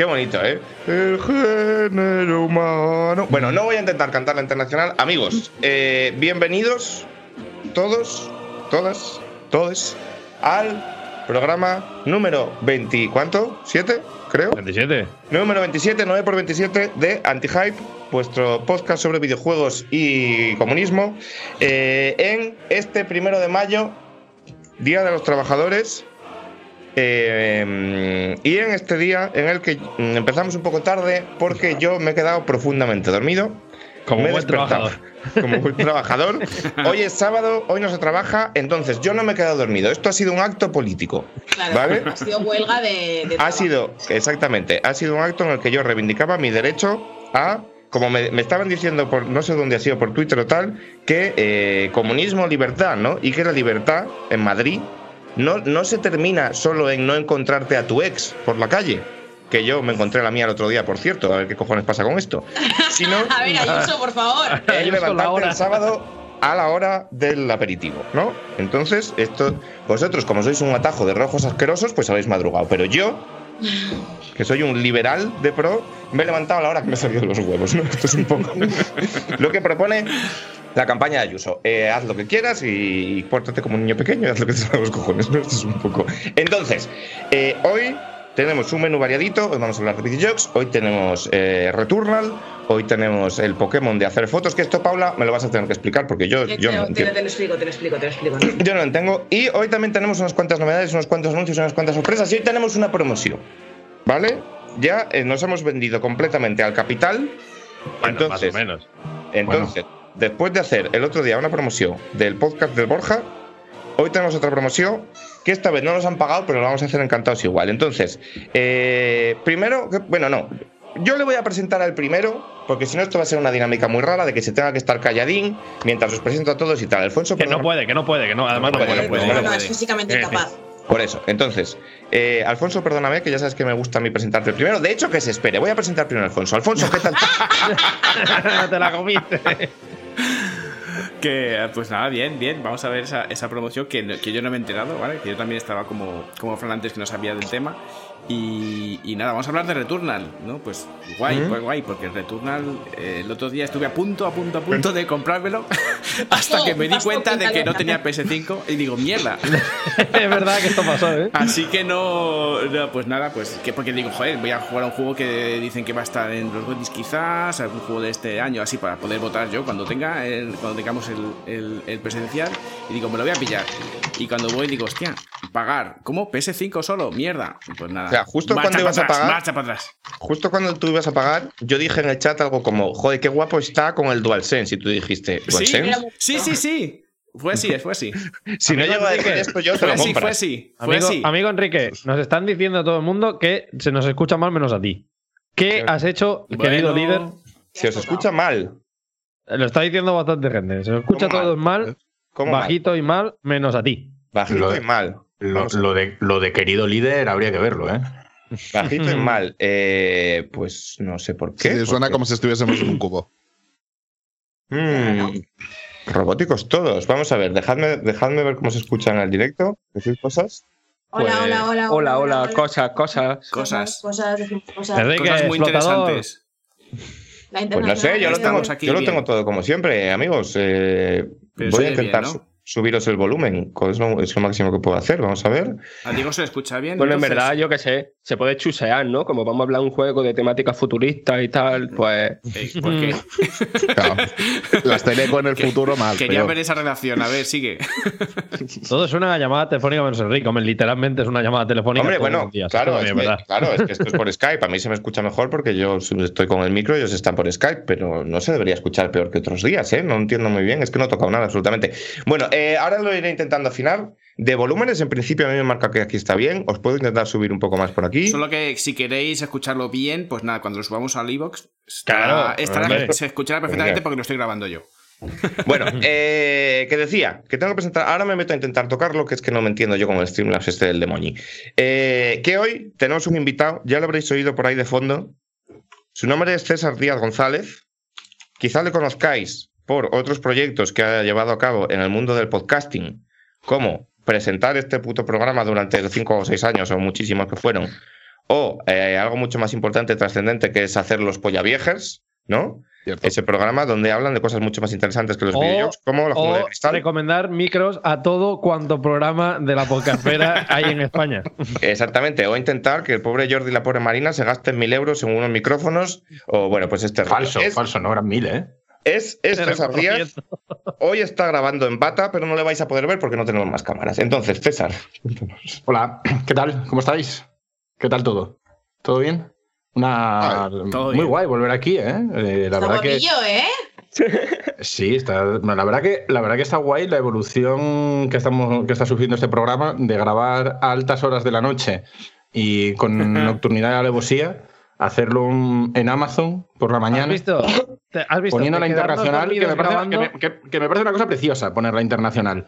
Qué bonito, ¿eh? El género humano. Bueno, no voy a intentar cantar la internacional. Amigos, eh, bienvenidos todos, todas, todos al programa número 20. ¿Cuánto? ¿7? Creo. 27. Número 27, 9 por 27 de Anti-Hype, vuestro podcast sobre videojuegos y comunismo. eh, en este primero de mayo, Día de los Trabajadores. Eh, y en este día en el que mm, empezamos un poco tarde porque yo me he quedado profundamente dormido. Como me buen despertado trabajador. Como buen trabajador. Hoy es sábado, hoy no se trabaja, entonces yo no me he quedado dormido. Esto ha sido un acto político. Claro, ¿Vale? ha sido huelga de. de Ha sido, exactamente, ha sido un acto en el que yo reivindicaba mi derecho a, como me, me estaban diciendo por no sé dónde ha sido, por Twitter o tal, que eh, comunismo, libertad, ¿no? Y que la libertad en Madrid no, no se termina solo en no encontrarte a tu ex por la calle, que yo me encontré la mía el otro día, por cierto, a ver qué cojones pasa con esto, sino A ver, Ayuso, por favor. la levantarte el sábado a la hora del aperitivo, ¿no? Entonces, esto, vosotros, como sois un atajo de rojos asquerosos, pues habéis madrugado. Pero yo, que soy un liberal de pro, me he levantado a la hora que me he salido de los huevos, ¿no? Esto es un poco lo que propone la campaña de Ayuso. Eh, haz lo que quieras y, y pórtate como un niño pequeño y haz lo que te salga de los cojones, ¿no? Esto es un poco. Entonces, eh, hoy tenemos un menú variadito, hoy vamos a hablar de videojuegos, hoy tenemos eh, Returnal, hoy tenemos el Pokémon de hacer fotos, que esto, Paula, me lo vas a tener que explicar porque yo, Te, yo no lo te- te entiendo. lo explico, te lo explico, te lo explico. Yo no lo tengo. Y hoy también tenemos unas cuantas novedades, unos cuantos anuncios, unas cuantas sorpresas. Y hoy tenemos una promoción. ¿Vale? Ya eh, nos hemos vendido completamente al capital. Bueno, entonces, más o menos. entonces después de hacer el otro día una promoción del podcast del Borja, hoy tenemos otra promoción que esta vez no nos han pagado, pero lo vamos a hacer encantados igual. Entonces, eh, primero, bueno, no. Yo le voy a presentar al primero, porque si no, esto va a ser una dinámica muy rara de que se tenga que estar calladín mientras os presento a todos y tal. Alfonso, Que no puede, que no puede, que no. Además, no, No puede, puede, no no puede. no, puede. es físicamente Eh, incapaz. Por eso, entonces, eh, Alfonso, perdóname, que ya sabes que me gusta a mí presentarte el primero. De hecho, que se espere. Voy a presentar primero a Alfonso. Alfonso, ¿qué tal? Te la comiste. Que, pues nada, bien, bien. Vamos a ver esa, promoción que, que yo no me he enterado, ¿vale? Que yo también estaba como, como Fran antes que no sabía del tema. Y, y nada, vamos a hablar de Returnal, ¿no? Pues guay, ¿Mm? pues guay, porque el Returnal eh, el otro día estuve a punto, a punto, a punto de comprármelo hasta que me di cuenta de que no tenía PS5 y digo, mierda. es verdad que esto pasó, ¿eh? Así que no, no, pues nada, pues que porque digo, joder, voy a jugar a un juego que dicen que va a estar en los Gotis quizás, algún juego de este año, así para poder votar yo cuando tenga, el- cuando tengamos el, el- el presencial. Y digo, me lo voy a pillar. Y cuando voy digo, hostia, pagar, ¿cómo? PS5 solo, mierda. Pues nada. O sea, justo marcha cuando ibas a pagar- Marcha para atrás. Justo cuando tú ibas a pagar, yo dije en el chat algo como, joder, qué guapo está con el DualSense. Y tú dijiste, Sí, ¿DualSense? sí, sí, sí. Fue así, fue así. Si no llego a decir esto, yo te Fue lo fue así. Fue Amigo, así. amigo Enrique, nos están diciendo todo el mundo que se nos escucha mal menos a ti. ¿Qué has hecho, querido líder? Si os escucha mal, Lo está diciendo bastante gente. Se nos escucha ¿Cómo todo mal? mal, ¿cómo mal? bajito y mal, menos a ti. Bajito y mal. Lo, de, lo de querido líder habría que verlo, ¿eh? Bajito y mal. Eh, pues no sé por qué. Sí, suena porque- como si estuviésemos en un cubo. Mm, robóticos todos. Vamos a ver, dejadme, dejadme ver cómo se escucha en el directo. Decir cosas. Hola, Pues- hola, hola. Hola, hola, cosas, cosas. Cosas. Cosas, cosas. Enrique, Cosas muy explotador. interesantes. Pues no sé, yo lo tengo, yo lo tengo todo como siempre, amigos. Eh, voy a intentar bien, ¿no? Su- subiros el volumen. Es lo, es lo máximo que puedo hacer. Vamos a ver. A Diego se le escucha bien. Bueno, en verdad, yo qué sé, se puede chusear, ¿no? Como vamos a hablar de un juego de temática futurista y tal, pues. ¿Por qué? Claro. Las teleco en el futuro mal. Quería pero- ver esa relación. A ver, sigue. Todo es una llamada telefónica menos Enrique. Hombre, literalmente es una llamada telefónica. Hombre, bueno, días. claro, es que, claro, es que esto es por Skype. A mí se me escucha mejor porque yo estoy con el micro y ellos están por Skype, pero no se debería escuchar peor que otros días, ¿eh? No entiendo muy bien, es que no he tocado nada absolutamente. Bueno, eh, ahora lo iré intentando afinar. De volúmenes, en principio, a mí me marca que aquí está bien. Os puedo intentar subir un poco más por aquí. Solo que si queréis escucharlo bien, pues nada, cuando lo subamos al iVoox, Claro, estará, se escuchará perfectamente Venga. porque lo estoy grabando yo. Bueno, eh, que decía, que tengo que presentar. Ahora me meto a intentar tocarlo, que es que no me entiendo yo con el Streamlabs este del demonio. Eh, que hoy tenemos un invitado, ya lo habréis oído por ahí de fondo. Su nombre es César Díaz González. Quizá le conozcáis por otros proyectos que ha llevado a cabo en el mundo del podcasting, como presentar este puto programa durante cinco o seis años, o muchísimos que fueron, O eh, algo mucho más importante, trascendente, que es hacer los pollaviejers, ¿no? Cierto. Ese programa donde hablan de cosas mucho más interesantes que los O- videojuegos, como la jungla de O cristal. recomendar micros a todo cuanto programa de la podcastfera hay en España. Exactamente, o intentar que el pobre Jordi y la pobre Marina se gasten mil euros en unos micrófonos, o bueno, pues este. Falso, es, falso, no eran mil, ¿eh? Es, es César Díaz. Hoy está grabando en bata, pero no le vais a poder ver porque no tenemos más cámaras. Entonces, César, Hola, ¿qué tal? ¿Cómo estáis? ¿Qué tal todo? ¿Todo bien? Una todo muy bien. guay volver aquí, ¿eh? Eh, la Está verdad que ¿eh? sí, está, la verdad que la verdad que está guay la evolución que estamos que está sufriendo este programa de grabar a altas horas de la noche y con nocturnidad y alevosía, hacerlo un- en Amazon por la ¿Has mañana. visto? ¿Te- ¿Has visto? Poniendo la internacional, que me, parece, grabando- que, me, que- que me parece una cosa preciosa poner la internacional.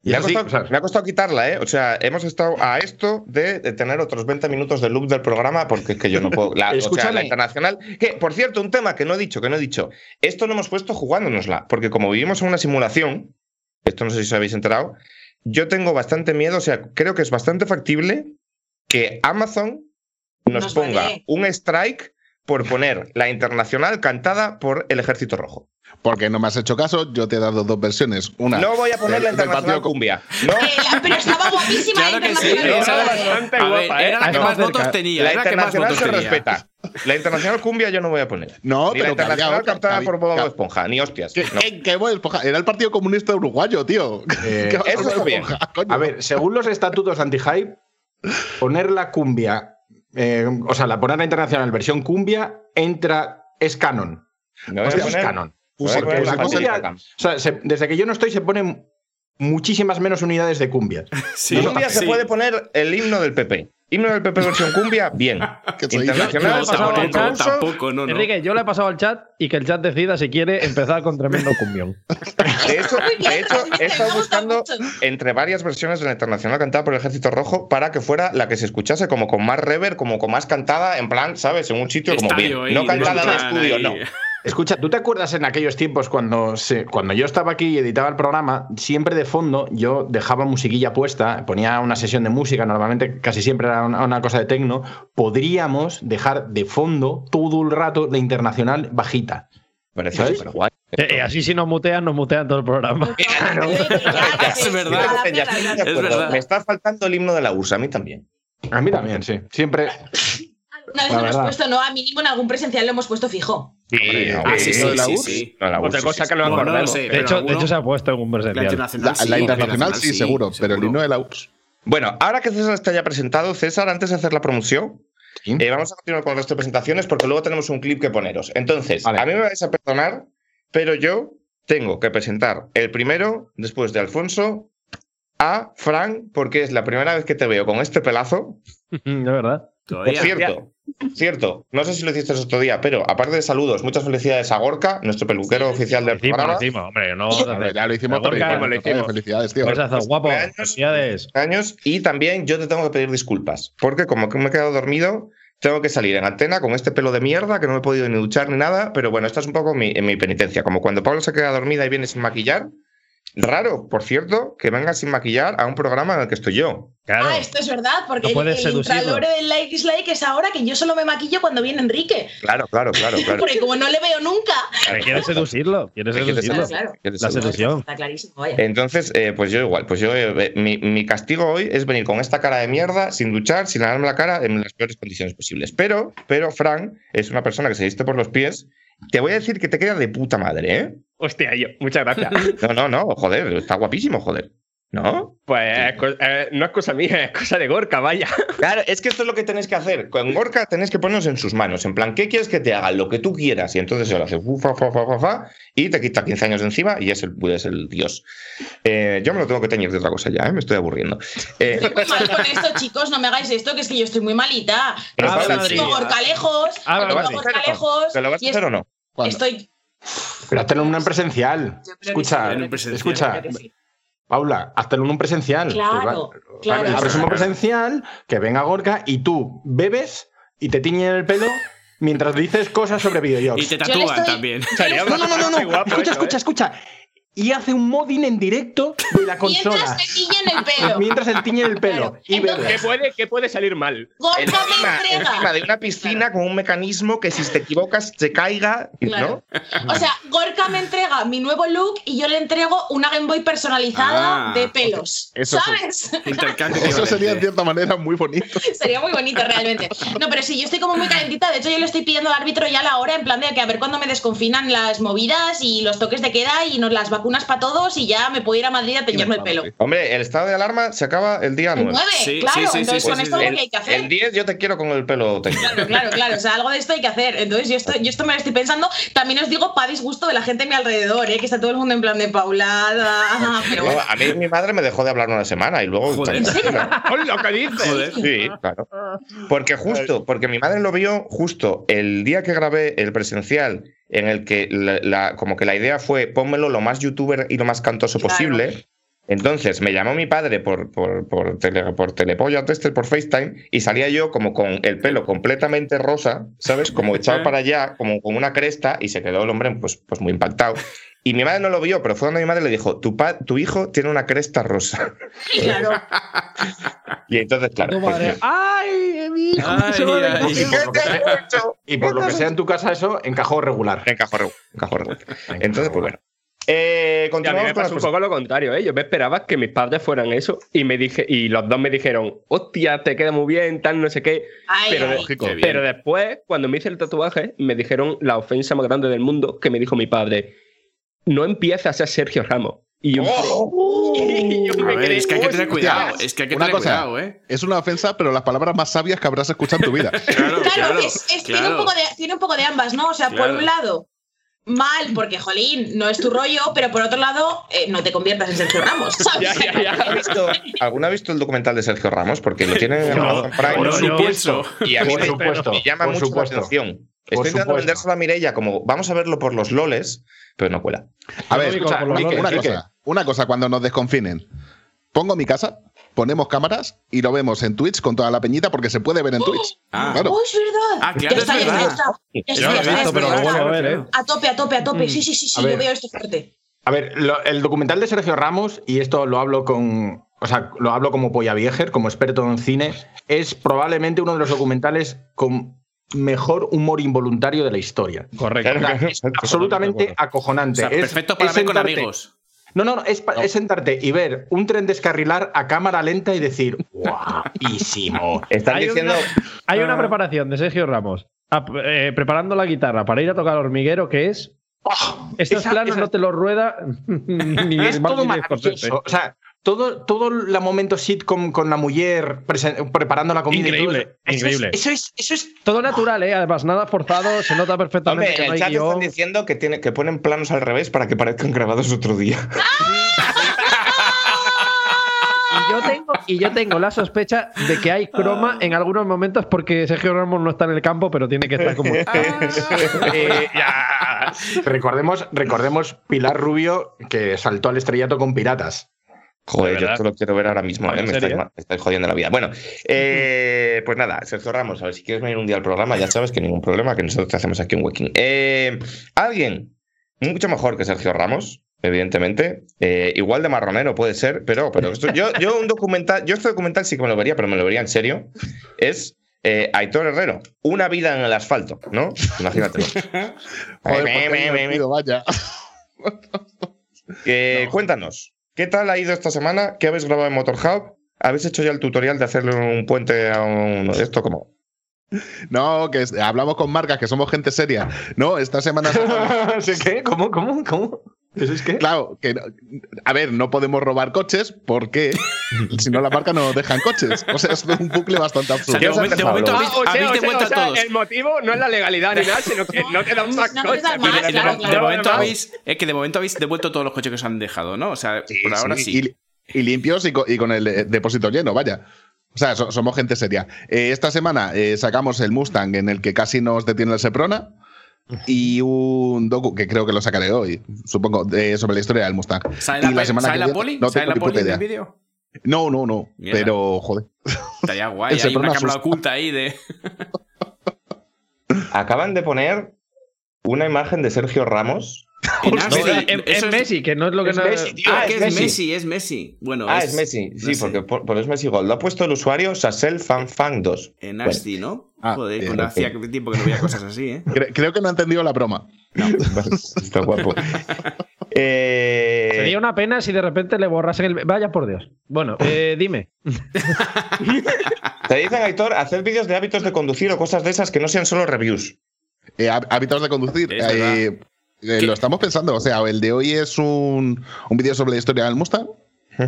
Y me ha, costado, o sea, me ha costado quitarla, ¿eh? O sea, hemos estado a esto de, de tener otros 20 minutos de loop del programa porque es que yo no puedo. La, o sea, la internacional. Que, por cierto, un tema que no he dicho, que no he dicho. Esto lo hemos puesto jugándonosla, porque como vivimos en una simulación, esto no sé si os habéis enterado, yo tengo bastante miedo, o sea, creo que es bastante factible que Amazon nos, Nos ponga un strike por poner la internacional cantada por el Ejército Rojo. Porque no me has hecho caso, yo te he dado dos versiones. Una No voy a poner la internacional partido cumbia. No, Eh, la- pero estaba guapísima Claro la que sí. internacional. Era bastante a ver, guapa, era la que más cerca. votos tenía. la era la que más internacional votos se tenía. respeta. La internacional cumbia yo no voy a poner. No, ni la pero internacional callao, cantada por Bob callao. Esponja, ni hostias. ¿Qué, no. qué- qué Bob Esponja? Era el Partido Comunista Uruguayo, tío. Eh, ¿Qué vas a eso está bien. Esponja? A ver, según los estatutos de anti-hype, poner la cumbia, eh, o sea, la poner la internacional versión cumbia, entra, es canon. No O sea, es canon. Porque la cumbia, o sea, se- desde que yo no estoy se ponen muchísimas menos unidades de cumbia. Sí, cumbia se puede poner el himno del PP. Himno del PP versión cumbia, bien. Internacional, Yo- yo- tampoco. no, no. Enrique, yo le he pasado al chat y que el chat decida si quiere empezar con tremendo cumbión. De hecho, de hecho, he estado buscando entre varias versiones de la internacional cantada por el Ejército Rojo para que fuera la que se escuchase como con más rever, como con más cantada, en plan, ¿sabes? En un sitio como Estadio bien. ahí, No cantada de estudio, ahí. no. Escucha, ¿tú te acuerdas en aquellos tiempos cuando, se- cuando yo estaba aquí y editaba el programa, siempre de fondo yo dejaba musiquilla puesta, ponía una sesión de música, normalmente casi siempre era una, una cosa de tecno, podríamos dejar de fondo todo el rato la internacional bajita. ¿Sabes? súper guay. Eh, eh, así si nos mutean, nos mutean todo el programa. Es verdad. De acuerdo. Es verdad. Me está faltando el himno de la URSS, a mí también. A mí también, sí. Siempre. Una vez La lo hemos verdad. puesto, no, a mínimo en algún presencial lo hemos puesto fijo. Ah, sí, sí, ¿Lo de la. No, la Otra cosa que no no acordemos. sé, De pero hecho, de alguno- hecho, se ha puesto en un La presencial. internacional La, sí, la internacional sí, seguro, pero el seguro. himno de la URSS. Bueno, ahora que César está ya presentado, César, antes de hacer la promoción, Sí. eh, vamos a continuar con el resto de presentaciones porque luego tenemos un clip que poneros. Entonces, Vale. a mí me vais a perdonar, pero yo tengo que presentar el primero, después de Alfonso, a Fran, porque es la primera vez que te veo con este pelazo. De verdad. Por cierto, cierto, no sé si lo hiciste otro día, pero aparte de saludos, muchas felicidades a Gorka, nuestro peluquero Sí, oficial del programa. hicimos, hombre, no. Ya lo hicimos, pero Gorka, igual, lo hicimos. Felicidades, tío. Besazo, guapo. Felicidades. años y también yo te tengo que pedir disculpas porque como que me he quedado dormido tengo que salir en antena con este pelo de mierda que no me he podido ni duchar ni nada pero bueno esta es un poco mi, mi penitencia como cuando Pablo se queda dormida y viene sin maquillar raro por cierto que venga sin maquillar a un programa en el que estoy yo Claro. Ah, esto es verdad, porque No el, el intralore del like is like es ahora que yo solo me maquillo cuando viene Enrique. claro claro claro claro Porque como no le veo nunca. Quieres seducirlo. Quieres seducirlo. Claro, claro. ¿Quieres La seducción. Está clarísimo, vaya. entonces eh, pues yo igual pues yo eh, mi, mi castigo hoy es venir con esta cara de mierda sin duchar sin lavarme la cara en las peores condiciones posibles pero pero Fran es una persona que se viste por los pies te voy a decir que te queda de puta madre eh Hostia, yo. Muchas gracias. No, no, no, joder, está guapísimo, joder. ¿No? Pues eh, no es cosa mía, es cosa de Gorka, vaya. Claro, es que esto es lo que tenéis que hacer. Con Gorka tenéis que ponernos en sus manos. En plan, ¿qué quieres que te haga? Lo que tú quieras. Y entonces hace fu, fa, fa, fa, fa, fa, y te quita 15 años de encima y es el, es el dios. Eh, yo me lo tengo que teñir de otra cosa ya, ¿eh? me estoy aburriendo. Eh, Estoy muy mal con esto, chicos, no me hagáis esto, que es que yo estoy muy malita. Pero muchísimo sí. gorcalejos, Ah, ¿Te lo vas a hacer o no? gorcalejos, ¿Te lo vas a y hacer o no? ¿Cuándo? estoy... Pero hazlo en un presencial. Que Escucha, sí, En un presencial. escucha. Paula, hazlo en un presencial. Claro, Pues va- claro. Próximo presencial, que venga Gorka y tú bebes y te tiñen el pelo mientras dices cosas sobre Y videojuegos. te Yo le tatúan estoy- también. No, no, no, no, no. bastante guapo escucha, eso, escucha, ¿eh? escucha. Y hace un modding en directo de la consola. Mientras me pillan el pelo. Mientras él tiñe el pelo. Claro. Y. ¿Qué puede, qué puede salir mal? Gorka Encima, me encima entrega. de una piscina con un mecanismo que si te equivocas se caiga, Claro. ¿no? O sea, Gorka me entrega mi nuevo look y yo le entrego una Game Boy personalizada Ah, de pelos. Eso ¿Sabes? Intercambio Eso sería en equivalente. cierta manera muy bonito. Sería muy bonito realmente. No, pero sí, yo estoy como muy calentita. De hecho, yo le estoy pidiendo al árbitro ya la hora en plan de que a ver cuándo me desconfinan las movidas y los toques de queda y nos las vacunas para todos y ya me puedo ir a Madrid a teñirme el pelo. Hombre, el estado de alarma se acaba el día El 9. 9, Sí, claro. sí, sí, entonces sí, con sí, esto lo que hay que hacer. El 10 yo te quiero con el pelo teñido. Claro, claro, claro. O sea, algo de esto hay que hacer. Entonces, yo esto, yo esto me lo estoy pensando. También os digo para disgusto de la gente a mi alrededor, ¿eh? que está todo el mundo en plan de paulada. Pero No, bueno. a mí mi madre me dejó de hablar una semana y luego. Joder. ¿En serio? lo que dices! Joder. Sí, claro. Porque justo, porque mi madre lo vio justo el día que grabé el presencial, en el que la, la- como que la idea fue pónmelo lo más youtuber y lo más cantoso Claro. posible. Entonces me llamó mi padre por, por, por, tele, por Telepollo por FaceTime, y salía yo como con el pelo completamente rosa, ¿sabes? Como echado para allá, como con una cresta, y se quedó el hombre pues, pues muy impactado. Y mi madre no lo vio, pero fue donde mi madre le dijo, tu, pa- tu hijo tiene una cresta rosa. Claro. Y entonces, claro. Tu pues, madre, ¡Ay, mi hijo! Ay, se va a ay. recoger! ¿Qué te he hecho? Y por lo que sea en tu casa, eso encajó regular. Encajó regular. encajó regular. Entonces, pues bueno. Eh, Y a mí me pasó un poco lo contrario, ¿eh? Yo me esperaba que mis padres fueran eso y me dije y los dos me dijeron, hostia, te queda muy bien, tal, no sé qué. Ay, Pero, ay. Lógico. Qué pero después, cuando me hice el tatuaje, me dijeron la ofensa más grande del mundo que me dijo mi padre, no empieces a ser Sergio Ramos. Y yo, y yo A me ver, quedé, es que hay que tener cuidado. Es que hay que Una tener cosa. cuidado, ¿eh? Es una ofensa, pero las palabras más sabias que habrás escuchado en tu vida. Claro, Claro, claro. es- es- tiene, un poco de, tiene un poco de ambas, ¿no? O sea, Claro. por un lado, mal, porque, jolín, no es tu rollo, pero por otro lado, eh, no te conviertas en Sergio Ramos, ¿sabes? Ya, ya, ya. ¿Alguno ha visto, ¿Alguno ha visto el documental de Sergio Ramos? Porque lo tiene en No, Amazon Prime. Por no, supuesto. Y a mí Por me, supuesto, me llama por mucho supuesto. la atención. Estoy intentando vendérselo a Mireia como vamos a verlo por los loles, pero no cuela. A ver, escucha, una cosa, una cosa cuando nos desconfinen. Pongo mi casa, ponemos cámaras y lo vemos en Twitch con toda la peñita porque se puede ver en Twitch. Ah. Claro. ¡Oh, es verdad! Ah, ya claro, está, es ya está, ya verdad. está. Ya Yo está, lo he ya está, visto, ya pero lo está. vuelvo a ver, ¿eh? A tope, a tope, a tope. Mm. Sí, sí, sí, sí, A yo ver. veo esto fuerte. A ver, lo- el documental de Sergio Ramos, y esto lo hablo con. O sea, lo hablo como Polla Viejer, como experto en cine, es probablemente uno de los documentales con mejor humor involuntario de la historia. Correcto. Absolutamente O acojonante. sea, Es- perfecto para es ver con sentarte- amigos. No, no, no, es, es sentarte y ver un tren descarrilar a cámara lenta y decir, guapísimo. Están Hay diciendo. una, hay una preparación de Sergio Ramos a- eh, preparando la guitarra para ir a tocar hormiguero que es. Estos Esa- planos esa- no te los rueda ni es todo maravilloso. O sea, todo, todo el momento sitcom con la mujer preparando la comida. y todo Increíble, eso, es- increíble. Eso es, eso es Todo natural, ¿eh? Además, nada forzado, se nota perfectamente Hombre, que en no el hay chat están diciendo que, tiene, que ponen planos al revés para que parezcan grabados otro día. Y yo, tengo, y yo tengo la sospecha de que hay croma en algunos momentos porque Sergio Ramos no está en el campo, pero tiene que estar como. Eh, ya. Recordemos, recordemos Pilar Rubio que saltó al estrellato con piratas. Joder, ¿De yo esto lo quiero ver ahora mismo, ¿En ¿eh? me, estáis, me jodiendo la vida. Bueno, eh, pues nada, Sergio Ramos, a ver si quieres venir un día al programa, ya sabes que ningún problema, que nosotros te hacemos aquí un waking. Eh, Alguien mucho mejor que Sergio Ramos, evidentemente, eh, igual de marronero puede ser, pero, pero esto, yo, yo un documental, yo este documental sí que me lo vería, pero me lo vería en serio, es eh, Aitor Herrero, Una vida en el asfalto, ¿no? Imagínatelo. Joder, pues qué divertido, vaya. Eh, Cuéntanos, ¿qué tal ha ido esta semana? ¿Qué habéis grabado en Motorhub? ¿Habéis hecho ya el tutorial de hacerle un puente a de esto? como No, que hablamos con marcas, que somos gente seria. No, esta semana. ¿Qué? ¿Cómo? ¿Cómo? ¿Cómo? ¿Eso es qué? Claro, que no- a ver, no podemos robar coches porque si no la marca no nos dejan coches. O sea, es un bucle bastante O sea, absurdo. de, ¿Qué os ha momento- de habéis, Ah, o sea, habéis o de sea, vuelta o sea, todos. El motivo no es la legalidad ni nada, sino que no te dan más No te cosas. dan más, De, de- claro, de claro. momento habéis, es que de momento habéis devuelto todos los coches que os han dejado, ¿no? O sea, Sí, por ahora sí, sí. Y, y limpios y co- y con, el eh, depósito lleno, vaya. O sea, so- somos gente seria. Eh, esta semana eh, sacamos el Mustang en el que casi nos detiene el Seprona y un docu que creo que lo sacaré hoy, supongo, de- sobre la historia del Mustang. ¿Sale y la, la semana ¿sale que la viene poli? no ¿Sale tengo la poli en el vídeo? No, no, no. Mierda. Pero, joder. Estaría guay. El Hay una cámara oculta ahí de. Acaban de poner una imagen de Sergio Ramos. No, es- Messi, que no es lo que es no Messi, tío. Ah, que es es Messi. Messi, es Messi. Bueno, Ah, es Messi. Sí, porque por, por es Messi Gold. Lo ha puesto el usuario Sassel Fan Fan 2. En Bueno. Asti, ¿no? Ah, Joder, con hacía tiempo que no veía cosas así, ¿eh? Cre- creo que no ha entendido la broma. Está guapo. Eh, Sería una pena si de repente le borrasen el. Vaya por Dios. Bueno, eh, dime. Te dicen, Aitor, hacer vídeos de hábitos de conducir o cosas de esas que no sean solo reviews. Eh, hábitos de conducir. Es eh, eh, lo estamos pensando. O sea, el de hoy es un, un vídeo sobre la historia del Mustang,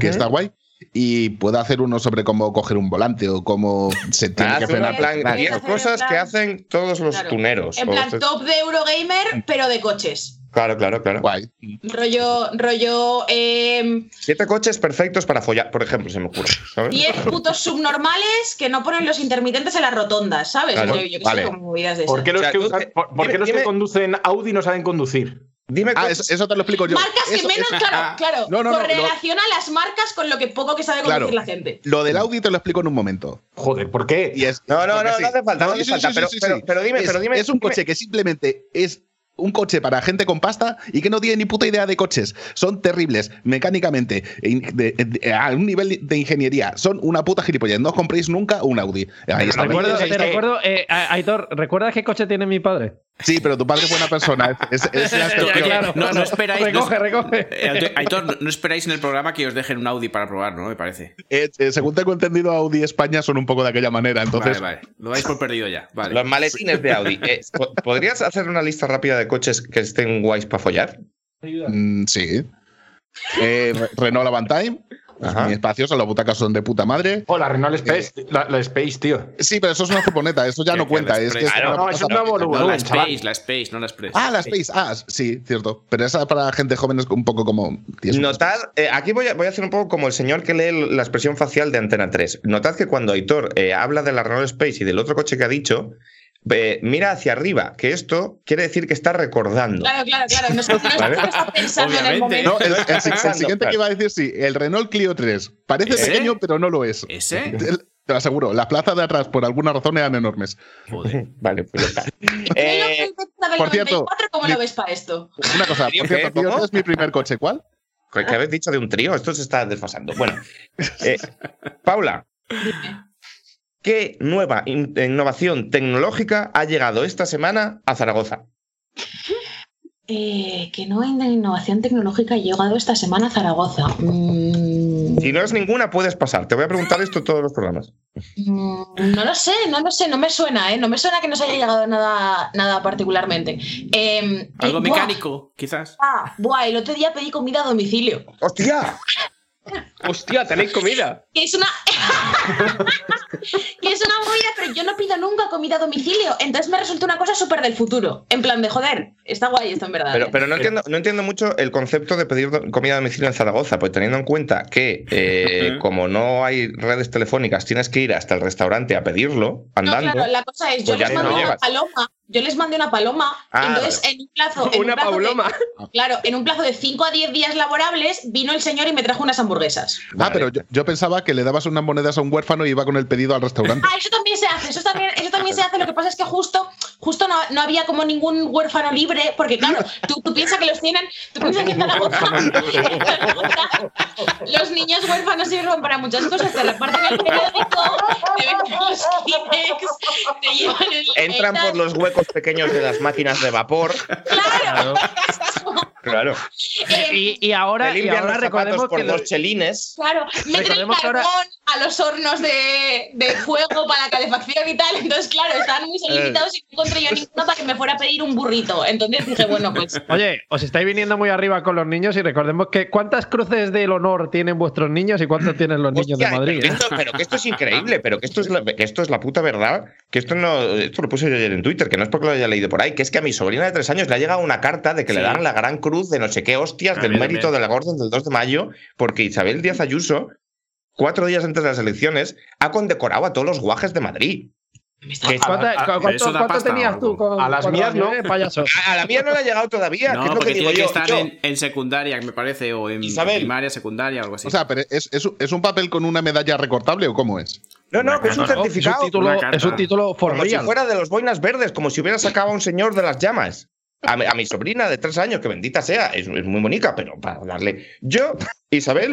que está guay. Y puedo hacer uno sobre cómo coger un volante o cómo se tiene que hacer frenar. en plan Claro. 10 cosas que hacen todos los Claro. tuneros. En o plan, top de Eurogamer, pero de coches. Claro, claro, claro. Guay. Rollo, rollo, eh, Siete coches perfectos para follar, por ejemplo, se me ocurre. ¿sabes? 10 putos subnormales que no ponen los intermitentes en las rotondas, ¿sabes? Claro, Yo, yo que vale. sé, como movidas de ¿Por esas. qué los, O sea, que, tú- usan- por- por qué dime- los que dime- conducen Audi no saben conducir? Dime Ah, eso, eso te lo explico yo. marcas que Eso- menos, eso- claro, claro, No, no, no, correlaciona las marcas con lo que poco que sabe Claro. conducir la gente. Lo del Audi te lo explico en un momento. Joder, ¿por qué? Y es, No, no, no, sí. no hace falta, no pero- dime, Es- pero dime, Es un dime. coche que simplemente es un coche para gente con pasta y que no tiene ni puta idea de coches. Son terribles mecánicamente, in- de- de- a un nivel de ingeniería. Son una puta gilipollas. No os compréis nunca un Audi. Ahí está. Recuerdo, es te recuerdo, eh, Aitor, ¿recuerdas qué coche tiene mi padre? Sí, pero tu padre es buena persona. Es, la no, no esperáis. no- Recoge, recoge. Eh, Aitor, no, esperáis en el programa que os dejen un Audi para probar, ¿no? Me parece. Eh, eh, según tengo entendido, Audi España son un poco de aquella manera. Entonces, vale, vale. Lo dais por perdido ya. Vale. Los maletines de Audi. Eh, po- ¿Podrías hacer una lista rápida de coches que estén guays para follar? mm, sí. Eh, Re- Renault Avantime. Ajá. Mi espacioso, las butacas son de puta madre. Oh, la Renault Space, la, la Space, tío. Sí, pero eso es una furgoneta, eso ya no cuenta. Es que es Claro, no, eso es una No, la. Space, la Space, no la Express. Ah, la Space. Ah, sí, cierto. Pero esa para gente joven es un poco como. Notad, eh, aquí voy a, voy a hacer un poco como el señor que lee la expresión facial de Antena 3. Notad que cuando Aitor eh, habla de la Renault Space y del otro coche que ha dicho, eh, mira hacia arriba, que esto quiere decir que está recordando. Claro, claro, claro. No, sé- no sé Vale. está pensando en el momento. No, el, el- el Pensando, siguiente claro. que iba a decir, sí, el Renault Clio 3. Parece ¿Ese? pequeño, pero no lo es. ¿Ese? Te, te lo aseguro, las plazas de atrás, por alguna razón, eran enormes. Joder. Vale, pues está. Eh, por cierto, 94, ¿cómo mi- lo ves para esto? Una cosa, ¿Trío por cierto, qué? Clio ¿Cómo? 3 es mi primer coche. ¿Cuál? ¿Qué habéis dicho de un trío? Esto se está desfasando. Bueno, eh, Paula, ¿qué nueva in- innovación tecnológica ha llegado esta semana a Zaragoza? Eh, que no hay innovación tecnológica ha llegado esta semana a Zaragoza. Mm, Si no es ninguna, puedes pasar. Te voy a preguntar esto todos los programas. mm, no lo sé, no lo sé, no me suena, ¿eh? No me suena que nos haya llegado nada, nada particularmente. Eh, Algo eh, buah, mecánico, quizás. ah, buah, el otro día pedí comida a domicilio. ¡Hostia! Hostia, tenéis comida. Que es una. que es una movida, pero yo no pido nunca comida a domicilio. Entonces me resulta una cosa súper del futuro. En plan de joder, está guay esto en verdad. Pero, ¿eh? pero no, entiendo, no entiendo mucho el concepto de pedir comida a domicilio en Zaragoza, pues teniendo en cuenta que eh, como no hay redes telefónicas, tienes que ir hasta el restaurante a pedirlo No, andando. claro, la cosa es, yo Pues les no mandé una paloma, yo les mandé una paloma, Ah, entonces en un plazo, en Una un plazo de- pauloma. claro, en un plazo de 5 a 10 días laborables, vino el señor y me trajo unas hamburguesas. Ah, Vale. pero yo, yo pensaba que le dabas unas monedas a un huérfano y iba con el pedido al restaurante. Ah, eso también se hace, eso también, eso también se hace. Lo que pasa es que justo, justo no, no había como ningún huérfano libre, porque claro, tú, tú piensas que los tienen, tú piensas que en Zaragoza, los niños huérfanos sirven para muchas cosas, te reparten el periódico, te venden los Kleenex, te llevan el Entran por los huecos pequeños de las máquinas de vapor. Claro. Claro. Eh, Y, y ahora, y ahora los recordemos por que dos los- chelines. Claro, meten el ahora- carbón a los hornos de, de fuego para la calefacción y tal. Entonces, claro, estaban muy solicitados y no encontré yo ninguno para que me fuera a pedir un burrito. Entonces dije, bueno, pues Oye, os estáis viniendo muy arriba con los niños y recordemos que ¿cuántas cruces del honor tienen vuestros niños y cuántos tienen los niños de Madrid? Pero, que eh? esto, pero que esto es increíble, pero que esto es, la, que esto es la puta verdad. Que esto no. Esto lo puse yo ayer en Twitter, que no es porque lo haya leído por ahí, que es que a mi sobrina de tres años le ha llegado una carta de que le dan la gran cruz de no sé qué hostias A del mérito también. de la orden del 2 de mayo, porque Isabel Díaz Ayuso, cuatro días antes de las elecciones, ha condecorado a todos los guajes de Madrid. Que- ¿Cuánta- a- a- cu- ¿Cuánto, cuánto pasta, tenías tú? ¿o con- A las mías no. payaso? a la mía no le ha llegado todavía, No, que es lo porque que digo tiene que yo. estar Yo- en, en secundaria, me parece, o en Isabel. primaria, secundaria, algo así. O sea, pero ¿es, es, es un papel con una medalla recortable o cómo es? No, no, que es un certificado. Es un título, es un título for Como si fuera de los boinas verdes, como si hubiera sacado a un señor de las llamas. A mi, a mi sobrina de tres años, que bendita sea, es, es muy bonita, pero para darle. Yo, Isabel,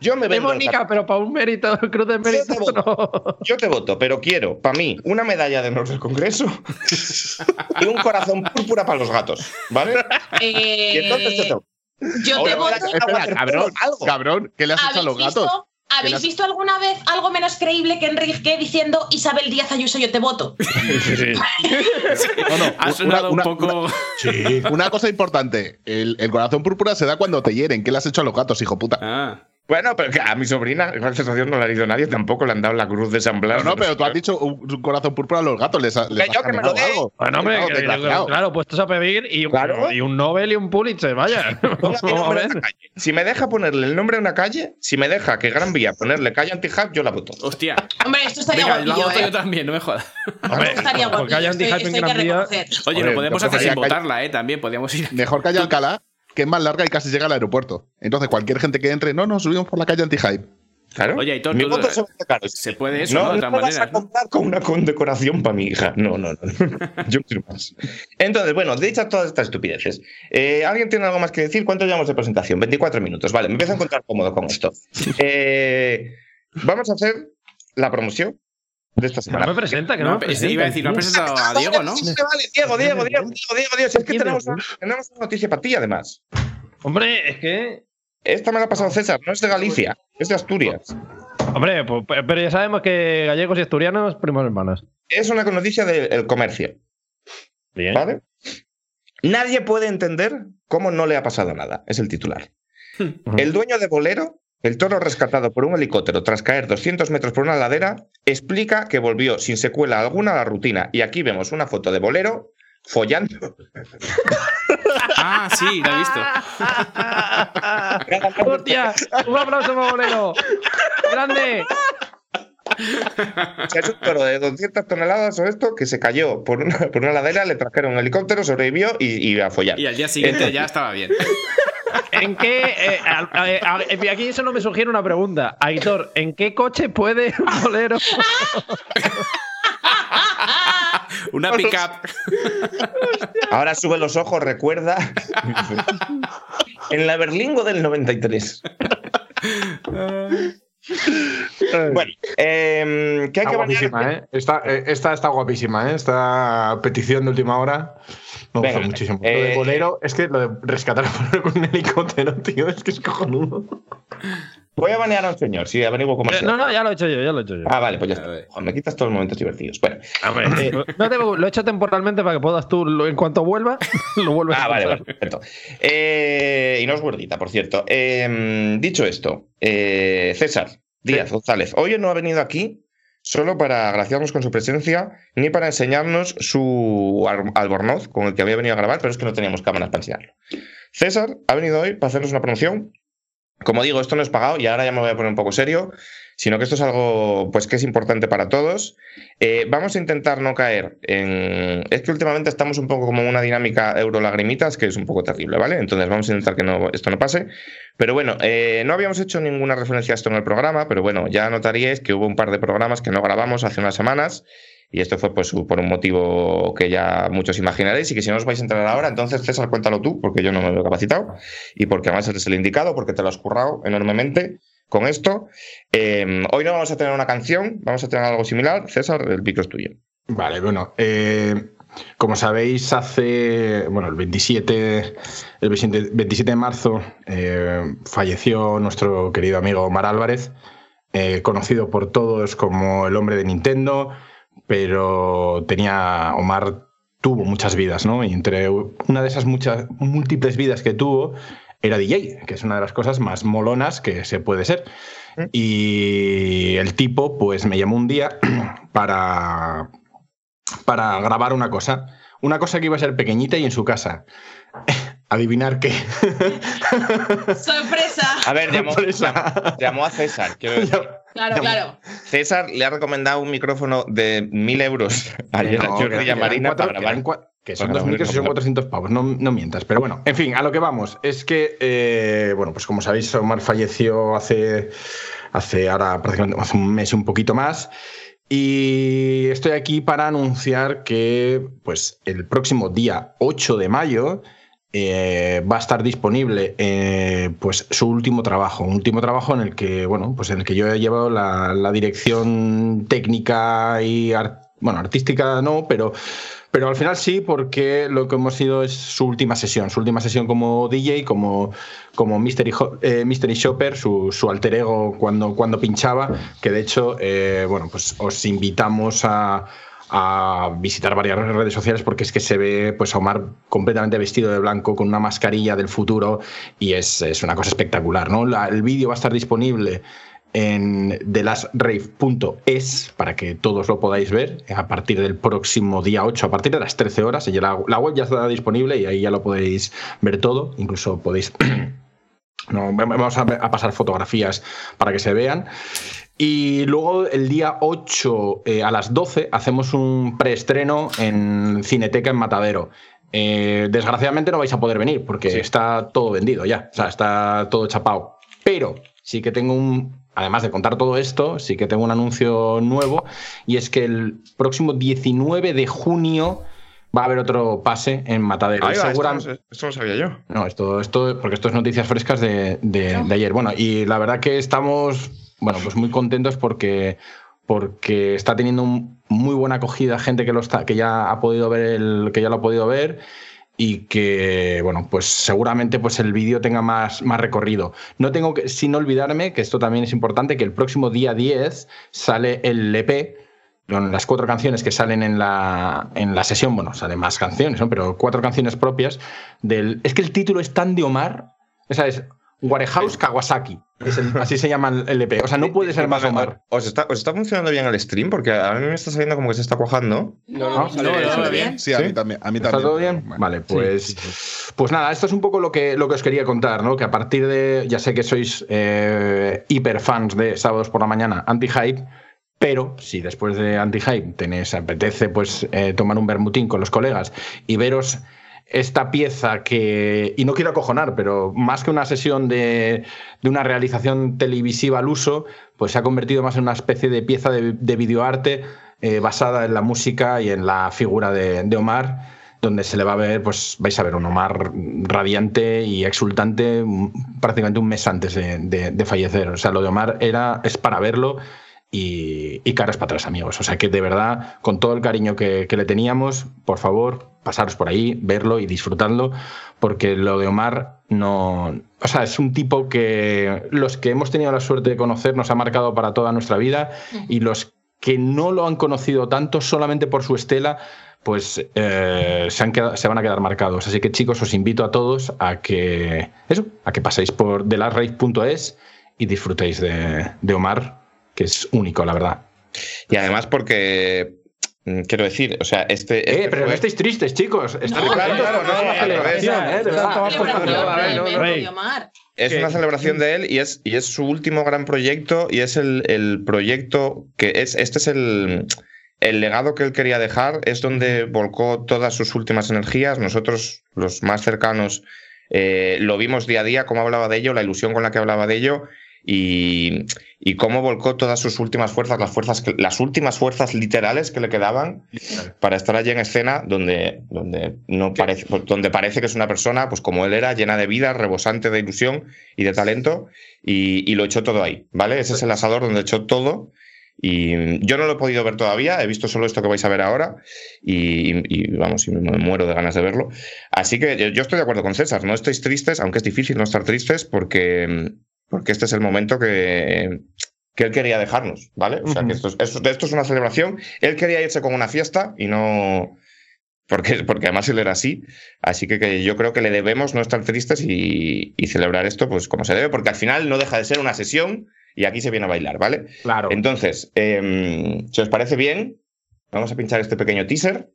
yo me Es vendo. en bonita, pero para un mérito, cruz de mérito, Yo te no. Yo te voto, pero quiero, para mí, una medalla de honor del Congreso y un corazón púrpura para los gatos, ¿vale? Y entonces te Eh, yo te voto. Espera, cabrón, cabrón, ¿qué le has hecho a ¿Habéis los visto, gatos? ¿Habéis las- visto alguna vez algo menos creíble que Enrique diciendo Isabel Díaz Ayuso, yo te voto? Ha una- sonado una- un poco. Sí, una cosa importante. El, el corazón púrpura se da cuando te hieren. ¿Qué le has hecho a los gatos, hijo puta? Ah. Bueno, pero que a mi sobrina, esa sensación no la ha ido nadie, tampoco le han dado la cruz de San Blas. No, no, pero tú has dicho un, corazón púrpura a los gatos. Les, ha- les Que yo has que me lo caminado dé. algo. Bueno, hombre, Claro, que- claro, puestos a pedir y, Claro. y un Nobel y un Pulitzer, vaya. Si me deja ponerle el nombre a una calle, si me deja que Gran Vía ponerle calle anti-hub, yo la voto. Hostia. Hombre, esto estaría la voto ¿eh? yo también, no me jodas. Hombre, Esto estaría en Gran Vía. reconocer. Oye, lo podemos hacer sin votarla, ¿eh? También podríamos ir. Mejor calle Alcalá, que es más larga y casi llega al aeropuerto. Entonces, cualquier gente que entre, no, no, subimos por la calle anti-hype. Claro. Oye, Aitor, mi tú- voto se. Se puede eso, no, ¿no? De no otras vas a ¿no? comprar con una condecoración para mi hija. No, no, no. Yo quiero más. Entonces, bueno, dichas todas estas estupideces, eh, ¿alguien tiene algo más que decir? ¿Cuánto llevamos de presentación? 24 minutos. Vale, me empiezo a encontrar cómodo con esto. Eh, vamos a hacer la promoción de esta semana. no me presenta, que no, No, me presenta. iba a decir, no ha presentado a Diego, ¿no? Vale, vale, Diego, Diego, Diego, Diego, Diego, Diego. Si es que tenemos, tenemos una noticia para ti, además. Hombre, es que. Esta me la ha pasado César, no es de Galicia, es de Asturias. Hombre, pues, pero ya sabemos que gallegos y asturianos, primos hermanos. Es una noticia del comercio. Bien. ¿Vale? Nadie puede entender cómo no le ha pasado nada. Es el titular. El dueño de Bolero, el toro rescatado por un helicóptero tras caer 200 metros por una ladera, explica que volvió sin secuela alguna a la rutina. Y aquí vemos una foto de Bolero follando. Ah, sí, la he visto. ¡Hostia! ¡Un aplauso para Bolero! ¡Grande! Sea, es un toro de 200 toneladas o esto que se cayó por una, por una ladera, le trajeron un helicóptero, sobrevivió y, y a follar. Y al día siguiente ya estaba bien. ¿En qué. eh, a- a- a- aquí eso no me sugiere una pregunta. Aitor, ¿en qué coche puede un Bolero? Una pickup. Ahora sube los ojos, recuerda. en la Berlingo del 93. Bueno, eh, ¿qué hay Está que guapísima? ¿eh? Esta, eh, esta está guapísima, ¿eh? Esta petición de última hora. Me gusta Venga, muchísimo. eh, lo de bolero, es que lo de rescatar a bolero con un helicóptero, tío, es que es cojonudo. Voy a banear a un señor, sí, averiguo cómo No, no, ya lo he hecho yo, ya lo he hecho yo. Ah, vale, pues ya está. Joder, me quitas todos los momentos divertidos. Bueno, Hombre, no te- lo he hecho temporalmente para que puedas tú, en cuanto vuelva, lo vuelves Ah, a vale, vale, perfecto. Eh, y no es gordita, por cierto. Eh, dicho esto, eh, César Díaz González, hoy no ha venido aquí solo para agraciarnos con su presencia, ni para enseñarnos su albornoz con el que había venido a grabar, pero es que no teníamos cámaras para enseñarlo. César ha venido hoy para hacernos una promoción. Como digo, esto no es pagado y ahora ya me voy a poner un poco serio, sino que esto es algo pues que es importante para todos. Eh, vamos a intentar no caer en... Es que últimamente estamos un poco como en una dinámica euro-lagrimitas que es un poco terrible, ¿vale? Entonces vamos a intentar que no, esto no pase. Pero bueno, eh, no habíamos hecho ninguna referencia a esto en el programa, pero bueno, ya notaríais que hubo un par de programas que no grabamos hace unas semanas y esto fue pues, por un motivo que ya muchos imaginaréis y que si no os vais a enterar ahora, entonces César, cuéntalo tú, porque yo no me veo capacitado y porque además eres el indicado, porque te lo has currado enormemente con esto. Eh, hoy no vamos a tener una canción, vamos a tener algo similar. César, el pico es tuyo. Vale, bueno. eh, como sabéis, hace. Bueno, el 27, el 27 27 de marzo eh, falleció nuestro querido amigo Omar Álvarez, eh, conocido por todos como el hombre de Nintendo, pero tenía. Omar tuvo muchas vidas, ¿no? Y entre una de esas muchas múltiples vidas que tuvo era DJ, que es una de las cosas más molonas que se puede ser. Y el tipo, pues me llamó un día para, para grabar una cosa. Una cosa que iba a ser pequeñita y en su casa. Adivinar qué. ¡Sorpresa! A ver, llamó, Sorpresa. llamó- llamó a César. quiero decir. Claro, claro. César le ha recomendado un micrófono de mil euros ayer a No, Jordi que y a Marina cuatro- para que grabar. que son para dos grabar micros y son una 400 pavos, no, no mientas. Pero bueno, en fin, a lo que vamos. Es que, eh, bueno, pues como sabéis, Omar falleció hace, hace ahora prácticamente hace un mes y un poquito más. Y estoy aquí para anunciar que pues, el próximo día 8 de mayo eh, va a estar disponible eh, pues, su último trabajo. Un último trabajo en el que, bueno, pues en el que yo he llevado la, la dirección técnica y art- bueno, artística no, pero pero al final sí, porque lo que hemos sido es su última sesión, su última sesión como DJ, como, como Mystery, eh, Mystery Shopper, su, su alter ego cuando, cuando pinchaba, que de hecho, eh, bueno, pues os invitamos a, a visitar varias redes sociales porque es que se ve pues a Omar completamente vestido de blanco con una mascarilla del futuro y es, es una cosa espectacular, ¿no? El vídeo va a estar disponible en thelastrave.es para que todos lo podáis ver a partir del próximo día 8, a partir de las 13 horas. La, web ya está disponible y ahí ya lo podéis ver todo. Incluso podéis. vamos a pasar fotografías para que se vean. Y luego el día 8 eh, a las 12 hacemos un preestreno en Cineteca en Matadero. Eh, desgraciadamente no vais a poder venir porque Sí. está todo vendido ya, o sea, está todo chapado. Pero sí que tengo un, además de contar todo esto, sí que tengo un anuncio nuevo y es que el próximo 19 de junio va a haber otro pase en Matadero. Va, esto, segura- no sabía yo. no, esto, esto, porque esto es noticias frescas de, de- de ayer. Bueno, y la verdad que estamos, bueno, pues muy contentos porque, porque está teniendo un- muy buena acogida gente que lo está, que ya ha podido ver el, que ya lo ha podido ver y que, bueno, pues seguramente pues el vídeo tenga más, más recorrido. No tengo que, sin olvidarme, que esto también es importante, que el próximo día 10 sale el EP con las cuatro canciones que salen en la, en la sesión, bueno, salen más canciones, ¿no? pero cuatro canciones propias del... Es que el título es tan de Omar, esa es Warehouse Kawasaki, es el- así se llama el LP, o sea, no puede ser más Omar. ¿Os está, ¿Os está funcionando bien el stream? Porque a mí me está saliendo como que se está cuajando. No, no, sale no, bien, no, sale no, bien. Sí, a ¿Sí? mí también. A mí ¿Está también. todo bien? Bueno. Vale, pues, pues nada, esto es un poco lo que, lo que os quería contar, ¿no? Que a partir de, ya sé que sois eh, hiperfans de Sábados por la Mañana, anti-hype, pero si después de anti-hype tenéis, apetece pues eh, tomar un bermutín con los colegas y veros esta pieza que, y no quiero acojonar, pero más que una sesión de, de una realización televisiva al uso, pues se ha convertido más en una especie de pieza de, de videoarte eh, basada en la música y en la figura de, de Omar, donde se le va a ver, pues vais a ver un Omar radiante y exultante prácticamente un mes antes de fallecer. O sea, lo de Omar era, es para verlo y, caras para atrás, amigos. O sea que de verdad, con todo el cariño que, le teníamos, por favor, pasaros por ahí, verlo y disfrutadlo, porque lo de Omar no. O sea, es un tipo que los que hemos tenido la suerte de conocer nos ha marcado para toda nuestra vida y los que no lo han conocido tanto solamente por su estela, pues eh, se, han quedado- se van a quedar marcados. Así que chicos, os invito a todos a que eso, a que paséis por thelasrace.es y disfrutéis de, de Omar, que es único, la verdad. Y además porque, mm, quiero decir, o sea, este... Eh, este pero no estéis tristes, chicos. No, claro, no, es una eh, de Omar. Es una celebración de él y es, y es su último gran proyecto y es el, el proyecto que es, este es el, el legado que él quería dejar, es donde volcó todas sus últimas energías. Nosotros, los más cercanos, eh, lo vimos día a día, cómo hablaba de ello, la ilusión con la que hablaba de ello y, y cómo volcó todas sus últimas fuerzas, las fuerzas, las últimas fuerzas literales que le quedaban para estar allí en escena donde, donde, no parece, donde parece que es una persona, pues como él era, llena de vida, rebosante de ilusión y de talento, y, y lo echó todo ahí, ¿vale? Ese es el asador donde echó todo. Y yo no lo he podido ver todavía, he visto solo esto que vais a ver ahora y, y, vamos, y me muero de ganas de verlo. Así que yo, yo estoy de acuerdo con César, no estéis tristes, aunque es difícil no estar tristes porque, porque este es el momento que, que él quería dejarnos, ¿vale? O sea, que esto es, esto- esto es una celebración. Él quería irse con una fiesta y no... Porque, porque además él era así. Así que, que yo creo que le debemos no estar tristes y, y celebrar esto pues como se debe, porque al final no deja de ser una sesión y aquí se viene a bailar, ¿vale? Claro. Entonces, em, si os parece bien, vamos a pinchar este pequeño teaser,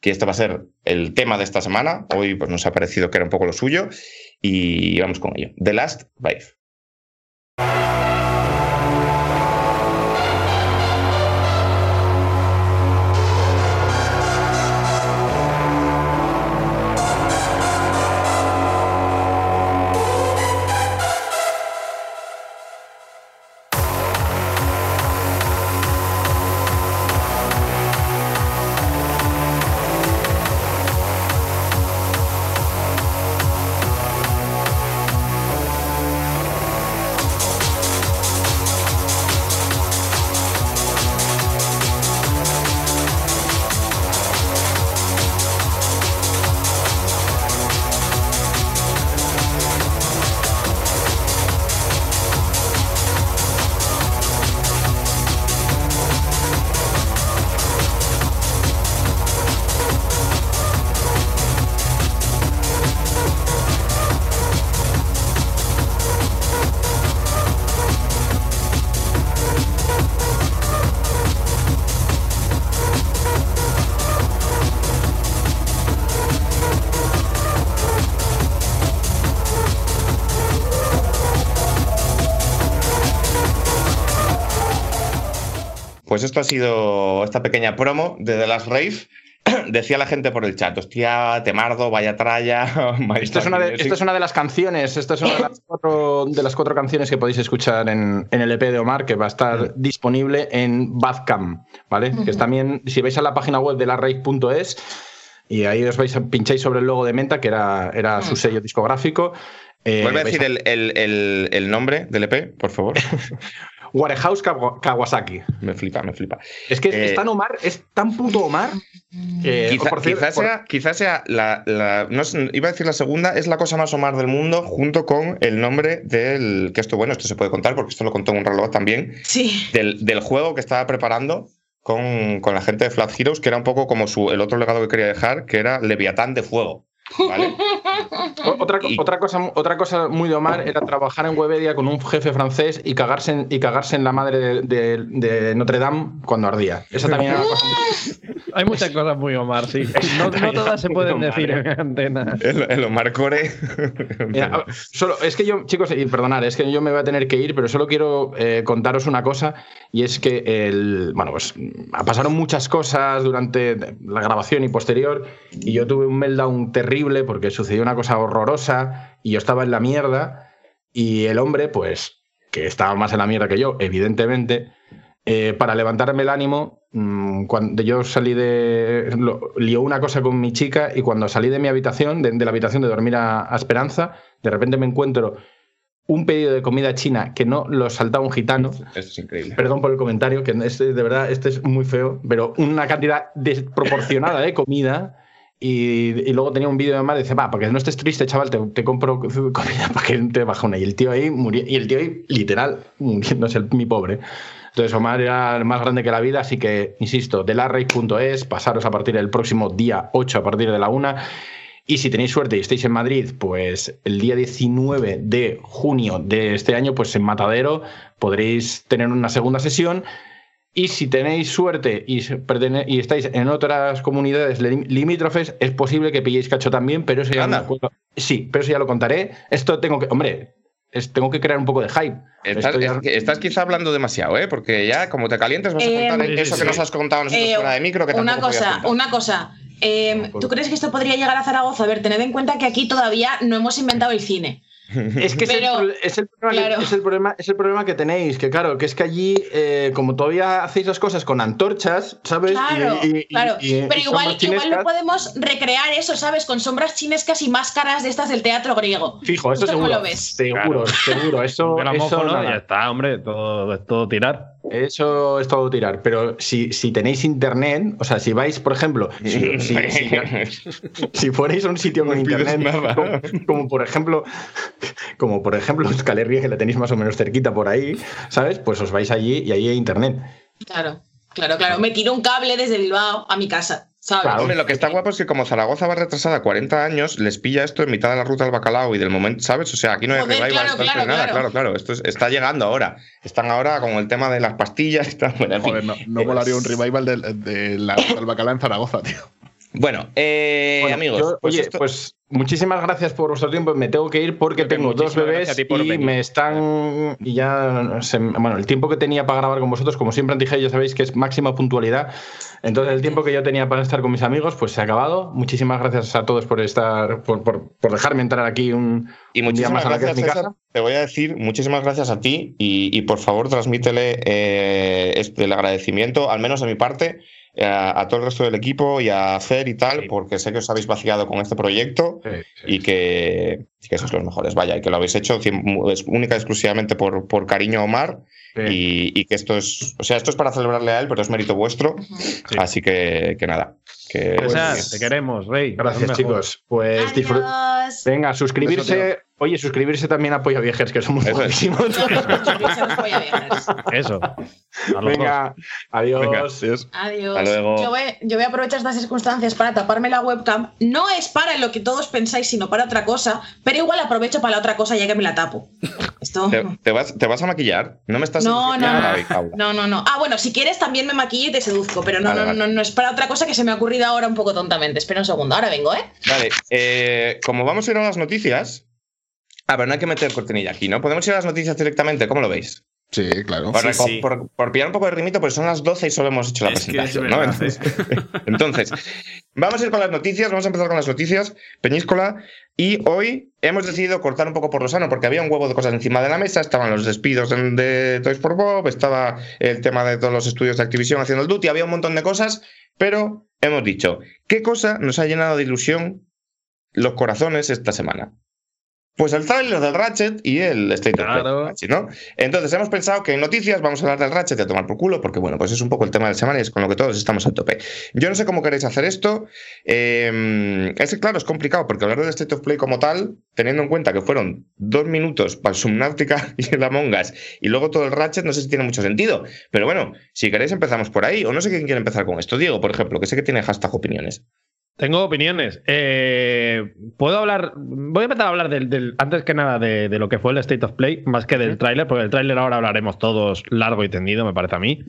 que este va a ser el tema de esta semana. Hoy pues, nos ha parecido que era un poco lo suyo y vamos con ello. The Last Vibe. Pequeña promo de The Last Rave. Decía la gente por el chat, hostia, Temardo, vaya tralla. Esta es, una de, esta es una de las canciones, esta es una de las cuatro, de las cuatro canciones que podéis escuchar en, en el EP de Omar, que va a estar disponible en Badcam, ¿vale? Que es también, si vais a la página web de la rave.es y ahí os vais a pincháis sobre el logo de Menta, que era, era su sello discográfico. eh, Vuelve a decir el, el- el- el nombre del EP, por favor. Warehouse Kawa- Kawasaki. me flipa, me flipa. Es que Eh, es tan Omar, es tan puto Omar. que- Quizá- por cierto, quizás por- sea, la, la- no sé, iba a decir la segunda, es la cosa más Omar del mundo, junto con el nombre del. Que esto, bueno, esto se puede contar porque esto lo contó un reloj también. Sí. Del, del juego que estaba preparando con, con la gente de Flat Heroes, que era un poco como su, el otro legado que quería dejar, que era Leviatán de Fuego. ¿Vale? Otra, Y- otra, cosa, otra cosa muy de Omar era trabajar en Webedia con un jefe francés y cagarse en, y cagarse en la madre de, de- de Notre Dame cuando ardía. Esa también era una cosa muy- Hay muchas cosas muy Omar, sí. No, no todas se pueden Omar, decir en antena. el, el Omar Core. Mira, solo, es que yo, chicos, y perdonad, es que yo me voy a tener que ir, pero solo quiero eh, contaros una cosa, y es que el, bueno, pues mm, pasaron muchas cosas durante la grabación y posterior, y yo tuve un meltdown terrible porque sucedió una cosa horrorosa, y yo estaba en la mierda, y el hombre, pues, que estaba más en la mierda que yo, evidentemente, eh, para levantarme el ánimo, mm, cuando yo salí de. lo- lió una cosa con mi chica y cuando salí de mi habitación, de, de la habitación de dormir a, a Esperanza, de repente me encuentro un pedido de comida china que no lo saltaba un gitano. Es increíble. Perdón por el comentario, que este, de verdad este es muy feo, pero una cantidad desproporcionada de comida. Y, y luego tenía un vídeo de y dice, va, para que no estés triste, chaval, te, te compro comida para que te bajone. Y el tío ahí murió, y el tío ahí, literal, muriéndose, mi pobre. Entonces Omar era más grande que la vida, así que, insisto, delarrey.es, pasaros a partir del próximo día 8 a partir de la 1. Y si tenéis suerte y estáis en Madrid, pues el día 19 de junio de este año, pues en Matadero podréis tener una segunda sesión. Y si tenéis suerte y, estáis en otras comunidades lim- limítrofes, es posible que pilléis cacho también, pero eso ya no. Sí, pero eso ya lo contaré. Esto tengo que, hombre, es- tengo que crear un poco de hype. Estás, ya- es que estás quizá hablando demasiado, ¿eh? Porque ya, como te calientes, vas a Eh, contar eso sí, que nos has contado nosotros Eh, fuera de micro. Que una cosa, una cosa. Eh, ¿Tú crees que esto podría llegar a Zaragoza? A ver, tened en cuenta que aquí todavía no hemos inventado el cine. Es que es, el, es el problema que- es, el problema, es el problema que tenéis, que claro, que es que allí, eh, como todavía hacéis las cosas con antorchas, ¿sabes? Claro, Y- y- y- claro. y- y Pero igual, igual no podemos recrear eso, ¿sabes? Con sombras chinescas y máscaras de estas del teatro griego. Fijo, eso ¿Esto cómo seguro. lo ves? Seguro, seguro. Eso, eso, ya está, hombre, todo, todo tirar. Eso es todo tirar. Pero si, si tenéis internet, o sea, si vais, por ejemplo, si, si- si- si fuerais a un sitio con No internet, como, como por ejemplo, como por ejemplo Euskal Herria, que la tenéis más o menos cerquita por ahí, ¿sabes? Pues os vais allí y ahí hay internet. Claro, claro, claro. Me tiro un cable desde Bilbao a mi casa, Hombre, lo que está guapo es que como Zaragoza va retrasada 40 años, les pilla esto en mitad de la ruta del bacalao y del momento, ¿sabes? O sea, aquí no hay Joder, revival, claro, nada, claro. claro, claro. Esto es- está llegando ahora. Están ahora con el tema de las pastillas. Están, bueno. Joder, no, no molaría un revival del- de, la del bacalao en Zaragoza, tío. Bueno, eh, Bueno, amigos, yo- pues oye, esto- pues muchísimas gracias por vuestro tiempo. Me tengo que ir porque tengo dos bebés y venir. me están. Y ya. bueno, el tiempo que tenía para grabar con vosotros, como siempre dije, ya sabéis que es máxima puntualidad. Entonces, el tiempo que yo tenía para estar con mis amigos, pues se ha acabado. Muchísimas gracias a todos por estar. por, por- por dejarme entrar aquí un, Y un día muchísimas más a la que es gracias, mi casa. Te voy a decir muchísimas gracias a ti y, y por favor transmítele eh, este, el agradecimiento, al menos de mi parte, a, a todo el resto del equipo y a Fer y tal, Sí. porque sé que os habéis vaciado con este proyecto y que, y que sois los mejores, vaya, y que lo habéis hecho es única y exclusivamente por, por cariño a Omar Sí. y, y que esto es, o sea, esto es para celebrarle a él, pero es mérito vuestro, así que, que nada. Que, pues, te queremos, Rey. Gracias, chicos. Pues disfrut- Adiós. Venga, suscribirse. Oye, suscribirse también a Apoya Viajes, que somos Eso es. buenísimos. Viajar. Eso. Venga, adiós. Venga, adiós. Adiós. Hasta luego. Yo, voy, yo voy a aprovechar estas circunstancias para taparme la webcam. No es para lo que todos pensáis, sino para otra cosa, pero igual aprovecho para la otra cosa ya que me la tapo. Esto. ¿Te, te vas, ¿Te vas a maquillar? No me estás No, no, no. No, no, no. Ah, bueno, si quieres también me maquillo y te seduzco, pero no, Vale, no, vale. no, no es para otra cosa que se me ha ocurrido ahora un poco tontamente. Espera un segundo, ahora vengo, ¿eh? Vale, eh, como vamos a ir a las noticias. Ah, pero no hay que meter cortinilla aquí, ¿no? ¿Podemos ir a las noticias directamente? ¿Cómo lo veis? Sí, claro. Por, Sí, reco- sí. por- por pillar un poco de rimito, pues son las 12 y solo hemos hecho la Es presentación. ¿no? Entonces, entonces, vamos a ir con las noticias, vamos a empezar con las noticias, Peñíscola, y hoy hemos decidido cortar un poco por lo sano porque había un huevo de cosas encima de la mesa, estaban los despidos de, de Toys for Bob, estaba el tema de todos los estudios de Activision haciendo el duty, había un montón de cosas, pero hemos dicho, ¿qué cosa nos ha llenado de ilusión los corazones esta semana? Pues el tráiler del Ratchet y el State of Play, Claro. ¿no? Entonces hemos pensado que en noticias vamos a hablar del Ratchet y a tomar por culo, porque bueno, pues es un poco el tema de la semana y es con lo que todos estamos a tope. Yo no sé cómo queréis hacer esto. Eh, es que, claro, es complicado, porque hablar del State of Play como tal, teniendo en cuenta que fueron dos minutos para el Subnautica y el Among Us, y luego todo el Ratchet, no sé si tiene mucho sentido. Pero bueno, si queréis empezamos por ahí, o no sé quién quiere empezar con esto. Diego, por ejemplo, que sé que tiene hashtag opiniones. Tengo opiniones. Eh, Puedo hablar. Voy a empezar a hablar del, del- antes que nada de, de lo que fue el State of Play, más que del tráiler, porque el tráiler ahora hablaremos todos largo y tendido, me parece a mí.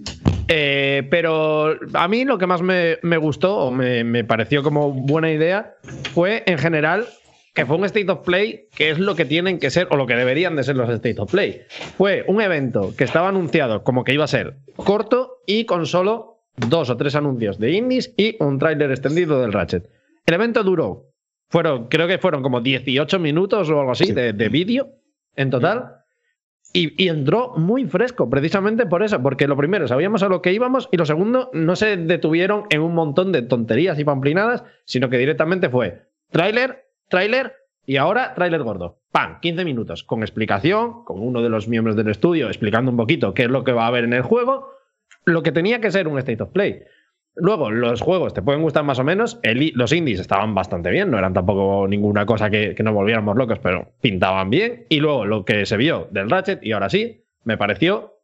Eh, pero a mí lo que más me, me gustó o me, me pareció como buena idea fue en general que fue un State of Play que es lo que tienen que ser o lo que deberían de ser los State of Play. Fue un evento que estaba anunciado como que iba a ser corto y con solo dos o tres anuncios de indies y un tráiler extendido del Ratchet. El evento duró, fueron, creo que fueron como 18 minutos o algo así de, de vídeo en total. Y, y entró muy fresco, precisamente por eso, porque lo primero, sabíamos a lo que íbamos, y lo segundo, no se detuvieron en un montón de tonterías y pamplinadas, sino que directamente fue tráiler, tráiler, y ahora tráiler gordo. ¡Pam! 15 minutos, con explicación, con uno de los miembros del estudio explicando un poquito qué es lo que va a haber en el juego, lo que tenía que ser un State of Play. Luego, los juegos te pueden gustar más o menos. El los indies estaban bastante bien, no eran tampoco ninguna cosa que, que nos volviéramos locos, pero pintaban bien. Y luego lo que se vio del Ratchet, y ahora sí, me pareció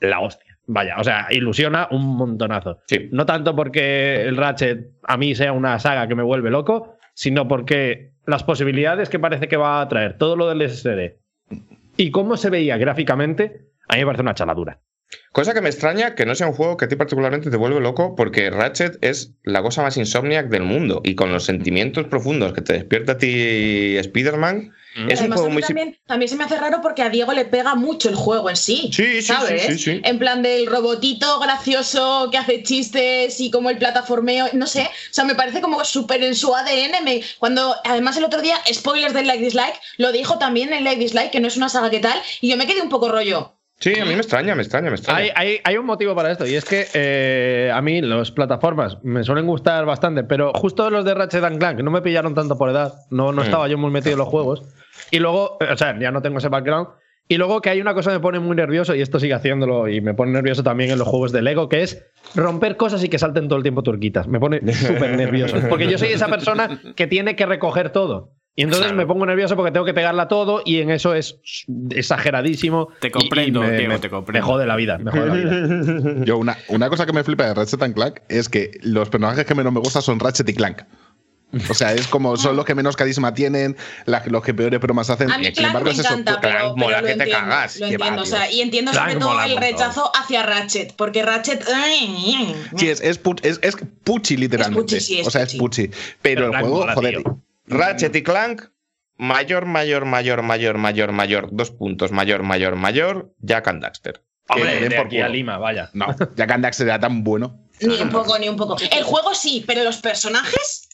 la hostia. Vaya, o sea, ilusiona un montonazo. Sí. No tanto porque el Ratchet a mí sea una saga que me vuelve loco, sino porque las posibilidades que parece que va a traer todo lo del SSD y cómo se veía gráficamente, a mí me parece una chaladura. Cosa que me extraña que no sea un juego que a ti particularmente te vuelve loco, porque Ratchet es la cosa más insomniac del mundo y con los sentimientos profundos que te despierta a ti Spider-Man, es un juego a mí muy. también, también se me hace raro porque a Diego le pega mucho el juego en sí. Sí, sí, sí, ¿sabes? sí, sí. En plan del robotito gracioso que hace chistes y como el plataformeo, no sé. O sea, me parece como súper en su ADN. me- cuando, además, el otro día, spoilers del Like Dislike, lo dijo también en Like Dislike, que no es una saga que tal, y yo me quedé un poco rollo. Sí, a mí me extraña, me extraña, me extraña. Hay, hay- hay un motivo para esto, y es que eh, a mí las plataformas me suelen gustar bastante, pero justo los de Ratchet and Clank no me pillaron tanto por edad, no, no Mm. estaba yo muy metido en los juegos. Y luego, o sea, ya no tengo ese background. Y luego que hay una cosa que me pone muy nervioso, y esto sigue haciéndolo, y me pone nervioso también en los juegos de Lego, que es romper cosas y que salten todo el tiempo turquitas. Me pone súper nervioso. Porque yo soy esa persona que tiene que recoger todo. Y entonces me pongo nervioso porque tengo que pegarla todo y en eso es exageradísimo. Te y- y comprendo, me, Diego, me- te comprendo. Me jode la vida, me jode la vida. Yo, una, una cosa que me flipa de Ratchet and Clank es que los personajes que menos me gustan son Ratchet y Clank. O sea, es como son los que menos carisma tienen, la- los que peores bromas hacen. A mí y sin Clank embargo me es eso. encanta, Clank pero, mola que te entiendo. cagas. Lo entiendo, va, o sea, y entiendo Clank sobre todo el rechazo hacia Ratchet, porque Ratchet... Sí, es, es, es, es puchi, literalmente. Es puchi, sí, es o sea, es puchi. puchi. Pero, Pero el Clank juego, mola, joder. tío. Ratchet y Clank, mayor, mayor, mayor, mayor, mayor, mayor, dos puntos, mayor, mayor, mayor, Jack and Daxter. Hombre, de por aquí a. Lima, vaya. No, Jack and Daxter era tan bueno. Ni un poco, ni un poco. El juego sí, pero los personajes.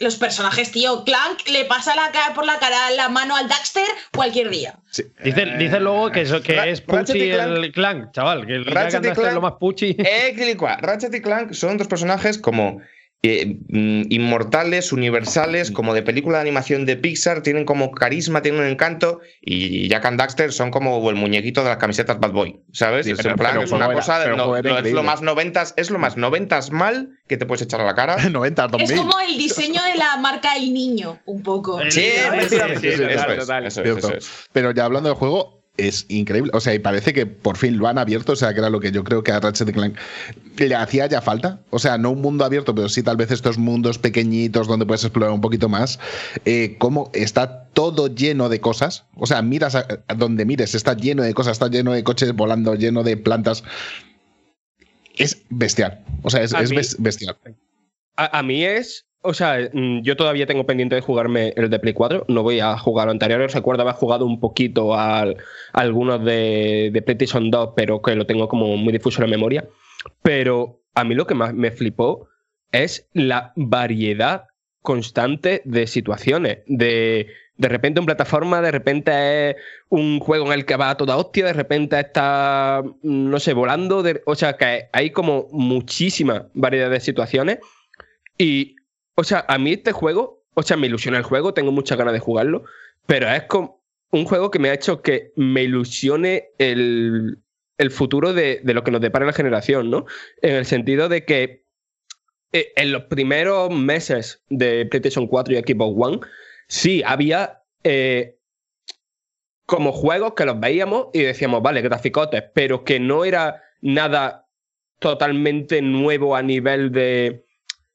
Los personajes, tío. Clank le pasa la cara por la cara la mano al Daxter cualquier día. Sí. Dice, dice luego que, eso, que Ra- es y Clank- el clan, chaval. Que el Ratchet Jack and y Daxter es Clank- lo más puchi. Eh, Ratchet y Clank son dos personajes como eh, mm, inmortales, universales, como de película de animación de Pixar, tienen como carisma, tienen un encanto, y Jack and Daxter son como el muñequito de las camisetas Bad Boy, ¿sabes? Sí, es pero- en plan, pero es una era- cosa, no- no, es lo más noventas, es lo más noventas mal que te puedes echar a la cara. 90, Es 2000. como el diseño de la marca El Niño, un poco. Sí. Pero ya hablando del juego, es increíble. O sea, y parece que por fin lo han abierto. O sea, que era lo que yo creo que a Ratchet Clank le hacía ya falta. O sea, no un mundo abierto, pero sí tal vez estos mundos pequeñitos donde puedes explorar un poquito más. Eh, cómo está todo lleno de cosas. O sea, miras a, donde mires, está lleno de cosas, está lleno de coches volando, lleno de plantas. Es bestial. O sea, es, es mí- bestial. A, a mí es o sea, mm, yo todavía tengo pendiente de jugarme el de Play 4. No voy a jugar lo anterior. Recuerdo haber jugado un poquito a algunos de, de PlayStation 2, pero que lo tengo como muy difuso en la memoria. Pero a mí lo que más me flipó es la variedad constante de situaciones. De, de repente una plataforma, de repente es un juego en el que va a toda hostia, de repente está, no sé, volando. o sea, que hay como muchísima variedad de situaciones. Y, o sea, a mí este juego, o sea, me ilusiona el juego, tengo muchas ganas de jugarlo, pero es como un juego que me ha hecho que me ilusione el, el futuro de, de lo que nos depara la generación, ¿no? En el sentido de que eh, en los primeros meses de PlayStation 4 y Xbox One, sí había eh, como juegos que los veíamos y decíamos, vale, graficotes, pero que no era nada totalmente nuevo a nivel de,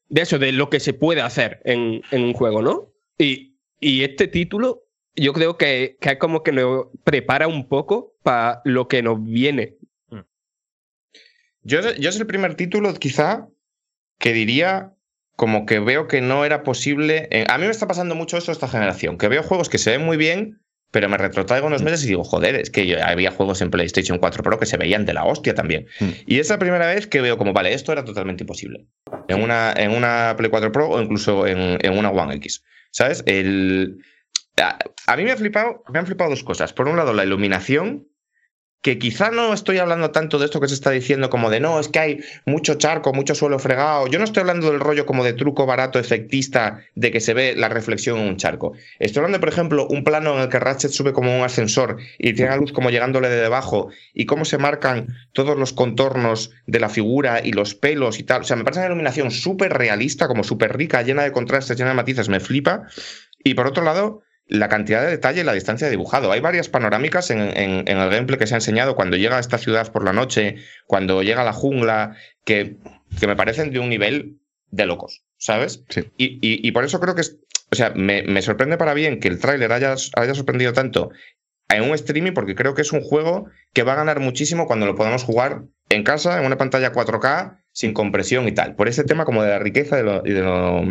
de eso, de lo que se puede hacer en, en un juego, ¿no? Y, y este título yo creo que, que es como que nos prepara un poco para lo que nos viene. Yo, yo es el primer título, quizá, que diría como que veo que no era posible. a mí me está pasando mucho esto esta generación, que veo juegos que se ven muy bien, pero me retrotraigo unos meses y digo, joder, es que yo- había juegos en PlayStation 4 Pro que se veían de la hostia también. Mm. Y es la primera vez que veo como, vale, esto era totalmente imposible. En una, en una Play 4 Pro o incluso en, en una One X. ¿Sabes? El, a, a mí me, ha flipado, me han flipado dos cosas. Por un lado, la iluminación, que quizá no estoy hablando tanto de esto que se está diciendo como de no, es que hay mucho charco, mucho suelo fregado. Yo no estoy hablando del rollo como de truco barato efectista de que se ve la reflexión en un charco. Estoy hablando, por ejemplo, un plano en el que Ratchet sube como un ascensor y tiene la luz como llegándole de debajo y cómo se marcan todos los contornos de la figura y los pelos y tal. O sea, me parece una iluminación súper realista, como súper rica, llena de contrastes, llena de matices, me flipa. Y por otro lado, la cantidad de detalle y la distancia de dibujado. Hay varias panorámicas en, en- en el gameplay que se ha enseñado cuando llega a esta ciudad por la noche, cuando llega a la jungla, que, que me parecen de un nivel de locos, ¿sabes? Sí. Y, y- y por eso creo que es. O sea, me, me sorprende para bien que el tráiler haya, haya sorprendido tanto en un streaming, porque creo que es un juego que va a ganar muchísimo cuando lo podamos jugar en casa, en una pantalla 4K, sin compresión y tal. Por ese tema como de la riqueza de lo- y de lo,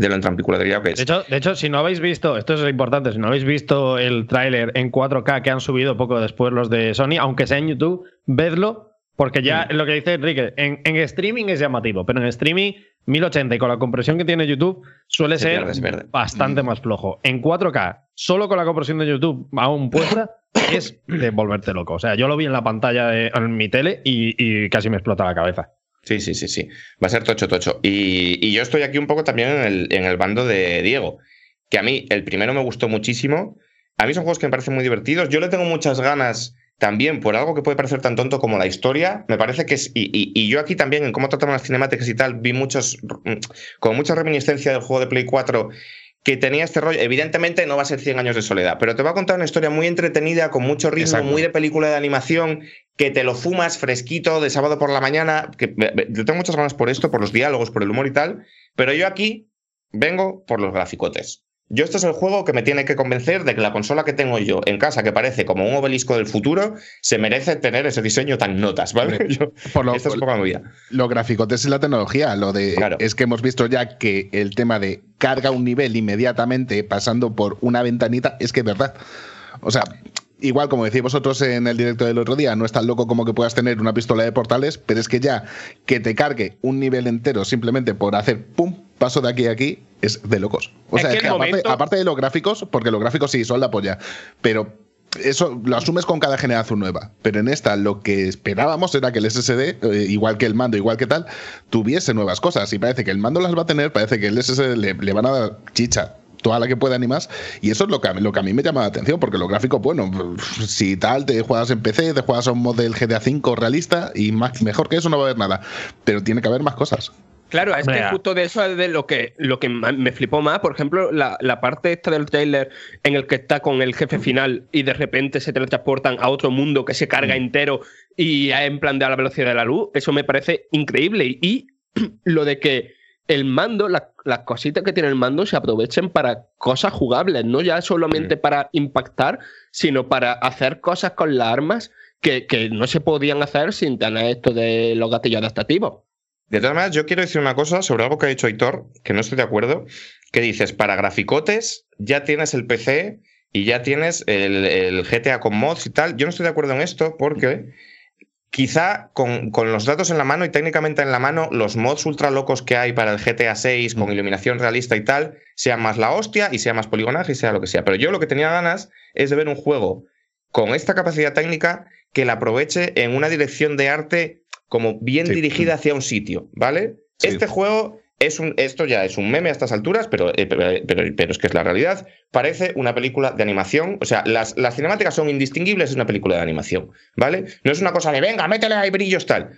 de lo entrampicularidad que es. De hecho, de hecho, si no habéis visto, esto es importante, si no habéis visto el tráiler en 4K que han subido poco después los de Sony, aunque sea en YouTube, vedlo, porque ya lo que dice Enrique, en, en streaming es llamativo, pero en streaming 1080 y con la compresión que tiene YouTube suele Se ser pierde, bastante más flojo. En 4K, solo con la compresión de YouTube aún puesta, es de volverte loco. O sea, yo lo vi en la pantalla de en mi tele y, y casi me explota la cabeza. Sí, sí, sí, sí. Va a ser tocho, tocho. Y, y yo estoy aquí un poco también en el, en el bando de Diego, que a mí el primero me gustó muchísimo. A mí son juegos que me parecen muy divertidos. Yo le tengo muchas ganas también por algo que puede parecer tan tonto como la historia. Me parece que es. Y, y- yo aquí también, en cómo tratan las cinemáticas y tal, vi muchos. mm, Con mucha reminiscencia del juego de Play 4 que tenía este rollo. Evidentemente no va a ser 100 años de soledad, pero te va a contar una historia muy entretenida, con mucho ritmo, Exacto. muy de película de animación, que te lo fumas fresquito de sábado por la mañana. Que yo tengo muchas ganas por esto, por los diálogos, por el humor y tal, pero yo aquí vengo por los graficotes. Yo este es el juego que me tiene que convencer de que la consola que tengo yo en casa, que parece como un obelisco del futuro, se merece tener ese diseño tan notas, ¿vale? Hombre, Yo- Por lo, esta es la movida. Los graficotes es la tecnología. Lo de Claro. es que hemos visto ya que el tema de carga un nivel inmediatamente pasando por una ventanita es que es verdad. O sea, igual como decís vosotros en el directo del otro día, no es tan loco como que puedas tener una pistola de portales, pero es que ya que te cargue un nivel entero simplemente por hacer pum, paso de aquí a aquí, es de locos. O Es sea, que es que aparte, momento- aparte de los gráficos, porque los gráficos sí son la polla, pero eso lo asumes con cada generación nueva. Pero en esta lo que esperábamos era que el SSD, eh, igual que el mando, igual que tal, tuviese nuevas cosas. Y parece que el mando las va a tener, parece que el SSD le, le van a dar chicha. Toda la que puedan y más. Y eso es lo que, a mí- lo que a mí me llama la atención, porque los gráficos, bueno, si tal, te juegas en PC, te juegas a un modelo GTA V realista y más, mejor que eso no va a haber nada. Pero tiene que haber más cosas. Claro, es que Mira. justo de eso es de lo que, lo que me flipó más. Por ejemplo, la, la parte esta del trailer en el que está con el jefe final y de repente se teletransportan a otro mundo que se carga entero y en plan de a la velocidad de la luz, eso me parece increíble. Y lo de que el mando, la- las cositas que tiene el mando se aprovechen para cosas jugables, no ya solamente para impactar, sino para hacer cosas con las armas que, que no se podían hacer sin tener esto de los gatillos adaptativos. De todas maneras, yo quiero decir una cosa sobre algo que ha dicho Aitor, que no estoy de acuerdo, que dices, para graficotes ya tienes el PC y ya tienes el, el GTA con mods y tal. Yo no estoy de acuerdo en esto porque quizá con, con, los datos en la mano y técnicamente en la mano, los mods ultra locos que hay para el GTA 6 con iluminación realista y tal, sean más la hostia y sea más poligonaje y sea lo que sea. Pero yo lo que tenía ganas es de ver un juego con esta capacidad técnica que la aproveche en una dirección de arte como bien sí. dirigida hacia un sitio, ¿vale? Sí. Este juego es un, esto ya es un meme a estas alturas, pero, eh, pero, pero, pero, es que es la realidad. Parece una película de animación. O sea, las, las cinemáticas son indistinguibles de una película de animación, ¿vale? No es una cosa de venga, métele ahí brillos, tal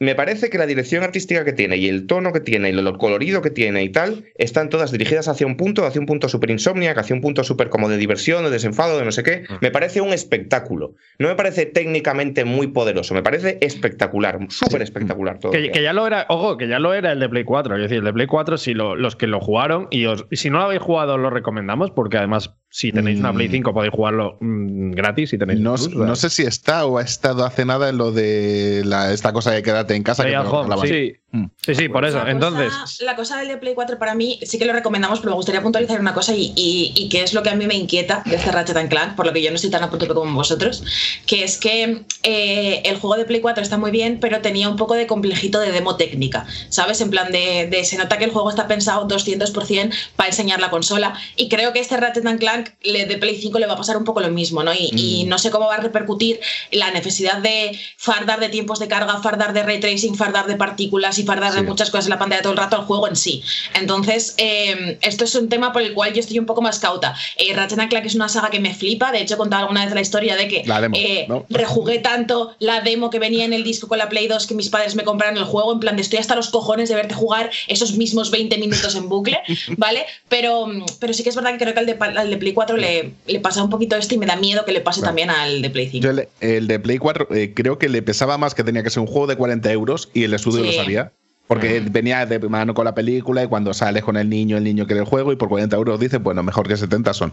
me parece que la dirección artística que tiene y el tono que tiene y lo colorido que tiene y tal están todas dirigidas hacia un punto, hacia un punto súper insomnia, hacia un punto súper como de diversión, de desenfado, de no sé qué. Me parece un espectáculo. No me parece técnicamente muy poderoso, me parece espectacular, súper espectacular todo. Que, que, ya lo era, ojo, que ya lo era el de Play 4. Es decir, el de Play 4, si lo, los que lo jugaron y, os, y si no lo habéis jugado, lo recomendamos porque además si tenéis una Play 5 podéis jugarlo mmm, gratis si tenéis no, plus, no, sé si está o ha estado hace nada en lo de la, esta cosa de quedarte en casa. Play que home, sí. Mm. sí, sí, por eso. La Entonces, cosa, la cosa del de Play 4 para mí sí que lo recomendamos, pero me gustaría puntualizar una cosa y, y, y, que es lo que a mí me inquieta de este Ratchet Clank, por lo que yo no estoy tan a punto como vosotros, que es que eh, el juego de Play 4 está muy bien, pero tenía un poco de complejito de demo técnica, ¿sabes? En plan de, de se nota que el juego está pensado 200% para enseñar la consola y creo que este Ratchet Clank le, de Play 5 le va a pasar un poco lo mismo, ¿no? Y, mm. y, no sé cómo va a repercutir la necesidad de fardar de tiempos de carga, fardar de ray tracing, fardar de partículas y fardar sí. de muchas cosas en la pantalla todo el rato al juego en sí. Entonces, eh, esto es un tema por el cual yo estoy un poco más cauta. Eh, Ratchet Clank es una saga que me flipa, de hecho he contado alguna vez la historia de que demo, eh, ¿no? rejugué tanto la demo que venía en el disco con la Play 2 que mis padres me compraron el juego, en plan de estoy hasta los cojones de verte jugar esos mismos 20 minutos en bucle, ¿vale? Pero, pero sí que es verdad que creo que al de, al de Play 4 le, le pasa un poquito esto y me da miedo que le pase también al de Play 5. Yo el, el de Play 4 eh, creo que le pesaba más que tenía que ser un juego de 40 euros y el estudio Sí. lo sabía. Porque venía de mano con la película y cuando sales con el niño, el niño quiere el juego y por 40 euros dice, bueno, mejor que 70 son.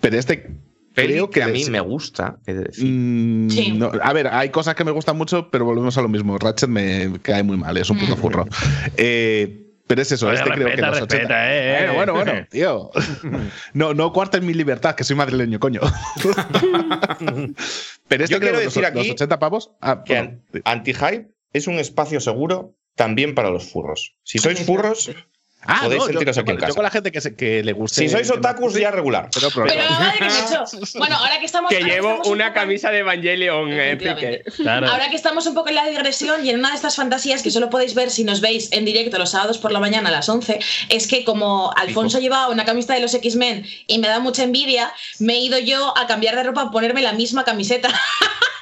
Pero este Peli creo que que a mí me gusta, es decir. Mm, Sí. no, a ver, hay cosas que me gustan mucho, pero volvemos a lo mismo. Ratchet me cae muy mal, es un puto Mm. furro. Eh, pero es eso, Oye, este creo que respeta, los 80. respeta, eh, eh. Bueno, bueno, bueno, tío. No, no cuartes mi libertad, que soy madrileño, coño. pero este Yo creo quiero que los, decir los aquí 80 pavos. Ah, que bueno, an- anti-hype es un espacio seguro también para los furros. Si sois furros, Ah, podéis no, sentiros yo aquí en con- yo casa. con la gente que, se- que le guste. si sois otakus, ya regular. pero. Pero madre que me he hecho. Bueno, ahora que estamos. Que llevo estamos un una poco en- camisa de Evangelion, eh. Pique. claro. Ahora que estamos un poco en la digresión y en una de estas fantasías que solo podéis ver si nos veis en directo los sábados por la mañana a las 11, es que como Alfonso llevaba una camiseta de los X-Men y me da mucha envidia, me he ido yo a cambiar de ropa a ponerme la misma camiseta.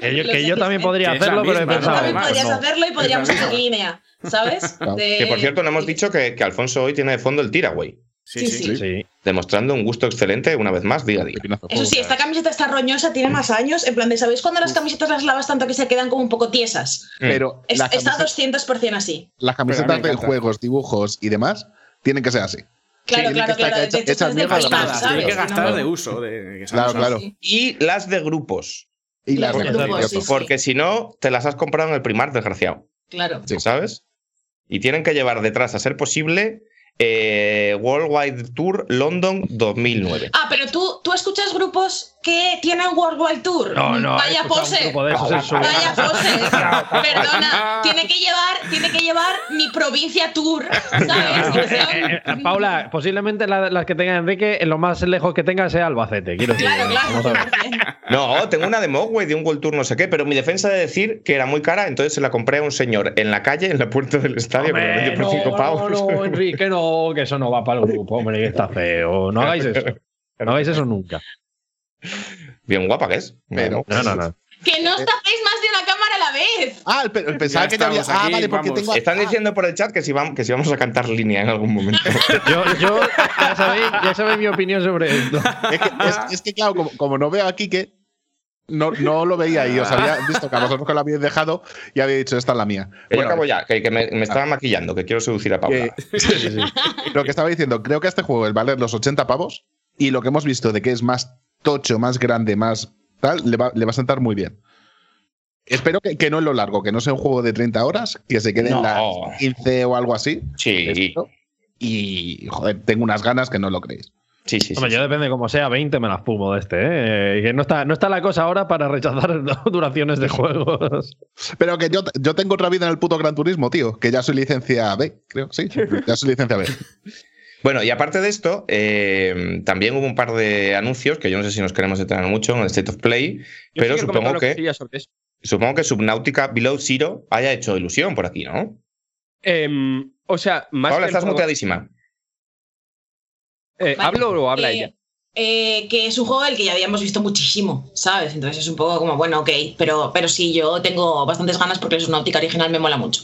que yo, los que yo también podría hacerlo, pero he pensado. también podrías no. hacerlo y podríamos hacer línea, ¿sabes? De- Que por cierto, no hemos dicho que, que Alfonso hoy tiene de fondo el Tiraway, Sí, Sí, sí. sí. Sí. demostrando un gusto excelente una vez más, día a día. Eso sí, esta camiseta está roñosa, tiene más años. En plan de, ¿sabéis cuando las camisetas las lavas tanto que se quedan como un poco tiesas? Pero Es- está camiseta- 200% así. las camisetas de juegos, dibujos y demás tienen que ser así. Claro, claro, claro. hecha- De hecho, hechas es de gastadas, ¿sabes? Tiene que gastar no. de uso. De, que Claro, claro. Y las de grupos. Y las sí, sí. Porque si no, te las has comprado en el primar, desgraciado. Claro. Sí. ¿Sabes? Y tienen que llevar detrás, a ser posible, eh, Worldwide Tour London 2009. Ah, pero tú, tú escuchas grupos que tienen World Wide Tour. No, no. Vaya pose. su- Vaya pose. Perdona. Tiene que llevar, tiene que llevar mi provincia tour. ¿Sabes? Son- Eh, eh, Paula, posiblemente la- las que tenga Enrique, lo más lejos que tenga sea Albacete. Quiero decir, Claro, ver. claro. No, tengo una de Mogwai de un World Tour no sé qué, pero mi defensa de decir que era muy cara, entonces se la compré a un señor en la calle, en la puerta del estadio, me Hombre, vendió por no, 5 pavos. no, no, Enrique, no, que eso no va para el grupo, hombre, que está feo. No hagáis eso. No hagáis eso nunca. Bien guapa que es. Pero- No, no, no. Que no os tapéis más de una cámara a la vez. Ah, el pe- pensaba que había. Ah, aquí, vale, porque vamos. tengo. Están ah, diciendo por el chat que si, vamos, que si vamos a cantar línea en algún momento. Yo, yo ya, sabéis, ya sabéis mi opinión sobre esto. Es que, es- es que, claro, como, como no veo aquí que. No, no lo veía y os había visto que a vosotros que lo habéis dejado y había dicho, esta es la mía. Que yo Bueno, acabo ya, que, que me, me estaba maquillando, que quiero seducir a Paula. que- lo que estaba diciendo, creo que este juego el valer los 80 pavos y lo que hemos visto de que es más tocho, más grande, más tal, le va, le va a sentar muy bien. Espero que, que no en lo largo, que no sea un juego de 30 horas, que se quede en las 15 o algo así. Sí. Y, joder, tengo unas ganas que no lo creéis. Sí, sí. Hombre, sí. yo depende de cómo sea, 20 me las fumo de este, ¿eh? Y Que no está, no está la cosa ahora para rechazar duraciones de juegos. Pero que yo, yo tengo otra vida en el puto Gran Turismo, tío, que ya soy licencia B, creo, sí, ya soy licencia B. Bueno, y aparte de esto, eh, también hubo un par de anuncios que yo no sé si nos queremos detener mucho en el State of Play, Yo pero sí supongo que, eso. supongo que Subnautica Below Zero haya hecho ilusión por aquí, ¿no? Em, o sea, más que el estás juego- muteadísima. Eh, Vale. ¿Hablo o habla Eh, ella? eh, que es un juego del que ya habíamos visto muchísimo, ¿sabes? Entonces es un poco como, bueno, ok, pero, pero sí, yo tengo bastantes ganas porque es una óptica original, me mola mucho.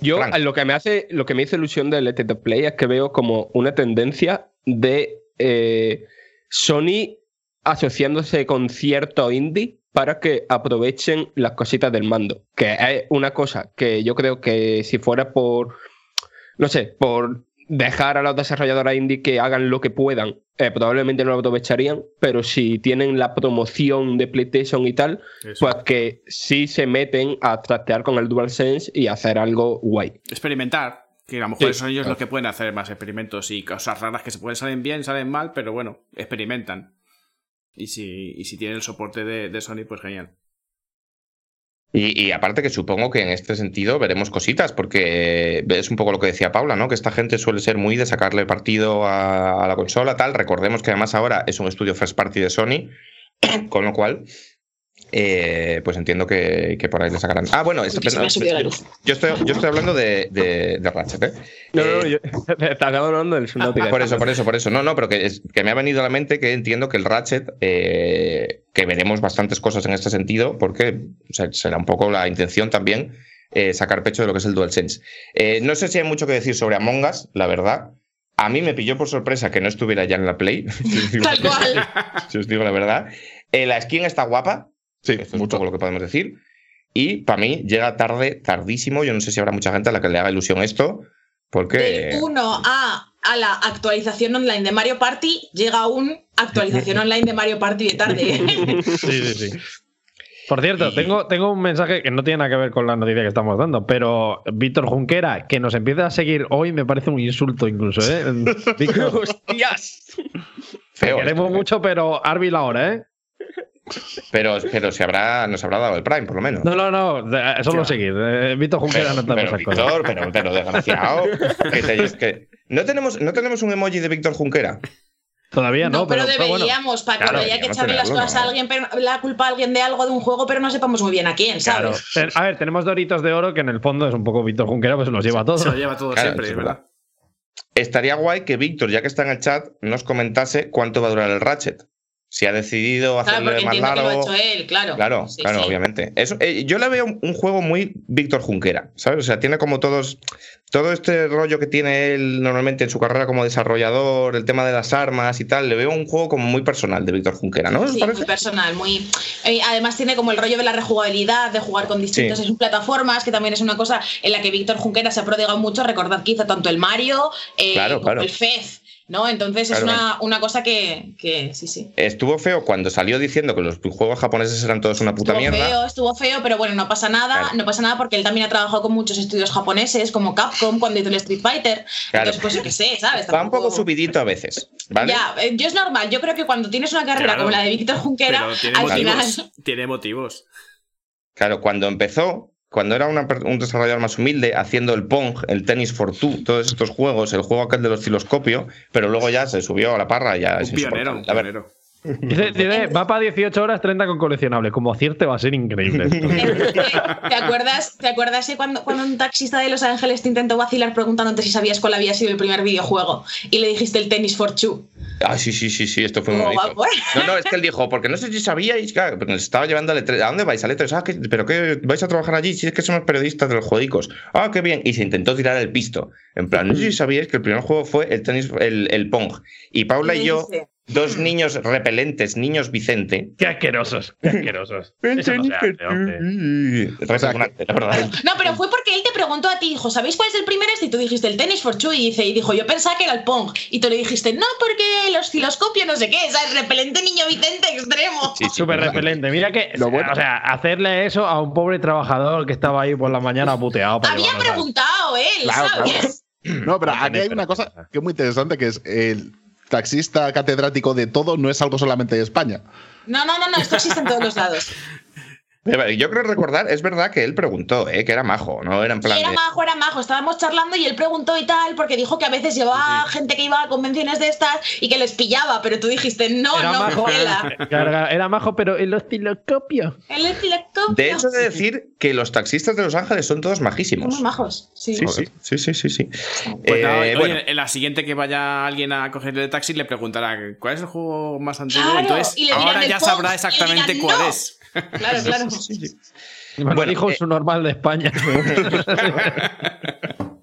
Yo Frank. lo que me hace, lo que me hizo ilusión del Let It Play es que veo como una tendencia de eh, Sony asociándose con cierto indie para que aprovechen las cositas del mando. Que es una cosa que yo creo que si fuera por, no sé, por dejar a los desarrolladores indie que hagan lo que puedan, eh, probablemente no lo aprovecharían, pero si tienen la promoción de PlayStation y tal, Eso. pues que sí se meten a trastear con el DualSense y hacer algo guay. Experimentar. Que a lo mejor Sí, son ellos claro. los que pueden hacer más experimentos y cosas raras que se pueden salen bien, salen mal, pero bueno, experimentan. Y si, y si tienen el soporte de, de Sony, pues genial. Y, aparte que supongo que en este sentido veremos cositas, porque es un poco lo que decía Paula, ¿no? Que esta gente suele ser muy de sacarle partido a, a la consola, tal. Recordemos que además ahora es un estudio first party de Sony, con lo cual, eh, pues entiendo que, que por ahí le sacarán. Ah, bueno, luz. yo, estoy, yo estoy hablando de, de, de Ratchet, ¿eh? No, no, Eh, no, yo estaba hablando del Subnautica. por eso, por eso, por eso. No, no, pero que, es- que me ha venido a la mente que entiendo que el Ratchet, eh, que veremos bastantes cosas en este sentido, porque o sea, será un poco la intención también eh, sacar pecho de lo que es el DualSense. Eh, no sé si hay mucho que decir sobre Among Us, la verdad. A mí me pilló por sorpresa que no estuviera ya en la Play. si os digo- Tal cual. si os digo la verdad. Eh, la skin está guapa, Sí, esto es mucho. poco lo que podemos decir. Y para mí llega tarde, tardísimo. Yo no sé si habrá mucha gente a la que le haga ilusión esto, porque... Del 1 a, a la actualización online de Mario Party, llega un actualización online de Mario Party de tarde. Sí, sí, sí. Por cierto, Y- tengo, tengo un mensaje que no tiene nada que ver con la noticia que estamos dando, pero Víctor Junquera, que nos empieza a seguir hoy, me parece un insulto incluso, ¿eh? Víctor, ¡Hostias! Feo. queremos esto, ¿eh? mucho, pero Arbil ahora, ¿eh? Pero, pero se habrá, nos habrá dado el Prime, por lo menos. No, no, no, de- solo seguir. Eh, Víctor Junquera pero, no está. Víctor, pero, pero desgraciado. que te- es que- ¿No, tenemos, ¿No tenemos un emoji de Víctor Junquera? Todavía no, No, pero, pero, pero bueno. deberíamos, para Claro, cuando haya que echarle las cosas a alguien, pero la culpa a alguien de algo de un juego, pero no sepamos muy bien a quién. ¿sabes? A ver, tenemos Doritos de Oro, que en el fondo es un poco Víctor Junquera, pues se los lleva todo. Se lo lleva todo Claro, siempre, es verdad. Estaría guay que Víctor, ya que está en el chat, nos comentase cuánto va a durar el Ratchet. Si ha decidido Claro, hacerle porque más entiendo que lo ha largo. hecho él, claro. Claro, Sí, claro, sí. obviamente. Eso, eh, yo le veo un, un juego muy Víctor Junquera, ¿sabes? O sea, tiene como todos. Todo este rollo que tiene él normalmente en su carrera como desarrollador, el tema de las armas y tal, le veo un juego como muy personal de Víctor Junquera, ¿no? ¿Os Sí, muy personal, muy. eh, además tiene como el rollo de la rejugabilidad, de jugar con distintas Sí. plataformas, que también es una cosa en la que Víctor Junquera se ha prodigado mucho. Recordad que hizo tanto el Mario eh, Claro, como claro. el Fez, ¿no? Entonces es una, una cosa que, que sí, sí. Estuvo feo cuando salió diciendo que los juegos japoneses eran todos una puta Estuvo mierda. feo, estuvo feo, pero bueno, no pasa nada, Claro. no pasa nada porque él también ha trabajado con muchos estudios japoneses, como Capcom, cuando hizo el Street Fighter. Claro. Entonces, pues yo qué sé, ¿sabes? Va un poco subidito a veces, ¿vale? Ya, eh, yo es normal, yo creo que cuando tienes una carrera Claro. como la de Víctor Junquera, Pero tiene al motivos. final. Tiene motivos. Claro, cuando empezó, cuando era una un desarrollador más humilde, haciendo el Pong, el Tennis for Two, todos estos juegos, el juego aquel del osciloscopio, pero luego ya se subió a la parra ya Un es pionero, un pionero. Dice, dice, va para 18 horas 30 con coleccionable. Como acierte va a ser increíble. esto. ¿Te acuerdas, ¿te acuerdas cuando, cuando un taxista de Los Ángeles te intentó vacilar preguntándote si sabías cuál había sido el primer videojuego y le dijiste el tenis for two? Ah, sí, sí, sí, sí, esto fue muy. No, no, es que él dijo, porque no sé si sabíais, claro, porque nos estaba llevando E3. ¿A dónde vais? Al E3. Ah, ¿qué- ¿pero qué? ¿Vais a trabajar allí? Si es que somos periodistas de los juegos. Ah, qué bien. Y se intentó tirar el pisto. En plan, no sé si sabíais que el primer juego fue el tenis, el, el Pong. Y Paula y yo dijiste, dos niños repelentes, niños Vicente. Qué asquerosos, qué asquerosos. Eso no se hace, hombre. Repugnante, la verdad. No, pero fue porque él te preguntó a ti, dijo, ¿sabéis cuál es el primer este? Y tú dijiste el tenis for two. Y, dice, y dijo, yo pensaba que era el Pong. Y tú le dijiste, no, porque el osciloscopio no sé qué, ¿sabes? Repelente niño Vicente extremo. Sí, Súper repelente. Mira que, Lo bueno- o sea, hacerle eso a un pobre trabajador que estaba ahí por la mañana puteado. para Había preguntado él, Claro, ¿sabes? No, pero aquí hay una cosa que es muy interesante, que es el taxista catedrático de todo no es algo solamente de España. No, no, no, no, esto existe en todos los lados. Yo creo recordar, es verdad que él preguntó, ¿eh? que era majo, no era en plan Era de. majo, era majo. Estábamos charlando y él preguntó y tal, porque dijo que a veces llevaba gente que iba a convenciones de estas y que les pillaba, pero tú dijiste, no, Era no, majo. Era, era majo, pero el osciloscopio. El estiloscopio. De hecho, he de decir que los taxistas de Los Ángeles son todos Son majísimos. muy majos. Sí. Sí, sí, sí, sí, sí, sí. Pues nada, Eh, oye, bueno, en la siguiente que vaya alguien a cogerle el taxi le preguntará ¿cuál es el juego más antiguo? Claro, Entonces, y le dirán ahora ya Pong, sabrá exactamente dirán, cuál "No". es. Claro, claro. Bueno, Bueno, dijo eh, su normal de España.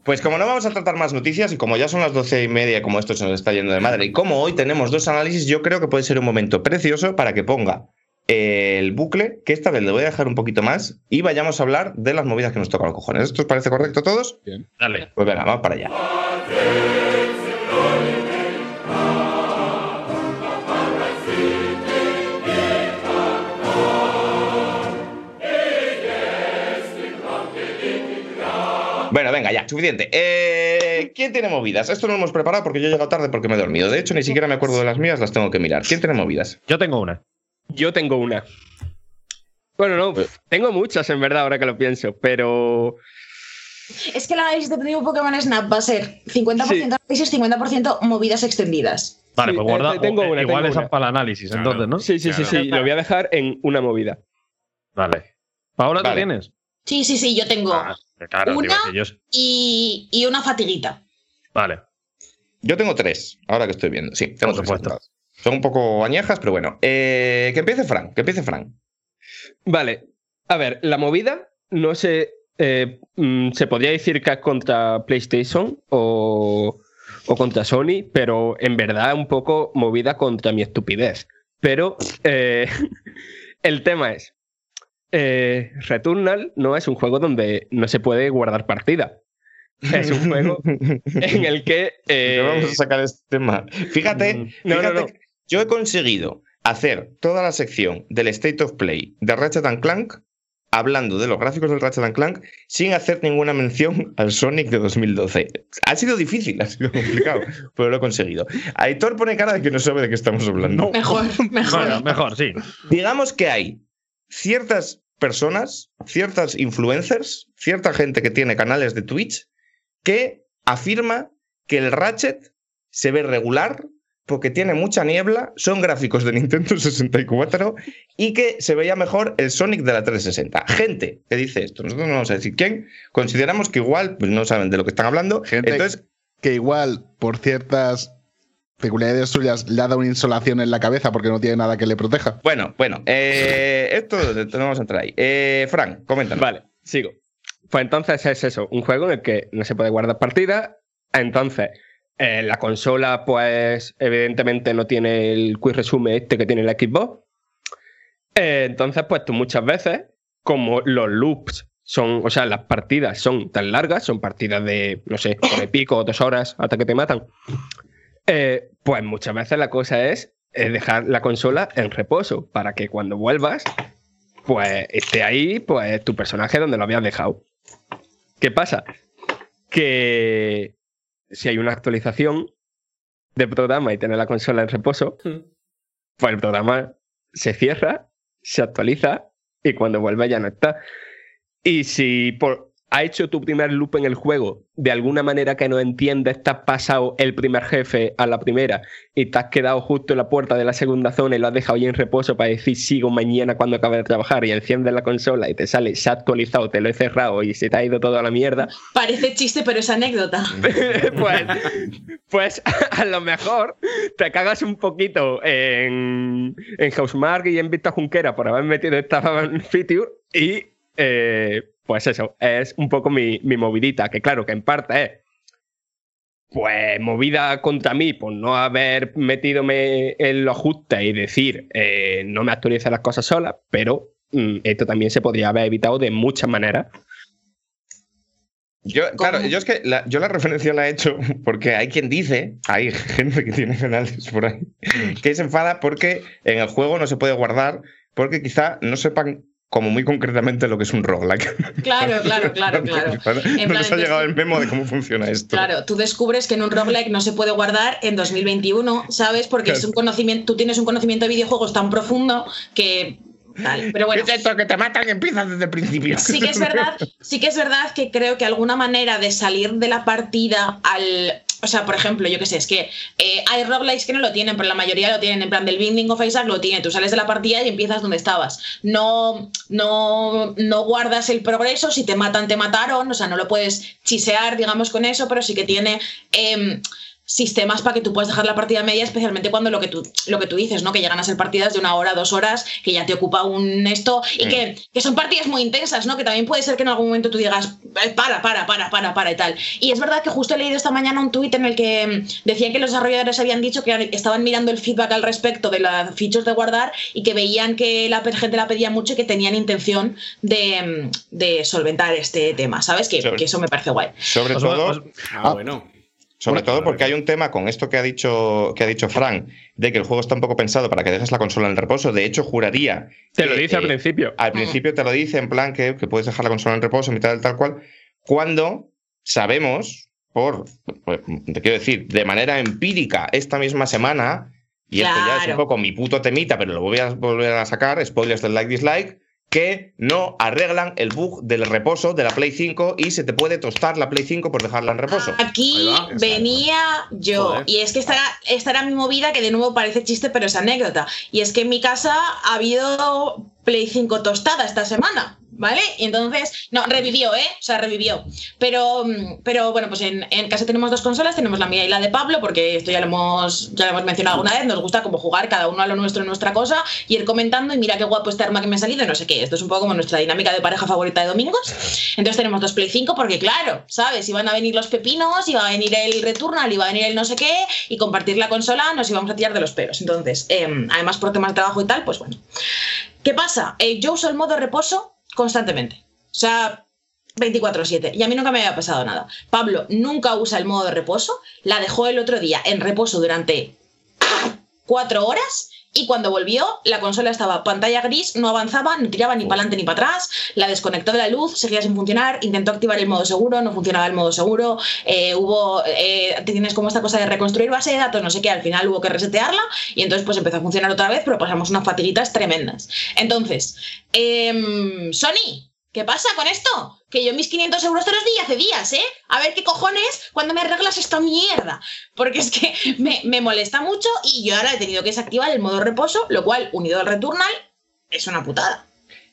Pues como no vamos a tratar más noticias y como ya son las doce y media, como esto se nos está yendo de madre, y como hoy tenemos dos análisis, yo creo que puede ser un momento precioso para que ponga el bucle, que esta vez le voy a dejar un poquito más, y vayamos a hablar de las movidas que nos tocan los cojones. ¿Esto os parece correcto a todos? Dale. Pues venga, vamos para allá. Bueno, venga, ya, suficiente. Eh, ¿Quién tiene movidas? Esto no lo hemos preparado porque yo he llegado tarde porque me he dormido. De hecho, ni siquiera me acuerdo de las mías, las tengo que mirar. ¿Quién tiene movidas? Yo tengo una. Yo tengo una. Bueno, no, tengo muchas en verdad ahora que lo pienso, pero Es que el análisis de Primo Pokémon Snap va a ser 50% Sí. análisis, 50% movidas extendidas. Vale, Sí, pues guarda. eh, tengo una, igual tengo esa una. para el análisis, Claro. entonces, ¿no? sí, sí, sí, Claro. sí, lo voy a dejar en una movida. Vale. Paola, ¿tú Vale. tienes? Sí, sí, sí, yo tengo. Ah, claro, Una- digo que yo- Y, y una fatiguita. Vale. Yo tengo tres, ahora que estoy viendo. Sí, tengo Por tres supuesto. Son un poco añejas, pero bueno. Eh, que empiece Fran, que empiece Fran. Vale, a ver, la movida no sé, eh, mm, se podría decir que es contra PlayStation o, o contra Sony, pero en verdad un poco movida contra mi estupidez. Pero eh, el tema es, eh, Returnal no es un juego donde no se puede guardar partida. Es un juego en el que... eh, vamos a sacar este tema. Fíjate, Mm, no, fíjate no. yo he conseguido hacer toda la sección del State of Play de Ratchet and Clank hablando de los gráficos del Ratchet and Clank sin hacer ninguna mención al Sonic de 2012. Ha sido difícil, ha sido complicado, pero lo he conseguido. Aitor pone cara de que no sabe de qué estamos hablando. Mejor, mejor. Bueno, mejor, sí. Digamos que hay ciertas personas, ciertas influencers, cierta gente que tiene canales de Twitch que afirma que el Ratchet se ve regular porque tiene mucha niebla, son gráficos de Nintendo 64 y que se veía mejor el Sonic de la 360. Gente que dice esto, nosotros no vamos a decir quién, consideramos que igual pues, no saben de lo que están hablando. Gente Entonces, que igual, por ciertas peculiaridades suyas, le ha dado una insolación en la cabeza porque no tiene nada que le proteja. bueno, bueno, eh, esto no vamos a entrar ahí. Eh, Frank, coméntanos. Vale, sigo. Pues entonces es eso, un juego en el que no se puede guardar partida. Entonces, eh, la consola, pues, evidentemente no tiene el quick resume este que tiene la Xbox. Eh, entonces, pues tú muchas veces, como los loops son, o sea, las partidas son tan largas, son partidas de, no sé, hora y pico o dos horas hasta que te matan. Eh, pues muchas veces la cosa es eh, dejar la consola en reposo para que cuando vuelvas pues esté ahí, pues tu personaje donde lo habías dejado. ¿Qué pasa? Que si hay una actualización de programa y tener la consola en reposo, pues el programa se cierra, se actualiza y cuando vuelve ya no está. Y si por, ha hecho tu primer loop en el juego de alguna manera que no entiendes, te has pasado el primer jefe a la primera y te has quedado justo en la puerta de la segunda zona y lo has dejado ahí en reposo para decir sigo mañana cuando acabe de trabajar y enciendes la consola y te sale, se ha actualizado, te lo he cerrado y se te ha ido todo a la mierda, Parece chiste, pero es anécdota. pues, pues a lo mejor te cagas un poquito en, en Housemark y en Vista Junquera por haber metido esta feature y eh, pues eso, es un poco mi, mi movidita, que claro, que en parte es pues movida contra mí por no haber metidome en los ajustes y decir eh, no me actualice las cosas solas, pero mm, esto también se podría haber evitado de muchas maneras. Yo, claro, yo es que la, yo la referencia la he hecho porque hay quien dice, hay gente que tiene canales por ahí, que se enfada porque en el juego no se puede guardar, porque quizá no sepan como muy concretamente lo que es un roguelike. Claro, claro, claro, claro. En no plan, les ha llegado el memo de cómo funciona esto. Claro, tú descubres que en un roguelike no se puede guardar en 2021, ¿sabes? Porque es un conocimiento, tú tienes un conocimiento de videojuegos tan profundo que tal. Pero bueno, ¿Qué es esto que te matan y empiezas desde el principio? sí que es verdad, sí que es verdad que creo que alguna manera de salir de la partida al o sea, por ejemplo, yo qué sé, es que eh, hay roguelikes que no lo tienen, pero la mayoría lo tienen. En plan, del Binding of Isaac lo tiene. Tú sales de la partida y empiezas donde estabas. No, no, no guardas el progreso. Si te matan, te mataron. O sea, no lo puedes chisear, digamos, con eso, pero sí que tiene. em, sistemas para que tú puedas dejar la partida media, especialmente cuando lo que tú, lo que tú dices, ¿no? Que llegan a ser partidas de una hora, dos horas, que ya te ocupa un esto, y Mm. que, que son partidas muy intensas, ¿no? Que también puede ser que en algún momento tú digas, "Eh, para, para, para, para, para y tal. Y es verdad que justo he leído esta mañana un tuit en el que mm, decían que los desarrolladores habían dicho que estaban mirando el feedback al respecto de las features de guardar y que veían que la gente la pedía mucho y que tenían intención de, mm, de solventar este tema, ¿sabes? Que, Sobre- que eso me parece guay. Sobre todo, os- Ah, bueno. Sobre todo porque hay un tema con esto que ha dicho que ha dicho Frank, de que el juego está un poco pensado para que dejes la consola en reposo. De hecho, juraría. Te lo que, dice al eh, principio. Al principio te lo dice en plan que, que puedes dejar la consola en reposo, mitad del tal cual, cuando sabemos, por, pues, te quiero decir, de manera empírica, esta misma semana, y esto ya es un poco mi puto temita, pero lo voy a volver a sacar, spoilers del like dislike, que no arreglan el bug del reposo de la Play 5 y se te puede tostar la Play 5 por dejarla en reposo. Aquí venía yo. Joder. Y es que esta, esta era mi movida, que de nuevo parece chiste, pero es anécdota. Y es que en mi casa ha habido Play 5 tostada esta semana. ¿Vale? Y entonces, no, revivió, ¿eh? O sea, revivió. Pero, mm, pero bueno, pues en, en casa tenemos dos consolas, tenemos la mía y la de Pablo, porque esto ya lo hemos, ya hemos mencionado alguna vez, nos gusta como jugar cada uno a lo nuestro en nuestra cosa, y ir comentando, y mira qué guapo este arma que me ha salido, no sé qué. Esto es un poco como nuestra dinámica de pareja favorita de domingos. Entonces tenemos dos Play 5 porque, claro, ¿sabes? Iban a venir los pepinos, iba a venir el Returnal, iba a venir el no sé qué, y compartir la consola nos íbamos a tirar de los pelos. Entonces, em, además por temas de trabajo y tal, pues bueno. ¿Qué pasa? Eh, yo uso el modo reposo constantemente. O sea, 24/7. Y a mí nunca me había pasado nada. Pablo nunca usa el modo de reposo. La dejó el otro día en reposo durante cuatro horas y cuando volvió la consola estaba pantalla gris, no avanzaba, no tiraba ni para adelante ni para atrás, la desconectó de la luz, seguía sin funcionar, intentó activar el modo seguro, no funcionaba el modo seguro, eh, hubo, eh, tienes como esta cosa de reconstruir base de datos, no sé qué, al final hubo que resetearla y entonces pues empezó a funcionar otra vez, pero pasamos unas fatiguitas tremendas. Entonces, em, Sony, ¿Qué pasa con esto? Que yo mis 500 euros te los di hace días, ¿eh? A ver qué cojones cuando me arreglas esta mierda. Porque es que me, me molesta mucho y yo ahora he tenido que desactivar el modo reposo, lo cual, unido al Returnal, es una putada.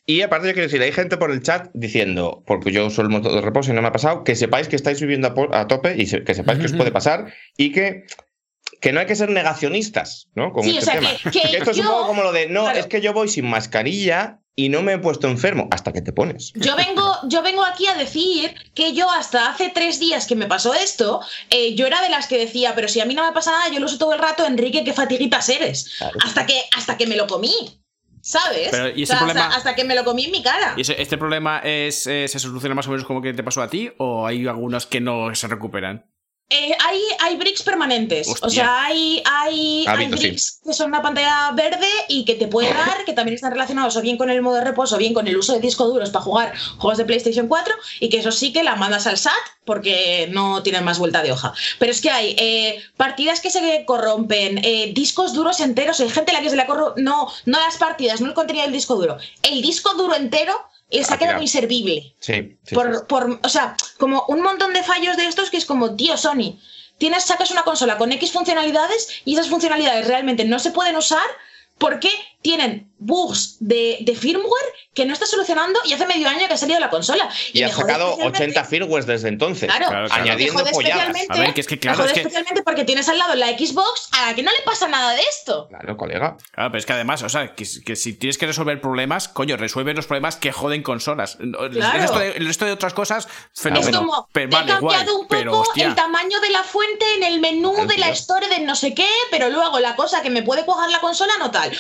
Y aparte, yo quiero decir, hay gente por el chat diciendo, porque yo uso el modo de reposo y no me ha pasado, que sepáis que estáis viviendo a, tope y se- que sepáis que os puede pasar y que, que no hay que ser negacionistas, ¿no? Con Sí, o este sea, tema. que- que esto es un poco como lo de, no, claro. es que yo voy sin mascarilla y no me he puesto enfermo hasta que te pones. Yo vengo, yo vengo aquí a decir que yo hasta hace tres días que me pasó esto, eh, yo era de las que decía, pero si a mí no me pasa nada, yo lo uso todo el rato, Enrique, qué fatiguitas eres. Claro. Hasta que, hasta que me lo comí. ¿Sabes? Pero, ¿y ese O sea, problema- hasta, hasta que me lo comí en mi cara. ¿Y ese- este problema es, eh, se soluciona más o menos como que te pasó a ti? ¿O hay algunos que no se recuperan? Eh, hay, hay bricks permanentes. Hostia. O sea, hay, hay, sí. bricks que son una pantalla verde y que te puede dar, que también están relacionados o bien con el modo de reposo o bien con el uso de disco duros para jugar juegos de PlayStation 4 y que eso sí que la mandas al SAT porque no tienen más vuelta de hoja. Pero es que hay eh, partidas que se corrompen, eh, discos duros enteros, hay gente a la que se le corro no, no las partidas, no el contenido del disco duro, el disco duro entero eh, se Ah, ha quedado tirado. inservible Sí, sí, sí. por, por- o sea, como un montón de fallos de estos que es como, tío, Sony, tienes, sacas una consola con X funcionalidades y esas funcionalidades realmente no se pueden usar porque tienen bugs de, de firmware que no está solucionando y hace medio año que ha salido la consola. Y, ha me jode sacado especialmente- 80 firmwares desde entonces. Claro, Claro, claro. añadiendo especialmente, A ver, que es que claro, es que- especialmente porque tienes al lado la Xbox a la que no le pasa nada de esto. Claro, colega. Claro, pero es que además, o sea, que, que si tienes que resolver problemas, coño, resuelve los problemas que joden consolas. El, resto, de, el resto de otras cosas, fenómeno. es como, pero te he vale, cambiado guay, un poco el tamaño de la fuente en el menú de la tío. store de no sé qué, pero luego la cosa que me puede coger la consola no tal.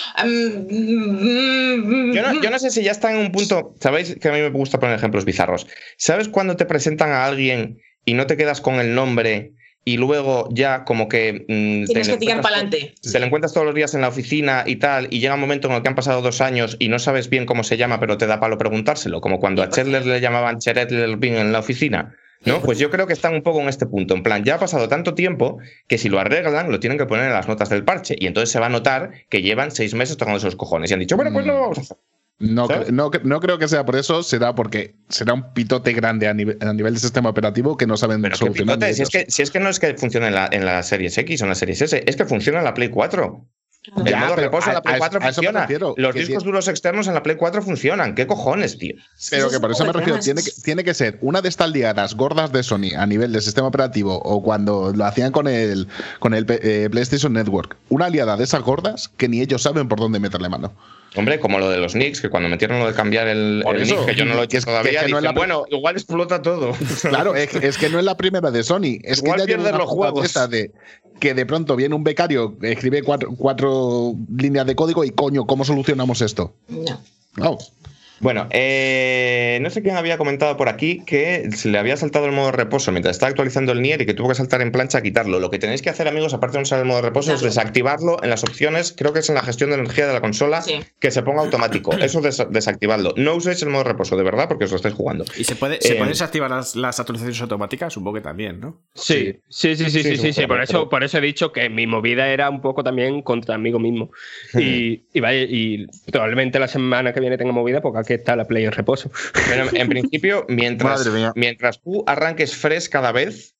Yo no, yo no sé si ya está en un punto. Sabéis que a mí me gusta poner ejemplos bizarros. ¿Sabes cuando te presentan a alguien y no te quedas con el nombre y luego ya como que. mm, Tienes que tirar para adelante. Te lo encuentras todos los días en la oficina y tal, y llega un momento en el que han pasado dos años y no sabes bien cómo se llama, pero te da palo preguntárselo, como cuando a Chandler le llamaban Cheretler en la oficina. ¿No? Pues yo creo que están un poco en este punto. En plan, ya ha pasado tanto tiempo que si lo arreglan, lo tienen que poner en las notas del parche. Y entonces se va a notar que llevan seis meses tocando esos cojones. Y han dicho, bueno, pues no lo vamos a hacer. No, no, no creo que sea por eso, será porque será un pitote grande a nivel, a nivel de sistema operativo que no saben Pero solucionar. picote, ni si es, que, si es que no es que funcione en la, en la Series X o en la Series S, es que funciona en la Play 4. El Ya, modo pero reposo en a- la Play a eso- 4 a eso me funciona. refiero, Los discos duros externos en la Play 4 funcionan. ¿Qué cojones, tío? Pero que por eso me refiero, tiene que, tiene que ser una de estas liadas gordas de Sony a nivel del sistema operativo o cuando lo hacían con el, con el eh, PlayStation Network. Una aliada de esas gordas que ni ellos saben por dónde meterle mano. Hombre, como lo de los Knicks, que cuando metieron lo de cambiar el, el eso, que yo no lo he hecho es- que- todavía, que dicen, bueno, igual explota todo. Claro, es, es que no es la primera de Sony. Es Igual que ya una los juegos. de que de pronto viene un becario, escribe cuatro, cuatro líneas de código y coño, ¿cómo solucionamos esto? No. No. Bueno, eh, no sé quién había comentado por aquí que se le había saltado el modo reposo mientras estaba actualizando el Nier y que tuvo que saltar en plancha a quitarlo. Lo que tenéis que hacer, amigos, aparte de usar el modo reposo, es desactivarlo en las opciones, creo que es en la gestión de energía de la consola, Sí. que se ponga automático. Eso des- desactivadlo. No uséis el modo reposo, de verdad, porque os lo estáis jugando. ¿Y se puede, se Eh, pueden desactivar las, las actualizaciones automáticas? Supongo que también, ¿no? Sí, sí, sí, sí, sí, Sí, sí, sí, sí, Por eso, por eso he dicho que mi movida era un poco también contra amigo mismo. Y, y vaya, y probablemente la semana que viene tenga movida porque aquí está la Play en reposo. Pero en principio, mientras, mientras tú arranques fresh cada vez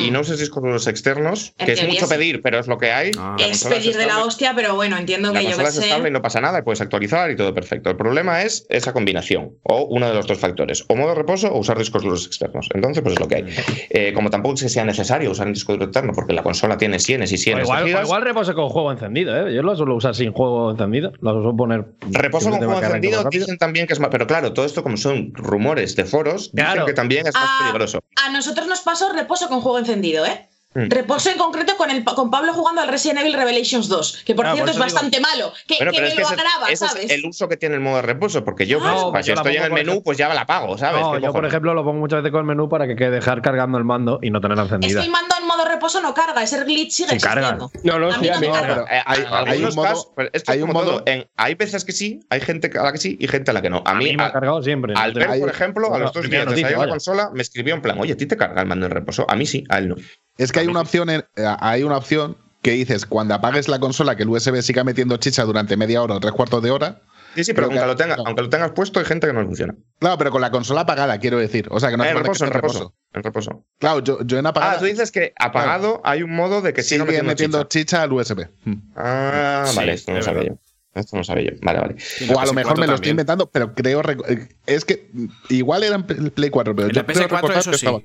y no uses discos duros externos, En que es mucho pedir, pero es lo que hay. Ah. Es pedir de la hostia, pero bueno, entiendo La que yo que es estable y sé. no pasa nada, y puedes actualizar y todo perfecto. El problema es esa combinación, o uno de los dos factores, o modo reposo o usar discos duros externos. Entonces, pues es lo que hay. Eh, como tampoco es que sea necesario usar un disco duro externo, porque la consola tiene sienes y O sienes igual, o reposo con juego encendido, ¿eh? Yo lo suelo usar sin juego encendido. Lo suelo poner. Reposo con juego encendido dicen también que es más. Pero claro, todo esto, como son rumores de foros, dicen Claro. que también es más Ah, peligroso. A nosotros nos pasó reposo con juego encendido, ¿eh? Mm. Reposo en concreto con, el, con Pablo jugando al Resident Evil Revelations 2, que por Ah, cierto por es digo. bastante malo, que, Bueno, que pero me es lo ese, agrava, ese ¿sabes? es el uso que tiene el modo de reposo, porque yo, Claro. pues, pues si estoy en el menú, pues ya la apago, ¿sabes? No, ¿Qué yo, por ejemplo, lo pongo muchas veces con el menú para que quede dejar cargando el mando y no tenerla Es encendida. que el mando en modo reposo no carga, ese glitch sigue Sí carga. existiendo. No, no, sí, no no, hay- un modo- hay es un modo- hay veces que sí, hay gente a la que sí y gente a la que no. A mí, me ha cargado siempre. al ver, por ejemplo, a los dos días de la consola, me escribió en plan, oye, ¿a ti te carga el mando en reposo? A mí sí, a él no. Es que hay una opción, en- eh, hay una opción que dices cuando apagues la consola que el USB siga metiendo chicha durante media hora o tres cuartos de hora. Sí, sí, pero aunque que- lo, tenga, no. aunque lo tengas puesto, hay gente que no le funciona. Claro, pero con la consola apagada, quiero decir. O sea, que no en que reposo, en reposo. En reposo. Claro, yo, yo en apagada Ah, tú dices que apagado hay un modo de que siga sigue metiendo, metiendo chicha. chicha al USB. Mm. Ah, Sí, vale, esto no sabía yo. Esto no sabía yo. Vale, vale. O a lo mejor me lo estoy inventando, pero creo. eh, Es que mm, igual era en el Play 4, pero En yo la creo PS4 recordar eso que sí. estaba.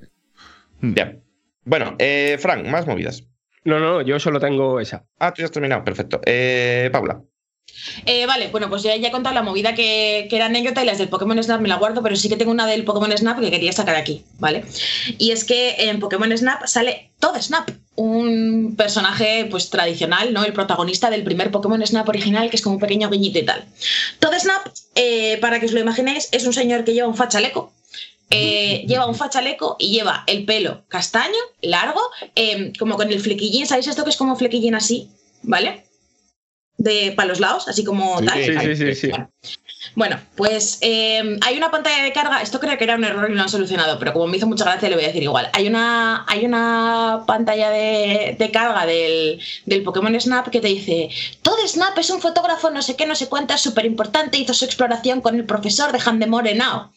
Mm. Bueno, eh, Frank, más movidas. No, no, yo solo tengo esa. Ah, tú ya has terminado, perfecto. Eh, Paula. Eh, vale, bueno, pues ya, ya he contado la movida que, que era anécdota y las del Pokémon Snap me la guardo, pero sí que tengo una del Pokémon Snap que quería sacar aquí, ¿vale? Y es que en Pokémon Snap sale Todd Snap, un personaje pues tradicional, ¿no? El protagonista del primer Pokémon Snap original, que es como un pequeño guiñito y tal. Todd Snap, eh, para que os lo imaginéis, es un señor que lleva un fachaleco. Eh, lleva un fachaleco y lleva el pelo castaño, largo, eh, como con el flequillín, ¿sabéis esto que es como un flequillín así? ¿Vale? De para los lados, así como Sí, tal. sí, sí, sí, sí. Bueno, Bueno, pues eh, hay una pantalla de carga. Esto creo que era un error y lo han solucionado, pero como me hizo mucha gracia, le voy a decir igual. Hay una, hay una pantalla de, de carga del, del Pokémon Snap que te dice: Todo Snap es un fotógrafo, no sé qué, no sé cuánto, es súper importante. Hizo su exploración con el profesor de Handemore Now.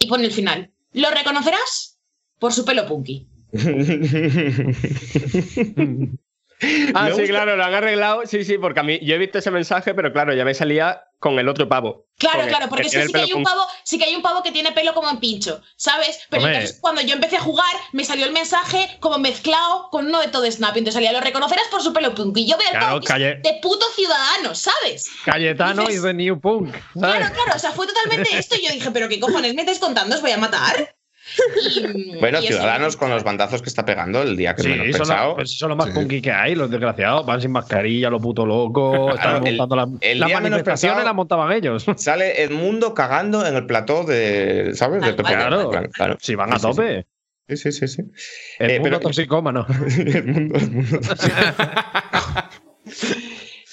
Y pone el final: Lo reconocerás por su pelo punky. Ah, sí, claro, lo han arreglado. Sí, sí, porque a mí yo he visto ese mensaje, pero claro, ya me salía con el otro pavo. Claro, claro, porque sí el que, hay un pavo, sí que hay un pavo que tiene pelo como en pincho, ¿sabes? Pero Hombre. entonces cuando yo empecé a jugar, me salió el mensaje como mezclado con uno de todo Snap. Y entonces salía, lo reconocerás por su pelo punk. Y yo veo el Claro, pavo calle- de puto ciudadano, ¿sabes? Cayetano is the new punk. ¿sabes? Claro, claro, o sea, fue totalmente esto. Y yo dije, ¿pero qué cojones me estáis contando? ¿Os voy a matar? Y- Bueno, y Ciudadanos con los bandazos que está pegando el día que menos Sí, son pensado. los, pues son los más Sí. punky que hay, los desgraciados. Van sin mascarilla, los puto locos. Están el- montando la- el las día menos manifestaciones pensado- las montaban ellos. Sale el mundo cagando en el plató de, ¿sabes? De. Claro. Claro, claro. Si van a Sí, sí, tope. Sí, sí, sí. sí. El Eh, mundo pero- toxicómano. el mundo, el mundo.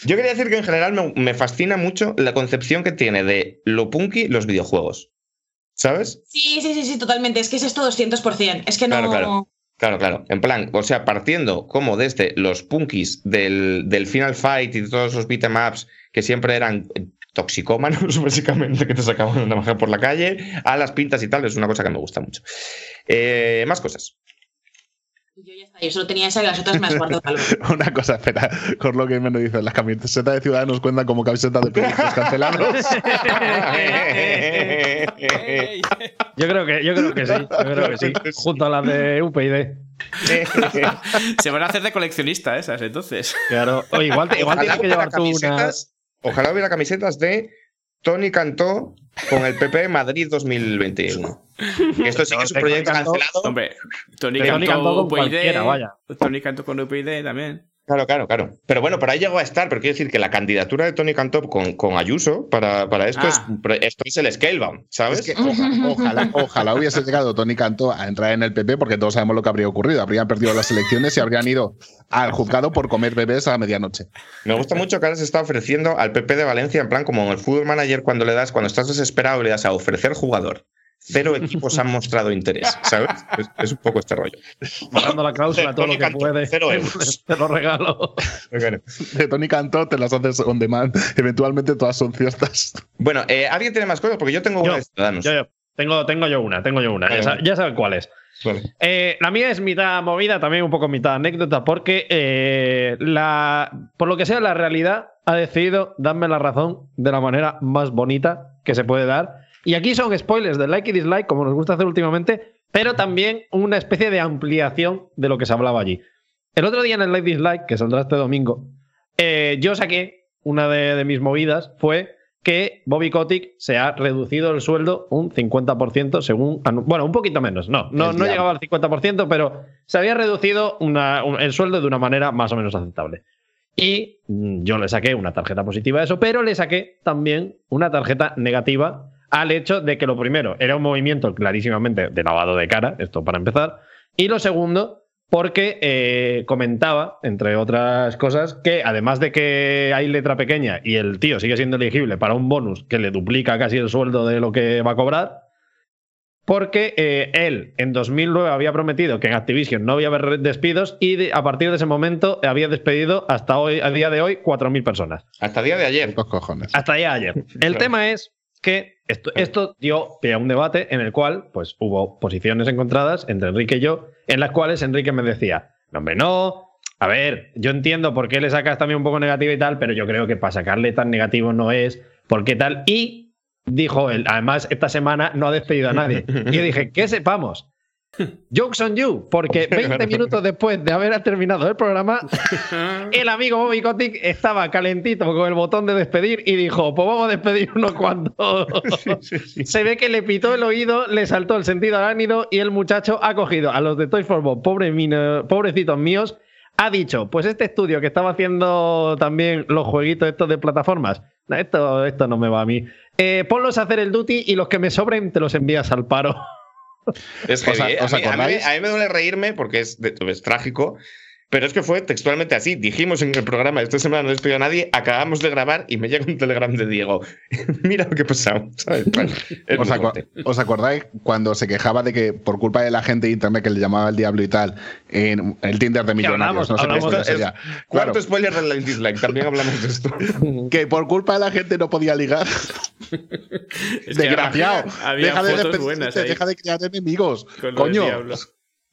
Yo quería decir que en general me, me fascina mucho la concepción que tiene de lo punky los videojuegos. ¿Sabes? Sí, sí, sí, sí, totalmente. Es que es esto 200%. Es que no. Claro, claro. Claro, claro. En plan, o sea, partiendo como desde los punkis del, del Final Fight y de todos los beat'em ups que siempre eran toxicómanos, básicamente, que te sacaban una magia por la calle, a las pintas y tal, es una cosa que me gusta mucho. Eh, más cosas. Yo solo tenía esa y las otras me las guardo para luego. Una cosa, espera, Corlo que me lo dice, las camisetas de Ciudadanos cuentan como camisetas de proyectos cancelados. Yo creo que, yo creo que sí. Yo creo que sí. Junto a las de UPyD. Se van a hacer de coleccionista esas, entonces. Claro. O igual, igual tienes que llevar tú una. camisetas- Ojalá hubiera camisetas de Tony Cantó con el PP Madrid 2021. Que esto sí que es un proyecto cancelado. Hombre, Tony cantó con UPyD, cualquiera, vaya. Tony cantó con UPyD también. Claro, claro, claro. Pero bueno, por ahí llegó a estar, pero quiero decir que la candidatura de Tony Cantó con, con Ayuso para, para esto, Ah. es, esto es el Scalebound, ¿sabes? Es que oja- ojalá, ojalá hubiese llegado Tony Cantó a entrar en el PP, porque todos sabemos lo que habría ocurrido. Habrían perdido las elecciones y habrían ido al juzgado por comer bebés a la medianoche. Me gusta mucho que ahora se está ofreciendo al PP de Valencia, en plan como en el fútbol manager, cuando le das, cuando estás desesperado, le das a ofrecer jugador. Cero equipos han mostrado interés, ¿sabes? Es, es un poco este rollo. Bajando la cláusula todo lo Tony que Cantó, puede. cero euros. Te lo regalo. De Tony Cantó te las haces on demand. Eventualmente todas son ciertas. Bueno, eh, ¿alguien tiene más cosas? Porque yo tengo una de Ciudadanos. Yo, yo. Tengo, tengo yo una, tengo yo una. Vale, Ya, vale. ya sabes cuál es. Vale. Eh, la mía es mitad movida, también un poco mitad anécdota, porque eh, la, por lo que sea, la realidad ha decidido darme la razón de la manera más bonita que se puede dar. Y aquí son spoilers de like y dislike, como nos gusta hacer últimamente, pero también una especie de ampliación de lo que se hablaba allí. El otro día en el like dislike, que saldrá este domingo, eh, yo saqué una de, de mis movidas, fue que Bobby Kotick se ha reducido el sueldo un 50% según... Bueno, un poquito menos, no, no, no llegaba al 50%, pero se había reducido una- un- el sueldo de una manera más o menos aceptable. Y mm, yo le saqué una tarjeta positiva a eso, pero le saqué también una tarjeta negativa al hecho de que lo primero era un movimiento clarísimamente de lavado de cara, esto para empezar, y lo segundo, porque eh, comentaba, entre otras cosas, que además de que hay letra pequeña y el tío sigue siendo elegible para un bonus que le duplica casi el sueldo de lo que va a cobrar, porque eh, él en 2009 había prometido que en Activision no había haber despidos y de- a partir de ese momento había despedido hasta hoy, a día de hoy, 4.000 personas. Hasta el día de ayer. Cojones. Hasta ya ayer. El tema es que esto, dio pie a un debate en el cual pues, hubo posiciones encontradas entre Enrique y yo, en las cuales Enrique me decía, no, hombre, no. A ver, yo entiendo por qué le sacas también un poco negativo y tal, pero yo creo que para sacarle tan negativo no es, ¿por qué tal? Y dijo él, además, esta semana no ha despedido a nadie. Y yo dije, que sepamos. Jokes on you, porque 20 minutos después de haber terminado el programa, el amigo Bobby Kotick estaba calentito con el botón de despedir y dijo, pues vamos a despedir unos cuantos. Se ve que le pitó el oído, le saltó el sentido arácnido y el muchacho ha cogido a los de Toys for Bob, pobre mino- pobrecitos míos, ha dicho, pues este estudio que estaba haciendo también los jueguitos estos de plataformas, "No, esto, esto no me va a mí. Eh, ponlos a hacer el duty y los que me sobren te los envías al paro. Es ¿Os- heavy, ¿eh? a, mí, a a mí me duele reírme porque es, de- es trágico. Pero es que fue textualmente así. Dijimos en el programa, esta semana no despido a nadie, acabamos de grabar y me llega un telegram de Diego. Mira lo que es ¿Os, os acordáis cuando se quejaba de que por culpa de la gente de internet que le llamaba el diablo y tal, en el Tinder de millonarios, hablamos- no sé qué hablamos historia de- sería. Cuarto Claro, spoiler del Dislike, también hablamos de esto. que por culpa de la gente no podía ligar. Es Desgraciado. Había, había deja, de buenas deja de crear enemigos. Coño.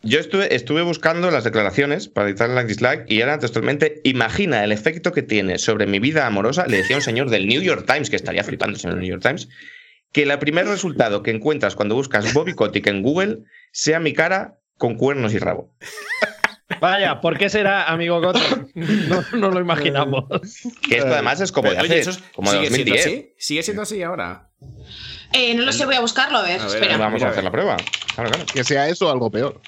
Yo estuve, estuve buscando las declaraciones para editar el dislike y era textualmente, imagina el efecto que tiene sobre mi vida amorosa, le decía un señor del New York Times, que estaría flipando en el New York Times, que el primer resultado que encuentras cuando buscas Bobby Kotick en Google sea mi cara con cuernos y rabo. Vaya, ¿por qué será amigo Goto? No, no lo imaginamos. Que esto además es como de Oye, hace, eso es- como de ¿sigue siendo 2010. así? ¿Sigue siendo así ahora? Eh, no lo sé, voy a buscarlo, a ver. A ver, espera. Vamos Mira, a hacer la prueba. Claro, claro. Que sea eso o algo peor.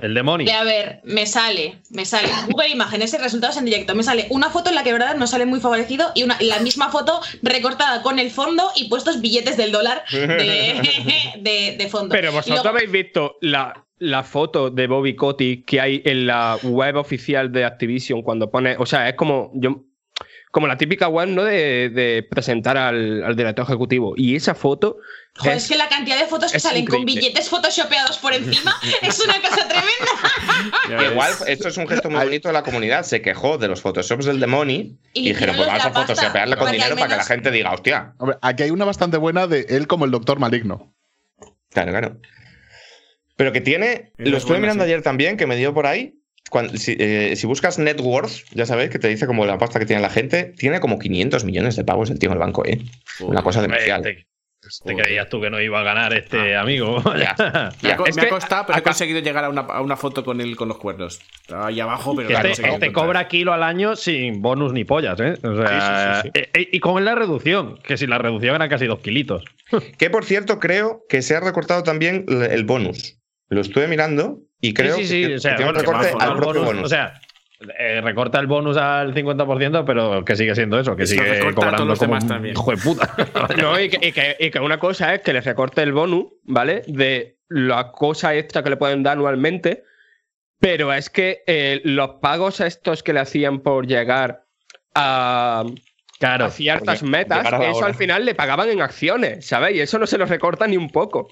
El demonio. A ver, me sale, me sale Google Imágenes y resultados en directo. Me sale una foto en la que, verdad, no sale muy favorecido y una, la misma foto recortada con el fondo y puestos billetes del dólar de, de- de fondo. Pero vosotros luego- habéis visto la, la foto de Bobby Kotick que hay en la web oficial de Activision cuando pone. O sea, es como. Yo, como la típica web, ¿no? De, de presentar al, al director ejecutivo. Y esa foto. Joder, es- es que la cantidad de fotos que salen con billetes photoshopeados por encima es una cosa tremenda. Igual, esto es un gesto muy bonito de la comunidad. Se quejó de los photoshops del Demoni Y y, dijeron, pues vamos a photoshopearle con dinero para que la gente diga, hostia. Hombre, aquí hay una bastante buena de él como el doctor maligno. Claro, claro. Pero que tiene. Es Lo estuve buena, mirando sí. ayer también, que me dio por ahí. Cuando- si, eh, si buscas net worth, ya sabéis que te dice como la pasta que tiene la gente, tiene como 500 millones de pavos el tío en el banco, ¿eh? Una cosa demencial. Te, te creías tú que no iba a ganar este amigo. Ya. Me ha, co- Es me ha que costado, pero he acá- conseguido llegar a una, a una foto con él con los cuernos. Estaba ahí abajo, pero Que he este, este encontrar. cobra kilo al año sin bonus ni pollas, ¿eh? O sea, Sí, sí, sí, eh, eh, y con la reducción, que si la reducción era casi dos kilitos. Que por cierto, creo que se ha recortado también el bonus. Lo estuve mirando y creo sí, sí, sí. que, o sea, que tiene un bueno, que recorte bajo al el propio bonus, bonus. O sea, eh, recorta el bonus al 50%, pero que sigue siendo eso, que Se lo sigue a cobrando todos los como demás también. hijo de puta. No, y que, y que- y que una cosa es que les recorte el bonus, ¿vale? De la cosa extra que le pueden dar anualmente. Pero es que eh, los pagos estos que le hacían por llegar a, Claro. a ciertas metas, eso hora. al final le pagaban en acciones, ¿sabes? Y eso no se los recorta ni un poco.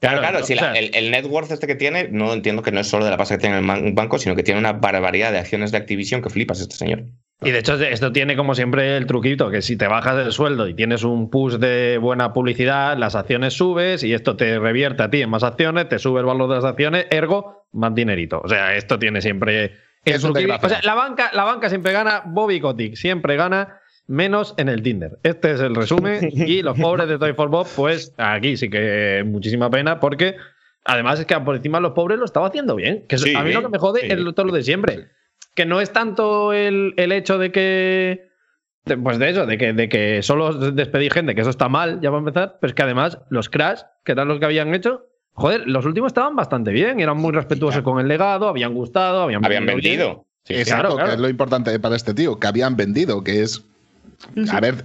Claro, Claro, claro, o si la- el, el net worth este que tiene, no entiendo que no es solo de la pasta que tiene en el banco, sino que tiene una barbaridad de acciones de Activision que flipas este señor. Y de hecho, esto tiene como siempre el truquito, que si te bajas del sueldo y tienes un push de buena publicidad, las acciones subes y esto te revierte a ti en más acciones, te sube el valor de las acciones, ergo, más dinerito. O sea, esto tiene siempre el Es un truquito. O sea, la banca, la banca siempre gana, Bobby Kotick siempre gana, menos en el Tinder. Este es el resumen. Y los pobres de Toy for Bob, pues aquí sí que muchísima pena porque... Además es que por encima los pobres lo estaba haciendo bien. Que eso- Sí, a mí lo que me jode sí. es todo lo de siempre que no es tanto el, el hecho de que. de- pues de eso, de que, de que solo despedir gente, que eso está mal, ya va a empezar, pero es que además los Crash, que eran los que habían hecho, joder, los últimos estaban bastante bien, eran muy respetuosos con el legado, habían gustado, habían, Habían vendido. Sí, sí. Exacto, claro, claro. que es lo importante para este tío, que habían vendido, que es. A ver,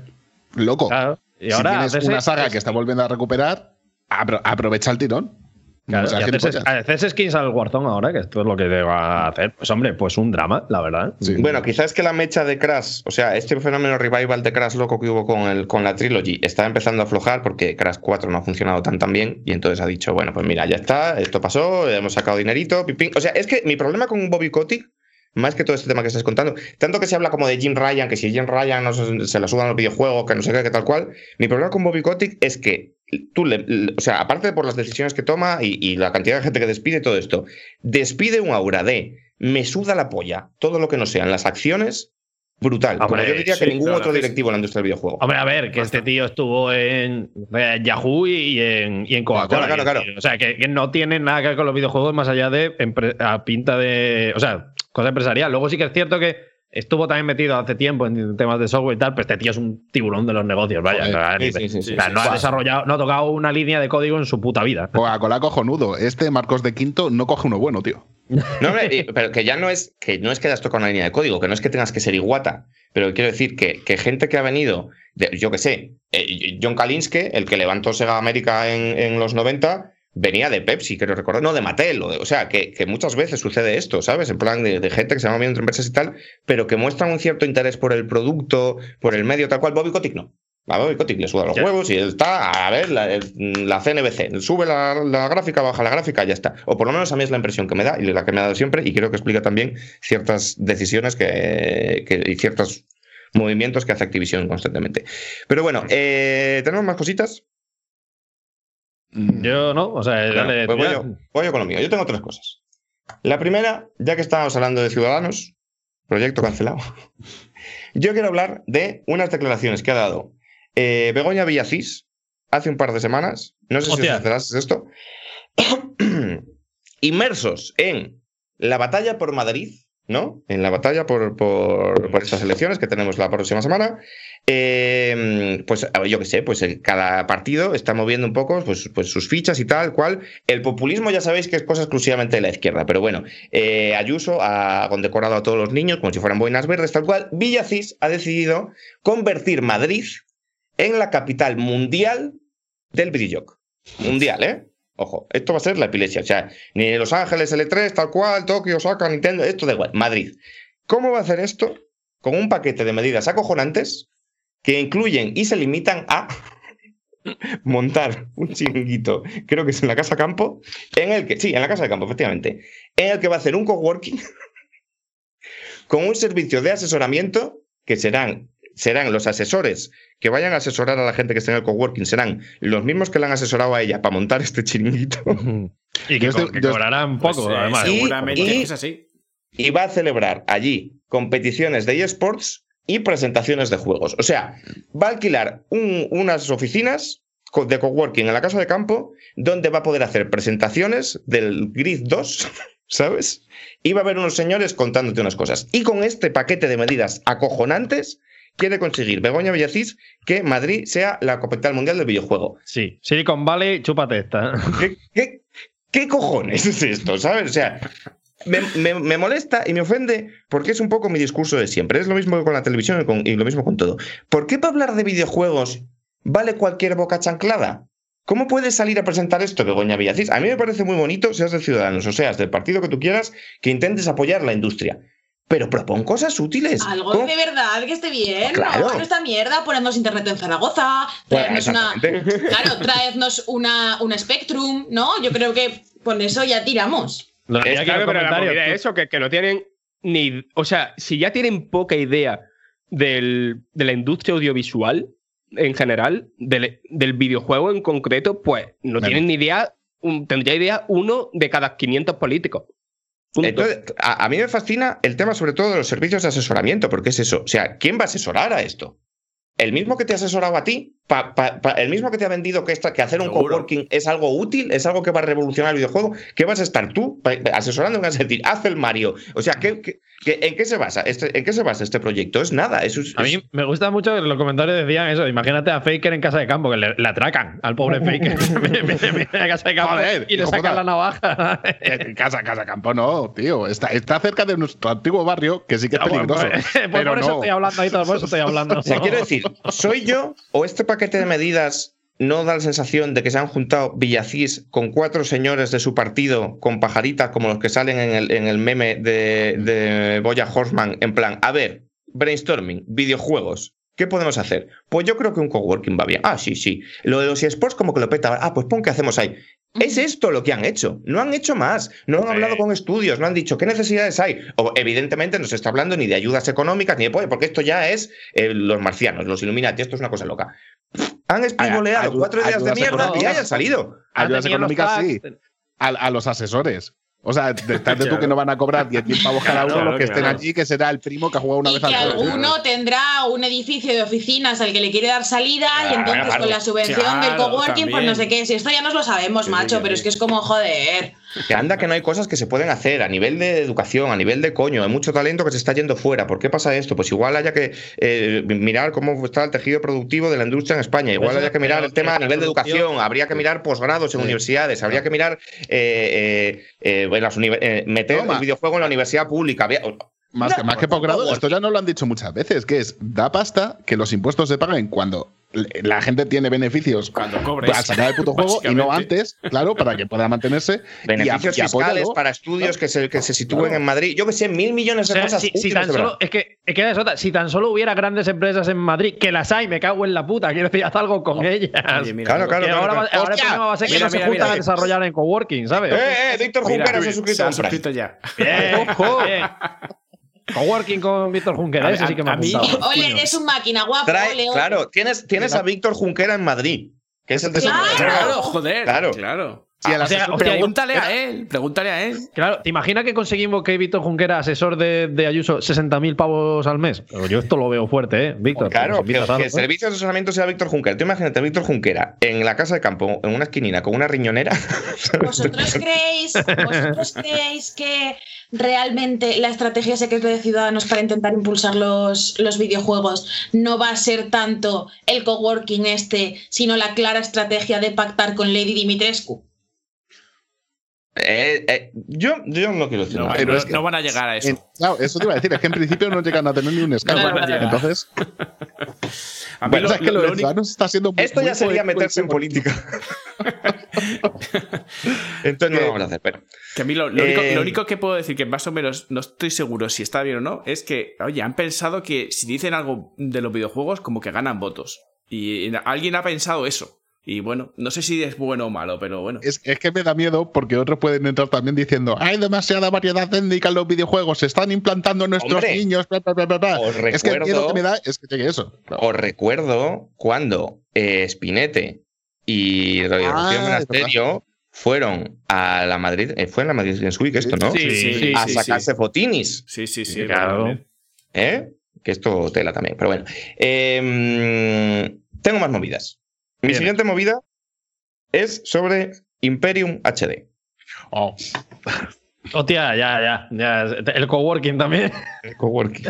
loco. Claro. Y si ahora tienes hacerse- una saga que está volviendo a recuperar, apro- aprovecha el tirón. Claro, O sea, y hacerse skins al Warzone ahora, que esto es lo que a hacer. Pues hombre, pues un drama, la verdad. Sí. Bueno, quizás que la mecha de Crash, o sea, este fenómeno revival de Crash loco que hubo con, el, con la Trilogy, está empezando a aflojar porque Crash 4 no ha funcionado tan tan bien y entonces ha dicho, bueno, pues mira, ya está, esto pasó, hemos sacado dinerito. O sea, es que mi problema con Bobby Kotick, más que todo este tema que estás contando, tanto que se habla como de Jim Ryan, que si Jim Ryan no se, se la sudan los videojuegos, que no sé qué, que tal cual, mi problema con Bobby Kotick es que tú le, le- o sea, aparte por las decisiones que toma y, y la cantidad de gente que despide y todo esto, despide un aura de me suda la polla todo lo que no sean las acciones brutal. como yo diría que ningún claro, otro directivo en la industria del videojuego. Hombre, a ver, que este tío estuvo en Yahoo y en, y en Coca-Cola. Claro, claro, Y, O sea, que, que no tiene nada que ver con los videojuegos más allá de a pinta de. O sea, cosa empresarial. Luego sí que es cierto que estuvo también metido hace tiempo en temas de software y tal, pero este tío es un tiburón de los negocios, vaya. Joder, o sea, sí, ni- sí, sí, sí, o sea, sí, no ha sí. desarrollado, no ha tocado una línea de código en su puta vida. Coca-Cola cojonudo. Este Marcos de Quinto no coge uno bueno, tío. No, hombre, pero que ya no es que no es que hayas tocado una línea de código, que no es que tengas que ser iguata, pero quiero decir que, que gente que ha venido, de, yo que sé, eh, John Kalinske, el que levantó Sega América en, en los 90, venía de Pepsi, quiero recordar, no de Mattel, o, de- o sea, que, que muchas veces sucede esto, ¿sabes? En plan de, de gente que se va moviendo entre empresas y tal, pero que muestran un cierto interés por el producto, por el medio, tal cual. Bobby Kotick no. A Bobby Kotick le suda los Ya. huevos y él está, a ver, la, la CNBC, sube la, la gráfica, baja la gráfica, ya está. O por lo menos a mí es la impresión que me da y la que me ha dado siempre, y creo que explica también ciertas decisiones que, que- y ciertos movimientos que hace Activision constantemente. Pero bueno, eh, ¿tenemos más cositas? Yo no, o sea, dale, pues voy, yo, voy yo con lo mío. Yo tengo tres cosas. La primera, ya que estábamos hablando de Ciudadanos, proyecto cancelado, yo quiero hablar de unas declaraciones que ha dado eh, Begoña Villacís hace un par de semanas. No sé si Hostia. os enterasteis de esto. Inmersos en la batalla por Madrid, ¿no? En la batalla por, por- por estas elecciones que tenemos la próxima semana. Eh, pues a ver, yo qué sé, pues en cada partido está moviendo un poco pues, pues sus fichas y tal cual. El populismo ya sabéis que es cosa exclusivamente de la izquierda, pero bueno, eh, Ayuso ha condecorado a todos los niños como si fueran boinas verdes, tal cual. Villacís ha decidido convertir Madrid en la capital mundial del videojuego. Mundial, ¿eh? Ojo, esto va a ser la epilepsia. O sea, ni Los Ángeles L3, tal cual, Tokio, Osaka, Nintendo, esto da igual. Madrid. ¿Cómo va a hacer esto? Con un paquete de medidas acojonantes que incluyen y se limitan a montar un chiringuito, creo que es en la Casa Campo, en el que, sí, en la Casa de Campo, efectivamente, en el que va a hacer un coworking con un servicio de asesoramiento que serán, serán los asesores que vayan a asesorar a la gente que esté en el coworking, serán los mismos que le han asesorado a ella para montar este chiringuito. Y que, co- que cobrarán Pues, poco, eh, además. seguramente y- es así. y va a celebrar allí competiciones de eSports y presentaciones de juegos. O sea, va a alquilar un- unas oficinas de coworking en la casa de campo donde va a poder hacer presentaciones del Grid 2, ¿sabes? Y va a haber unos señores contándote unas cosas. Y con este paquete de medidas acojonantes quiere conseguir Begoña Villacís que Madrid sea la capital mundial del videojuego. Sí, Silicon Valley, chúpate esta. ¿Qué, qué, qué cojones es esto? ¿Sabes? O sea, me, me- me molesta y me ofende porque es un poco mi discurso de siempre. Es lo mismo que con la televisión y, con- y lo mismo con todo. ¿Por qué para hablar de videojuegos vale cualquier boca chanclada? ¿Cómo puedes salir a presentar esto, Begoña Villacís? A mí me parece muy bonito, seas de Ciudadanos o seas del partido que tú quieras, que intentes apoyar la industria. Pero propon cosas útiles. Algo ¿Cómo? de verdad que esté bien. Claro. No, esta mierda, ponednos internet en Zaragoza. Bueno, Traednos una, claro, traednos una, una Spectrum, ¿no? Yo creo que con eso ya tiramos. Es claro, pero la movida es eso, que, que no tienen ni. O sea, si ya tienen poca idea del- de la industria audiovisual en general, del, del videojuego en concreto, pues no Bueno. tienen ni idea. un- tendría idea uno de cada 500 políticos. Entonces, a, a mí me fascina el tema sobre todo de los servicios de asesoramiento, porque es eso. O sea, ¿quién va a asesorar a esto? El mismo que te ha asesorado a ti, pa- pa- pa- el mismo que te ha vendido que, esta, que hacer un Seguro. coworking es algo útil, es algo que va a revolucionar el videojuego, ¿qué vas a estar tú asesorando? ¿Qué vas a decir? Haz el Mario. O sea, ¿qué, qué- qué- en qué se basa? Este, ¿En qué se basa este proyecto? Es nada. Es, A mí me gusta mucho que los comentarios decían eso. Imagínate a Faker en casa de campo, que le, le atracan al pobre Faker. A casa de campo Joder, y le sacan la navaja. Eh, Casa, casa, campo, no, tío. Está, está cerca de nuestro antiguo barrio, que sí que es bueno, peligroso. pues- pues pero por eso no. estoy hablando ahí, todo, por eso estoy hablando. O sea, quiero decir, ¿soy yo o este paquete de medidas no da la sensación de que se han juntado Villacís con cuatro señores de su partido con pajaritas como los que salen en el, en el meme de, de Boya Horseman? En plan, a ver, brainstorming, videojuegos. ¿Qué podemos hacer? Pues yo creo que un coworking va bien. Ah, sí, sí. Lo de los eSports como que lo peta. Ah, pues pon, ¿qué hacemos ahí? Es esto lo que han hecho. No han hecho más. No han hablado con estudios, no han dicho qué necesidades hay. O, evidentemente no se está hablando ni de ayudas económicas ni de pollo, porque esto ya es eh, los marcianos, los Illuminati. Esto es una cosa loca. Han espigoleado cuatro días de mierda y hayan salido. Ayudas económicas, sí. A, a los asesores. O sea, de estar de tú que no van a cobrar 10.000 pavos cada uno, Claro, los que estén allí, que será el primo que ha jugado una Y vez que al alguno tendrá un edificio de oficinas al que le quiere dar salida y entonces claro. con la subvención del coworking, pues también. no sé qué. Si esto ya nos lo sabemos, Sí, macho, sí, pero sí. es que es como joder. Que anda que no hay cosas que se pueden hacer a nivel de educación, a nivel de coño. Hay mucho talento que se está yendo fuera. ¿Por qué pasa esto? Pues igual haya que eh, mirar cómo está el tejido productivo de la industria en España. Igual haya que mirar el tema a nivel de educación. Habría que mirar posgrados en Sí. universidades. Habría que mirar eh, eh, eh, en las meter el videojuego en la universidad pública. Más, que, más que posgrado, esto ya no lo han dicho muchas veces, que es, da pasta que los impuestos se paguen cuando la gente tiene beneficios Cuando cobres. al sacar el puto juego y no antes, claro, para que pueda mantenerse. Beneficios y, a- y fiscales para estudios que se, que se sitúen Claro. en Madrid. Yo que sé, mil millones O de sea, cosas. si, tan solo, es que, es que es otra, si tan solo hubiera grandes empresas en Madrid, que las hay, me cago en la puta, quiero decir, haz algo con ellas. Oye, mira, Claro, claro, ahora, claro. ahora el problema va a ser que mira, no se mira, juntan mira. a desarrollar en coworking, ¿sabes? Eh, eh, Víctor Mira, Junqueras se ha suscrito se a ha suscrito ya. Bien, bien. Coworking con Víctor Junquera, A- ese sí que me ha mí- gustado. Ole, eres un máquina guapo, Trae- ole, ole. claro, tienes, tienes a Víctor Junquera en Madrid, que es el de Claro. Claro, joder. Claro. Claro. Sí, el o sea, asesor- hostia, Pregúntale a él, pregúntale a él. Claro, ¿te imaginas que conseguimos que Víctor Junquera, asesor de, de Ayuso, 60.000 pavos al mes? Pero yo esto lo veo fuerte, ¿eh, Víctor? Claro, que, el servicio de asesoramiento sea Víctor Junquera. Tú imagínate a Víctor Junquera en la casa de campo, en una esquinina, con una riñonera. ¿Vosotros creéis, ¿Vosotros creéis que realmente la estrategia secreta de Ciudadanos para intentar impulsar los, los videojuegos no va a ser tanto el coworking este, sino la clara estrategia de pactar con Lady Dimitrescu? Eh, eh, yo, yo no quiero decir No, nada. pero no- es que- no van a llegar a eso. En- claro, eso te iba a decir, es que en principio no llegan a tener ni un escándalo. No. Entonces, A mí bueno, lo- es que lo, lo único- está siendo muy- Esto muy ya sería meterse en política. Entonces no lo vamos a hacer. Pero, Que a mí lo, lo único, Eh, lo único que puedo decir, que más o menos no estoy seguro si está bien o no, es que, oye, han pensado que si dicen algo de los videojuegos, como que ganan votos. Y alguien ha pensado eso. Y bueno, no sé si es bueno o malo, pero bueno. Es, es que me da miedo porque otros pueden entrar también diciendo hay demasiada variedad étnica en los videojuegos, se están implantando nuestros Hombre, niños, bla, bla, bla, bla, bla". os Es que el miedo que me da es que llegue eso. os recuerdo cuando eh, Spinete y Rocío Ah, Monasterio fueron a la Madrid, eh, fue en la Madrid Games Week esto, ¿no? Sí, sí, sí, a sí, sacarse fotinis. Sí, sí, sí. Claro. ¿Eh? Que esto tela también, pero bueno. Eh, tengo más movidas. Mi Bien. siguiente movida es sobre Imperium HD. Oh, Hostia, ya, ya, ya. El coworking también. El coworking.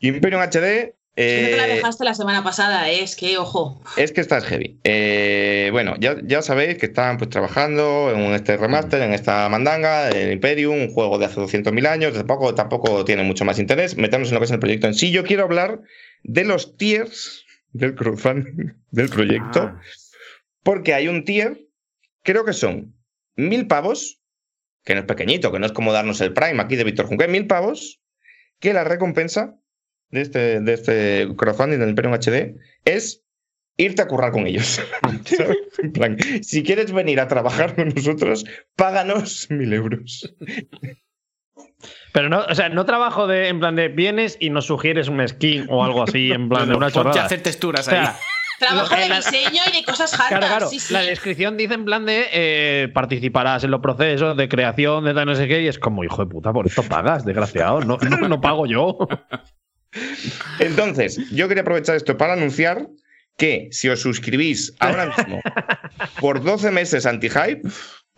Imperium HD. Es que no te la eh, dejaste la semana pasada, ¿eh? es que, ojo. Es que estás heavy. Eh, bueno, ya, ya sabéis que están pues, trabajando en este remaster, en esta mandanga, el Imperium, un juego de hace 200.000 años, tampoco, tampoco tiene mucho más interés. Metemos en lo que es el proyecto en sí. Yo quiero hablar de los tiers del crowdfunding del proyecto, Ah. porque hay un tier, creo que son mil pavos, que no es pequeñito, que no es como darnos el Prime aquí de Víctor Junque, mil pavos, que la recompensa de este, de este crowdfunding del Imperium HD es irte a currar con ellos. ¿Sabes? En plan, si quieres venir a trabajar con nosotros, páganos mil euros. Pero no, o sea, no trabajo de, en plan de vienes y nos sugieres un skin o algo así, en plan de una Ponte a chorrada. hacer texturas O sea, ahí. Trabajo de diseño y de cosas hartas. Claro, claro. sí, sí. La descripción dice en plan de eh, participarás en los procesos de creación de tal no sé qué, y es como, hijo de puta, por esto pagas, desgraciado. No, no, no pago yo. Entonces, yo quería aprovechar esto para anunciar que si os suscribís ahora mismo por 12 meses anti-hype,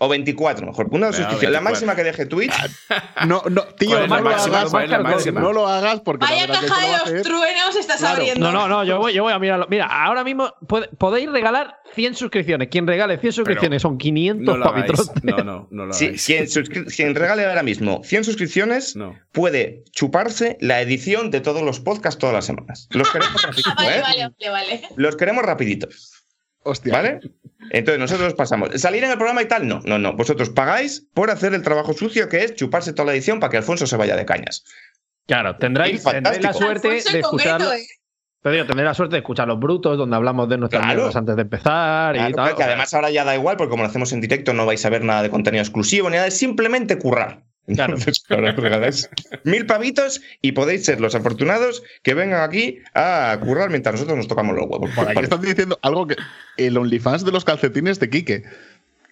o 24 mejor, una Venga, suscripción, la 24. máxima que deje Twitch, no, no, tío, ¿Cuál es la no lo hagas. ¿Cuál es la? No lo hagas porque la Vaya que caja lo a de los hacer. truenos estás Claro. abriendo. No, no, no, yo voy, yo voy a mirarlo. Mira, ahora mismo puede- podéis regalar 100 suscripciones. Quien regale 100 suscripciones son 500 No hagáis. No, no, no lo hagáis. quien, quien regale ahora mismo 100 suscripciones, No. puede chuparse la edición de todos los podcasts todas las semanas. Los queremos rapidito, Ah, vale, ¿eh? vale, vale, vale. Los queremos rapiditos. Hostia. ¿Vale? Entonces nosotros pasamos. Salir en el programa y tal, no, no, no. Vosotros pagáis por hacer el trabajo sucio que es chuparse toda la edición para que Alfonso se vaya de cañas. Claro, tendréis, la suerte Alfonso de concreto, escucharlo. ¿eh? Te digo, tendré la suerte de escuchar los brutos, donde hablamos de nuestras Claro. mierdas antes de empezar y Claro, tal. que además ahora ya da igual, porque como lo hacemos en directo, no vais a ver nada de contenido exclusivo ni nada, es simplemente currar. Claro. Entonces, ahora os regaláis mil pavitos y podéis ser los afortunados que vengan aquí a currar mientras nosotros nos tocamos los huevos. Por ahí están diciendo algo que. El OnlyFans de los calcetines de Quique.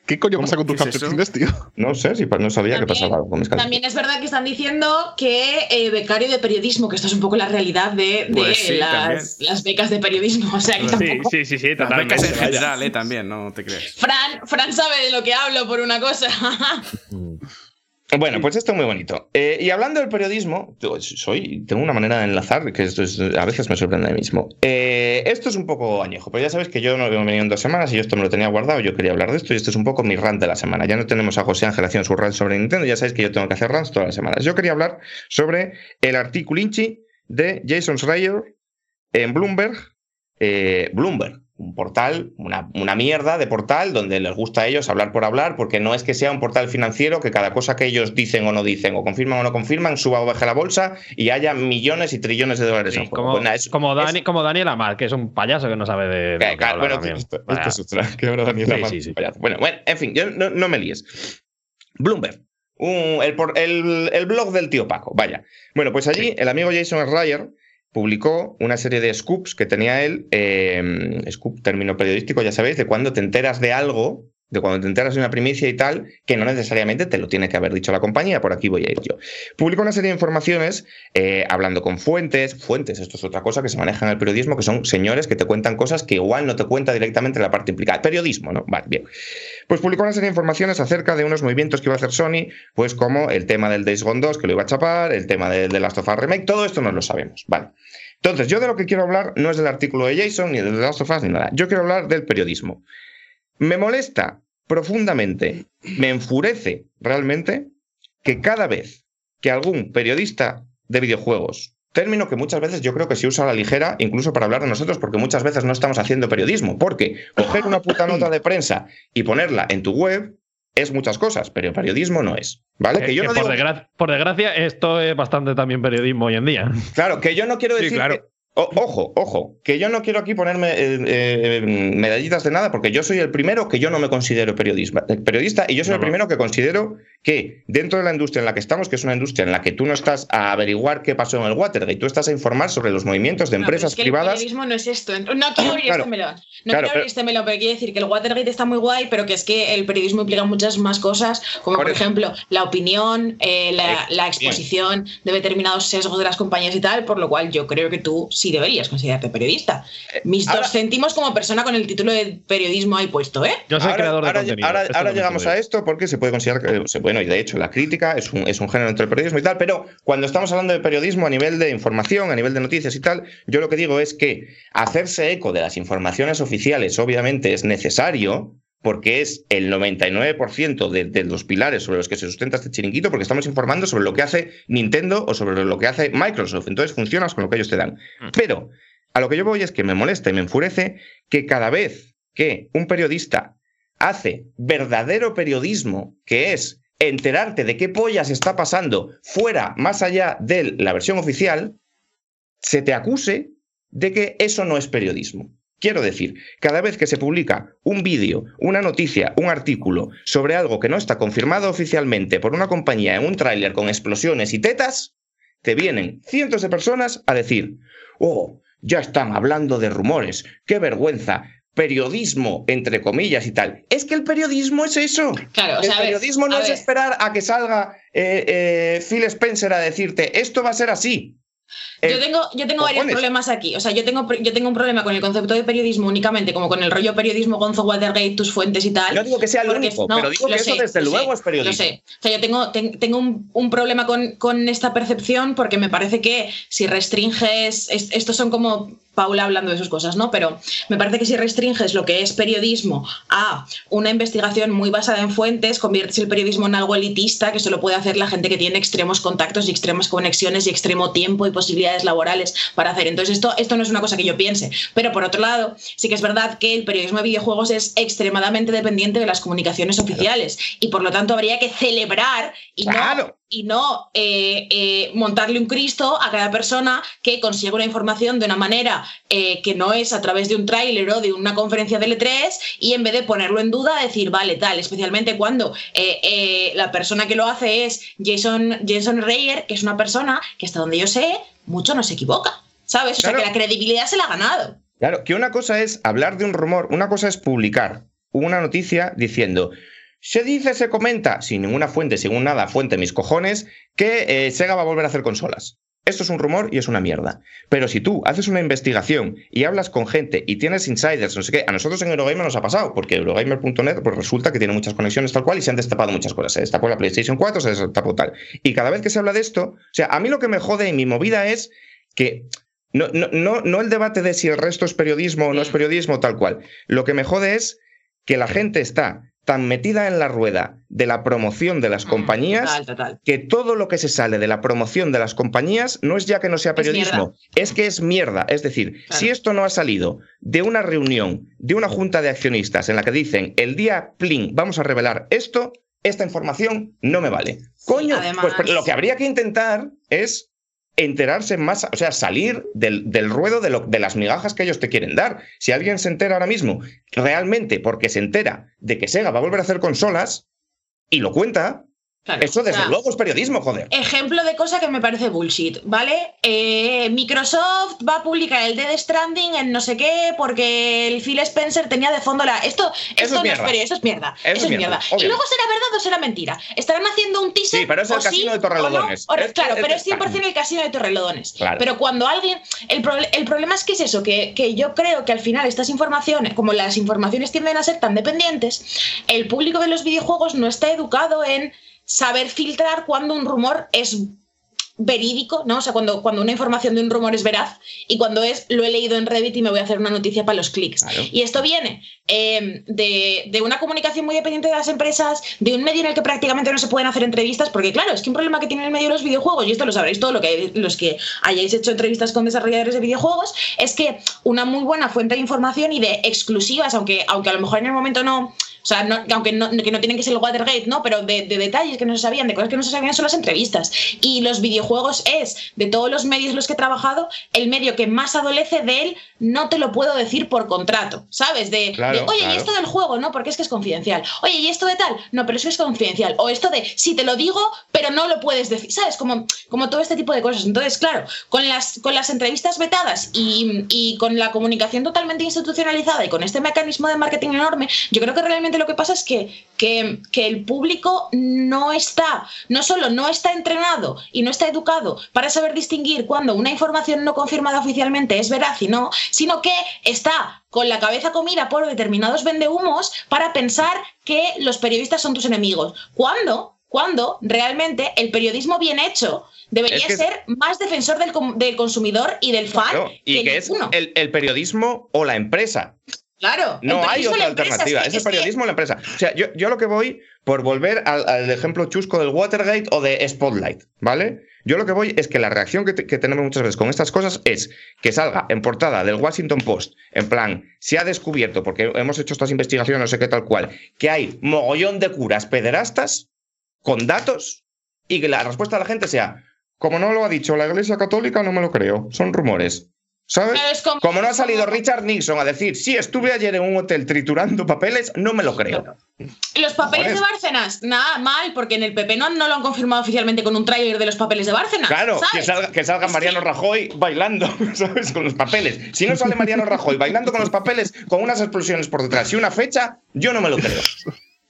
¿Qué coño pasa con tus ¿Qué es eso? calcetines, tío? No sé, si no sabía que pasaba algo con mis calcetines. También es verdad que están diciendo que eh, becario de periodismo, que esto es un poco la realidad de, de Pues sí, las, las becas de periodismo. O sea que Sí, tampoco. sí, sí, sí, Las totalmente. becas en general, eh, también, no te crees. Fran, Fran sabe de lo que hablo por una cosa. Bueno, pues esto es muy bonito. Eh, y hablando del periodismo, soy, tengo una manera de enlazar que esto es- a veces me sorprende a mí mismo. Eh, esto es un poco añejo, pero ya sabes que yo no he venido en dos semanas y yo esto me lo tenía guardado. Yo quería hablar de esto y esto es un poco mi rant de la semana. Ya no tenemos a José Ángel haciendo su rant sobre Nintendo, ya sabéis que yo tengo que hacer rants todas las semanas. Yo quería hablar sobre el artículo de Jason Schreier en Bloomberg. eh, Bloomberg, un portal, una, una mierda de portal donde les gusta a ellos hablar por hablar, porque no es que sea un portal financiero que cada cosa que ellos dicen o no dicen, o confirman o no confirman, suba o baje la bolsa y haya millones y trillones de dólares en Sí, juego. como, Pues nada, es- como, es- Dani, como Daniel Amar, que es un payaso que no sabe de. que claro, bueno, esto, esto es otra, que ahora Daniel Amar sí, sí. payaso. Bueno, bueno, en fin, yo no, no me líes. Bloomberg. un- el, el- el blog del tío Paco, vaya. Bueno, pues allí el amigo Jason Schreier publicó una serie de scoops que tenía él, eh, scoop, término periodístico, ya sabéis, de cuando te enteras de algo de cuando te enteras de una primicia y tal, que no necesariamente te lo tiene que haber dicho la compañía, por aquí voy a ir yo. Publico una serie de informaciones eh, hablando con fuentes, fuentes, esto es otra cosa que se maneja en el periodismo, que son señores que te cuentan cosas que igual no te cuenta directamente la parte implicada. Periodismo, ¿no? Vale, bien. Pues publicó una serie de informaciones acerca de unos movimientos que iba a hacer Sony, pues como el tema del Days Gone 2, que lo iba a chapar, el tema de, de Last of Us Remake, todo esto no lo sabemos. Vale. Entonces, yo de lo que quiero hablar no es del artículo de Jason, ni de Last of Us, ni nada. Yo quiero hablar del periodismo. Me molesta profundamente, me enfurece realmente que cada vez que algún periodista de videojuegos, término que muchas veces yo creo que se usa a la ligera, incluso para hablar de nosotros, porque muchas veces no estamos haciendo periodismo, porque coger una puta nota de prensa y ponerla en tu web es muchas cosas, pero periodismo no es. ¿Vale? Que, Que yo que no por, digo- por desgracia, esto es bastante también periodismo hoy en día. Claro, que yo no quiero Sí, decir. claro. que- o- ojo, ojo, que yo no quiero aquí ponerme eh, eh, medallitas de nada, porque yo soy el primero que yo no me considero periodismo- eh, periodista y yo soy No, el primero que considero que dentro de la industria en la que estamos, que es una industria en la que tú no estás a averiguar qué pasó en el Watergate, tú estás a informar sobre los movimientos de No, empresas es que privadas. El periodismo no es esto. No quiero abrir Claro, este melón. No claro, quiero abrir pero- este melón, pero quiero decir que el Watergate está muy guay, pero que es que el periodismo implica muchas más cosas, como Por por, ejemplo la opinión, eh, la, Eh, la exposición de determinados sesgos de las compañías y tal, por lo cual yo creo que tú sí deberías considerarte periodista. Mis Eh, ahora- dos céntimos como persona con el título de periodismo ahí puesto, ¿eh? Yo soy Ahora- creador de ahora, contenido. ahora- llegamos a esto porque se puede considerar que, bueno, y de hecho la crítica es un, es un género dentro del periodismo y tal, pero cuando estamos hablando de periodismo a nivel de información, a nivel de noticias y tal, yo lo que digo es que hacerse eco de las informaciones oficiales obviamente es necesario, porque es el 99% de, de los pilares sobre los que se sustenta este chiringuito, porque estamos informando sobre lo que hace Nintendo o sobre lo que hace Microsoft. Entonces funcionas con lo que ellos te dan. Pero a lo que yo voy es que me molesta y me enfurece que cada vez que un periodista hace verdadero periodismo, que es enterarte de qué pollas está pasando fuera, más allá de la versión oficial, se te acuse de que eso no es periodismo. Quiero decir, cada vez que se publica un vídeo, una noticia, un artículo sobre algo que no está confirmado oficialmente por una compañía en un tráiler con explosiones y tetas, te vienen cientos de personas a decir, oh, ya están hablando de rumores, qué vergüenza, periodismo, entre comillas y tal. Es que el periodismo es eso. Claro, o el sea, a ver, periodismo no a es ver. esperar a que salga eh, eh, Phil Spencer a decirte, esto va a ser así. Yo El- tengo, yo tengo varios problemas aquí. O sea, yo tengo, yo tengo un problema con el concepto de periodismo únicamente, como con el rollo periodismo Gonzo Watergate, tus fuentes y tal. No digo que sea el porque- único, no, pero digo que eso desde luego sé, es periodismo. Lo sé. O sea, yo tengo, ten- tengo un, un problema con, con esta percepción porque me parece que si restringes. es- estos son como Paula hablando de sus cosas, ¿no? Pero me parece que si restringes lo que es periodismo a una investigación muy basada en fuentes, conviertes el periodismo en algo elitista que solo puede hacer la gente que tiene extremos contactos y extremas conexiones y extremo tiempo y posibilidades laborales para hacer. Entonces, esto, esto no es una cosa que yo piense. Pero por otro lado, sí que es verdad que el periodismo de videojuegos es extremadamente dependiente de las comunicaciones oficiales y por lo tanto habría que celebrar y no Claro. Y no eh, eh, montarle un Cristo a cada persona que consigue una información de una manera eh, que no es a través de un tráiler o de una conferencia de L3 y en vez de ponerlo en duda decir, vale, tal, especialmente cuando la persona que lo hace es Jason, Jason Reyer, que es una persona que hasta donde yo sé, mucho no se equivoca, ¿sabes? O sea, Claro. que la credibilidad se la ha ganado. Claro, que una cosa es hablar de un rumor, una cosa es publicar una noticia diciendo, se dice, se comenta, sin ninguna fuente, sin nada, fuente, mis cojones, que eh, Sega va a volver a hacer consolas. Esto es un rumor y es una mierda. Pero si tú haces una investigación y hablas con gente y tienes insiders, no sé qué, a nosotros en Eurogamer nos ha pasado, porque Eurogamer.net pues resulta que tiene muchas conexiones tal cual y se han destapado muchas cosas. Se destapó la PlayStation 4, se destapó tal. Y cada vez que se habla de esto, o sea, a mí lo que me jode en mi movida es que no, no, no, no el debate de si el resto es periodismo o no es periodismo, tal cual. Lo que me jode es que la gente está tan metida en la rueda de la promoción de las compañías Total, total. que todo lo que se sale de la promoción de las compañías no es ya que no sea periodismo, es, que es mierda. Es decir, Claro. si esto no ha salido de una reunión, de una junta de accionistas en la que dicen el día plin vamos a revelar esto, esta información no me vale. Coño, además- pues lo que habría que intentar es enterarse más, o sea, salir del, del ruedo de, lo- de las migajas que ellos te quieren dar. Si alguien se entera ahora mismo realmente porque se entera de que Sega va a volver a hacer consolas y lo cuenta, Claro, Eso, desde o sea, luego, es periodismo, joder. Ejemplo de cosa que me parece bullshit, ¿vale? Eh, Microsoft va a publicar el Dead Stranding en no sé qué porque el Phil Spencer tenía de fondo la. Esto, esto es no mierda. es periodismo, eso es mierda. Eso Eso, es mierda, mierda. Y luego será verdad o será mentira. Estarán haciendo un teaser. Sí, pero es el o casino sí, de Torrelodones. o no, o- claro, pero es- es 100% el casino de Torrelodones. Claro. Pero cuando alguien. El, el problema es que es eso, que, que yo creo que al final estas informaciones, como las informaciones tienden a ser tan dependientes, el público de los videojuegos no está educado en saber filtrar cuando un rumor es verídico, ¿no? O sea, cuando, cuando una información de un rumor es veraz y cuando es lo he leído en Reddit y me voy a hacer una noticia para los clics. Claro. Y esto viene eh, de, de una comunicación muy dependiente de las empresas, de un medio en el que prácticamente no se pueden hacer entrevistas, porque claro, es que un problema que tiene el medio de los videojuegos, y esto lo sabréis todo lo que, los que hayáis hecho entrevistas con desarrolladores de videojuegos, es que una muy buena fuente de información y de exclusivas, aunque, aunque a lo mejor en el momento no... O sea, no- aunque no, que no tienen que ser el Watergate, ¿no? Pero de, de detalles que no se sabían, de cosas que no se sabían son las entrevistas. Y los videojuegos es, de todos los medios en los que he trabajado, el medio que más adolece de él, no te lo puedo decir por contrato, ¿sabes? De, Claro, de, oye, claro. y esto del juego, ¿no? Porque es que es confidencial. Oye, y esto de tal, no, pero eso es confidencial. O esto de, si te lo digo, pero no lo puedes decir, ¿sabes? Como, como todo este tipo de cosas. Entonces, claro, con las, con las entrevistas vetadas y, y con la comunicación totalmente institucionalizada y con este mecanismo de marketing enorme, yo creo que realmente lo que pasa es que, que, que el público no está, no solo no está entrenado y no está educado para saber distinguir cuando una información no confirmada oficialmente es veraz y no, sino que está con la cabeza comida por determinados vendehumos para pensar que los periodistas son tus enemigos. ¿Cuándo? Cuando realmente el periodismo bien hecho debería Es que- ser más defensor del, del consumidor y del fan Claro, y que es el periodismo o la empresa. Claro, No hay otra alternativa. es que- Es el periodismo o la empresa. O sea, yo, yo lo que voy por volver al, al ejemplo chusco del Watergate o de Spotlight, ¿vale? Yo lo que voy es que la reacción que, te- que tenemos muchas veces con estas cosas es que salga en portada del Washington Post, en plan, se ha descubierto, porque hemos hecho estas investigaciones, no sé qué tal cual, que hay mogollón de curas pederastas con datos y que la respuesta de la gente sea, como no lo ha dicho la Iglesia Católica, no me lo creo, son rumores. Como- Como no ha salido como- Richard Nixon a decir, sí, estuve ayer en un hotel triturando papeles, no me lo creo. Los papeles de Bárcenas, nada mal, porque en el PP no, no lo han confirmado oficialmente con un tráiler de los papeles de Bárcenas. Claro, ¿sabes? que salga, que salga Mariano que- Rajoy bailando, ¿sabes? Con los papeles. Si no sale Mariano Rajoy bailando con los papeles, con unas explosiones por detrás y una fecha, yo no me lo creo.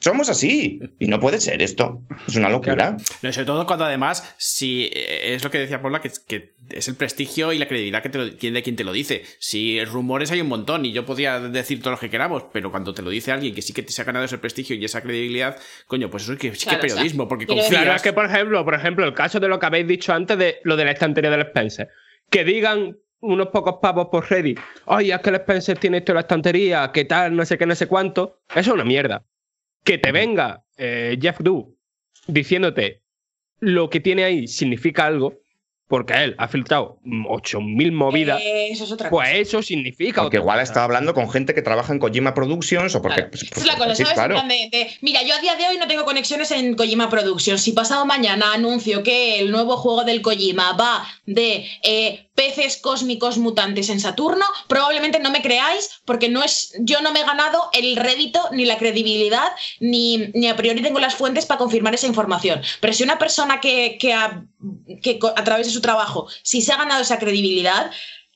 Somos así. Y no puede ser esto. Es una locura. No, sobre todo cuando además, si eh, es lo que decía Paula, que, que es el prestigio y la credibilidad que te lo, quien- de quien te lo dice. Si rumores hay un montón y yo podría decir todo lo que queramos, pero cuando te lo dice alguien que sí que se ha ganado ese prestigio y esa credibilidad, coño, pues eso sí que, sí que Claro, o sea, periodismo, porque confías. Claro, es que por ejemplo, por ejemplo, el caso de lo que habéis dicho antes de lo de la estantería del Spencer. Que digan unos pocos pavos por Reddit, oye, es que el Spencer tiene esto en la estantería, que tal, no sé qué, no sé cuánto. Eso es una mierda. Que te venga eh, Jeff Du diciéndote lo que tiene ahí significa algo, porque él ha filtrado 8.000 movidas, Eh, eso es otra pues cosa. eso significa Porque otra igual cosa. está hablando con gente que trabaja en Kojima Productions o porque. Claro. pues, pues, es la cosa, de, de, mira, yo a día de hoy no tengo conexiones en Kojima Productions. Si pasado mañana anuncio que el nuevo juego del Kojima va de eh, peces cósmicos mutantes en Saturno, probablemente no me creáis porque no es, yo no me he ganado el rédito ni la credibilidad ni, ni a priori tengo las fuentes para confirmar esa información. Pero si una persona que, que, a, que a través de su trabajo, si se ha ganado esa credibilidad,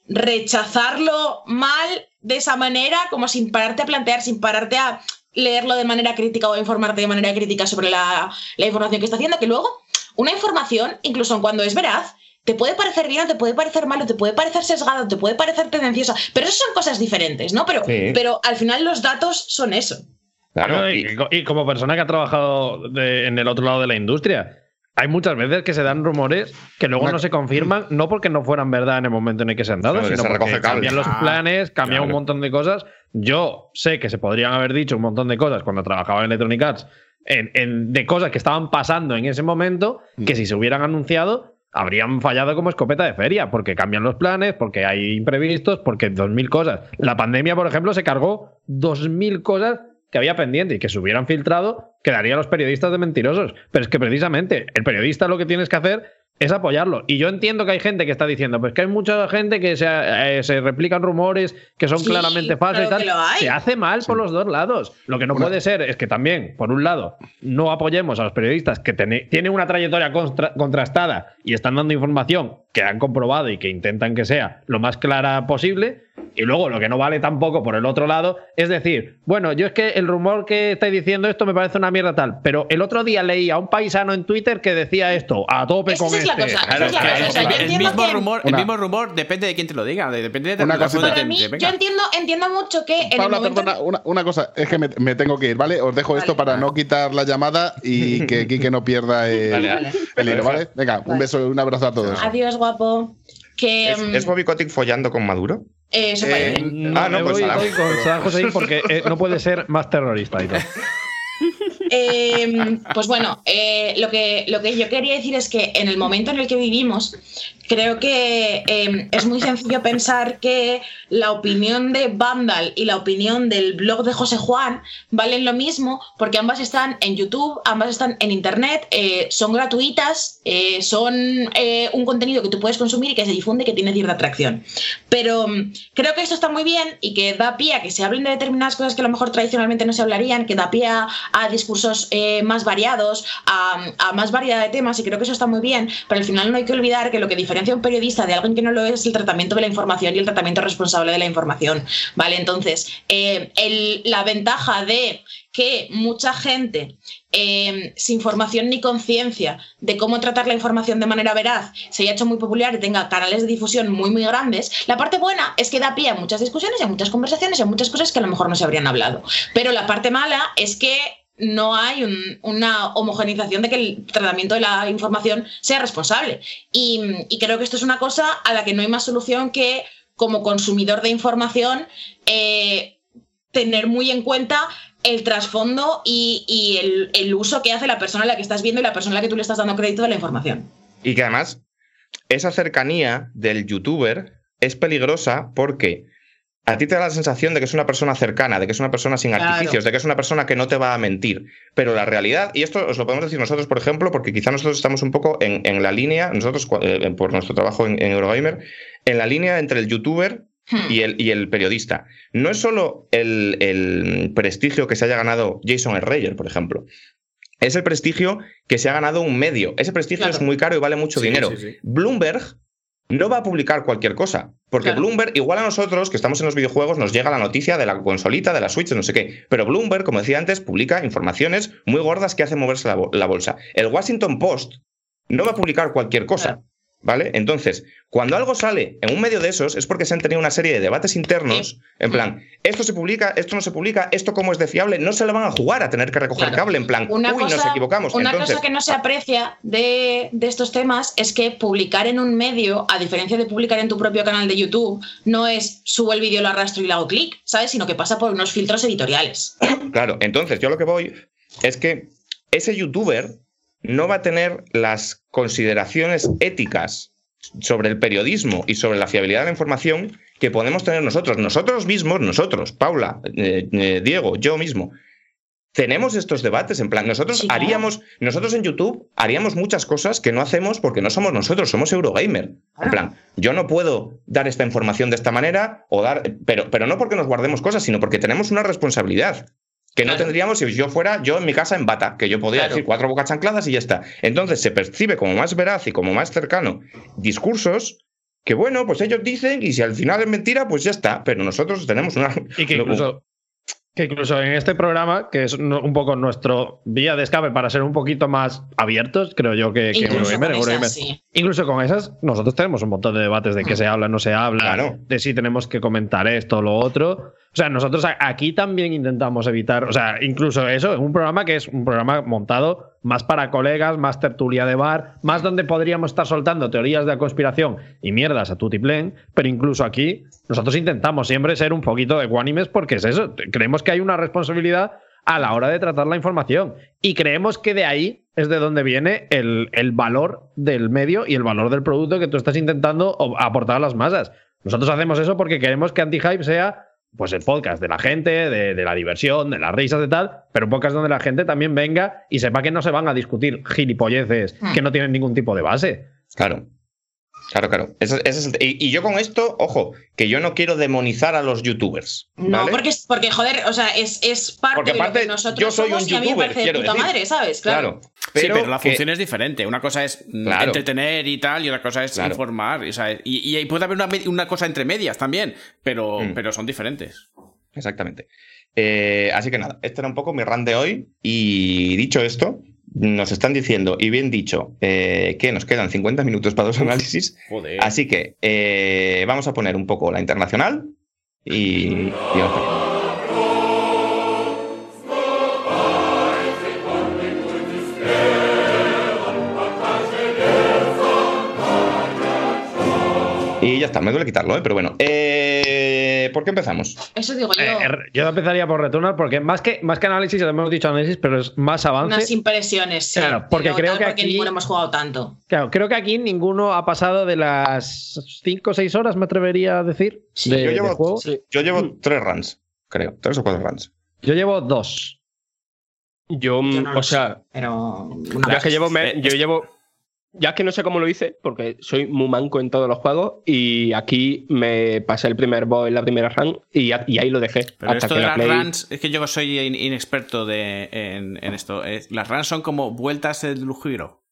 rechazarlo mal de esa manera, como sin pararte a plantear, sin pararte a leerlo de manera crítica o informarte de manera crítica sobre la, la información que está haciendo, que luego una información, incluso cuando es veraz, te puede parecer bien o te puede parecer malo, te puede parecer sesgado, te puede parecer tendenciosa, pero eso son cosas diferentes, ¿no? Pero, Sí. pero al final los datos son eso. Claro, y- como persona que ha trabajado de- en el otro lado de la industria, hay muchas veces que se dan rumores que luego Una- no se confirman, no porque no fueran verdad en el momento en el que se han dado, Claro, sino se porque cambian los planes, cambian un montón de cosas. Yo sé que se podrían haber dicho un montón de cosas cuando trabajaba en Electronic Arts, en- en- de cosas que estaban pasando en ese momento, que si se hubieran anunciado, habrían fallado como escopeta de feria, porque cambian los planes, porque hay imprevistos, porque dos mil cosas. La pandemia, por ejemplo, se cargó dos mil cosas que había pendiente y que se hubieran filtrado, quedarían los periodistas de mentirosos. Pero es que precisamente el periodista lo que tienes que hacer es apoyarlo. Y yo entiendo que hay gente que está diciendo, pues que hay mucha gente que se, eh, se replican rumores que son Sí, claramente falsos y tal. que lo hay. Se hace mal por los dos lados. Lo que no puede ser es que también, por un lado, no apoyemos a los periodistas que tienen una trayectoria contra- contrastada y están dando información que han comprobado y que intentan que sea lo más clara posible. Y luego lo que no vale tampoco por el otro lado es decir, bueno, yo es que el rumor que estáis diciendo esto me parece una mierda tal, pero el otro día leí a un paisano en Twitter que decía esto, a tope Esa con es la este. cosa, esa Claro, es la que cosa. O sea, yo el, mismo que- rumor, el Una- mismo rumor depende de quién te lo diga, de- depende de Una Para mí, te venga. yo entiendo, entiendo mucho que en el Paula, momento perdona, una, una cosa, es que me, me tengo que ir, ¿vale? Os dejo esto para no quitar la llamada y que Kike no pierda el, Vale, vale. el hilo, ¿vale? Venga, un beso, un abrazo a todos. Adiós, guapo. Que ¿Es, mm, es Bobby Kotick follando con Maduro? eh, eso eh, parece. Ah, no, me pues voy, con Saddam Hussein porque eh, no puede ser más terrorista y todo. Eh, pues bueno, eh, lo, que, lo que yo quería decir es que en el momento en el que vivimos, creo que eh, es muy sencillo pensar que la opinión de Vandal y la opinión del blog de José Juan valen lo mismo porque ambas están en YouTube, ambas están en Internet, eh, son gratuitas, eh, son eh, un contenido que tú puedes consumir y que se difunde y que tiene cierta atracción. Pero mm, creo que esto está muy bien y que da pie a que se hablen de determinadas cosas que a lo mejor tradicionalmente no se hablarían, que da pie a, discursos más variados, a, a más variedad de temas y creo que eso está muy bien, pero al final no hay que olvidar que lo que diferencia a un periodista de alguien que no lo es el tratamiento de la información y el tratamiento responsable de la información, ¿vale? Entonces, eh, la ventaja de que mucha gente eh, sin formación ni conciencia de cómo tratar la información de manera veraz se haya hecho muy popular y tenga canales de difusión muy muy grandes, la parte buena es que da pie a muchas discusiones, a muchas conversaciones, a muchas cosas que a lo mejor no se habrían hablado. Pero la parte mala es que no hay un- una homogenización de que el tratamiento de la información sea responsable. Y, creo que esto es una cosa a la que no hay más solución que como consumidor de información eh, tener muy en cuenta el trasfondo y, y el, el uso que hace la persona a la que estás viendo y la persona a la que tú le estás dando crédito de la información. Y que además, esa cercanía del youtuber es peligrosa porque a ti te da la sensación de que es una persona cercana, de que es una persona sin Claro. artificios, de que es una persona que no te va a mentir. Pero la realidad, y esto os lo podemos decir nosotros, por ejemplo, porque quizá nosotros estamos un poco en, en la línea, nosotros cua- eh, por nuestro trabajo en, en Eurogamer, en la línea entre el youtuber Hmm. y el, y el periodista. No es solo el, el prestigio que se haya ganado Jason Reyer, por ejemplo. Es el prestigio que se ha ganado un medio. Ese prestigio Claro. es muy caro y vale mucho Sí, dinero. sí, sí. Bloomberg no va a publicar cualquier cosa. Porque Claro. Bloomberg, igual a nosotros que estamos en los videojuegos, nos llega la noticia de la consolita, de la Switch, no sé qué. Pero Bloomberg, como decía antes, publica informaciones muy gordas que hacen moverse la, bo- la bolsa. El Washington Post no va a publicar cualquier cosa. Claro. ¿Vale? Entonces, cuando algo sale en un medio de esos es porque se han tenido una serie de debates internos, en plan, esto se publica, esto no se publica, esto cómo es de fiable, no se lo van a jugar a tener que recoger Claro. cable, en plan, Una uy, cosa, nos equivocamos. Una Entonces, cosa que no se aprecia de, de estos temas es que publicar en un medio, a diferencia de publicar en tu propio canal de YouTube, no es subo el vídeo, lo arrastro y le hago clic, ¿sabes? Sino que pasa por unos filtros editoriales. Claro, entonces yo lo que voy es que ese youtuber no va a tener las consideraciones éticas sobre el periodismo y sobre la fiabilidad de la información que podemos tener nosotros. Nosotros mismos, nosotros, Paula, eh, eh, Diego, yo mismo, tenemos estos debates. En plan, nosotros Sí, claro. haríamos, nosotros en YouTube haríamos muchas cosas que no hacemos porque no somos nosotros, somos Eurogamer. En plan, yo no puedo dar esta información de esta manera o dar, pero, pero no porque nos guardemos cosas, sino porque tenemos una responsabilidad que no Claro. tendríamos si yo fuera yo en mi casa en bata, que yo podía Claro. decir cuatro bocas chancladas y ya está. Entonces se percibe como más veraz y como más cercano discursos que, bueno, pues ellos dicen y si al final es mentira, pues ya está. Pero nosotros tenemos una. Y que incluso, que incluso en este programa, que es un poco nuestro vía de escape para ser un poquito más abiertos, creo yo que, que Incluso Eurogamer, con esas, sí. Incluso con esas, nosotros tenemos un montón de debates de qué se habla, no se habla, Claro. de si tenemos que comentar esto o lo otro. O sea, nosotros aquí también intentamos evitar, o sea, incluso eso, es un programa que es un programa montado más para colegas, más tertulia de bar, más donde podríamos estar soltando teorías de conspiración y mierdas a tutiplén, pero incluso aquí nosotros intentamos siempre ser un poquito ecuánimes porque es eso, creemos que hay una responsabilidad a la hora de tratar la información. Y creemos que de ahí es de donde viene el, el valor del medio y el valor del producto que tú estás intentando aportar a las masas. Nosotros hacemos eso porque queremos que Anti-Hype sea pues el podcast de la gente, de, de la diversión, de las risas de tal, pero un podcast donde la gente también venga y sepa que no se van a discutir gilipolleces Hmm. que no tienen ningún tipo de base. Claro. Claro, claro. Ese- ese es el- y, y yo con esto, ojo, que yo no quiero demonizar a los youtubers. No, porque, porque, joder, o sea, es, es parte Porque de lo aparte, que nosotros yo soy somos un y a mí me youtuber, parece de puta decir. madre, ¿sabes? Claro. sí, Pero pero la que- función es diferente. Una cosa es mm, Claro. entretener y tal, y otra cosa es Claro. informar. o sea, y, y puede haber una cosa entre medias también, pero, Mm. pero son diferentes. Exactamente. Eh, así que nada, este era un poco mi run de hoy. Y dicho esto, nos están diciendo, y bien dicho, eh, que nos quedan 50 minutos para dos análisis. Joder. Así que eh, vamos a poner un poco la internacional y, y vamos para allá. Y ya está, me duele quitarlo, ¿eh? pero bueno. Eh, ¿Por qué empezamos? Eso digo yo. Eh, yo empezaría por Returnal porque más que, más que análisis, ya hemos dicho análisis, pero es más avance. Unas impresiones, sí. Claro, porque pero creo tal, que porque aquí- ninguno hemos jugado tanto. Claro, creo que aquí ninguno ha pasado de las 5 o 6 horas, me atrevería a decir, Sí. de, Yo de llevo- juego. Yo llevo tres runs, creo. Tres o cuatro runs. Yo llevo dos. Yo, Yo no o sea, Pero. Una ya que llevo, me- Eh, yo es- llevo. Ya que no sé cómo lo hice, porque soy muy manco en todos los juegos, y aquí me pasé el primer boss en la primera run y, a- y ahí lo dejé. Pero hasta esto que de la las Play- runs, es que yo soy in- inexperto de, en, en esto. Es- las runs son como vueltas del giro.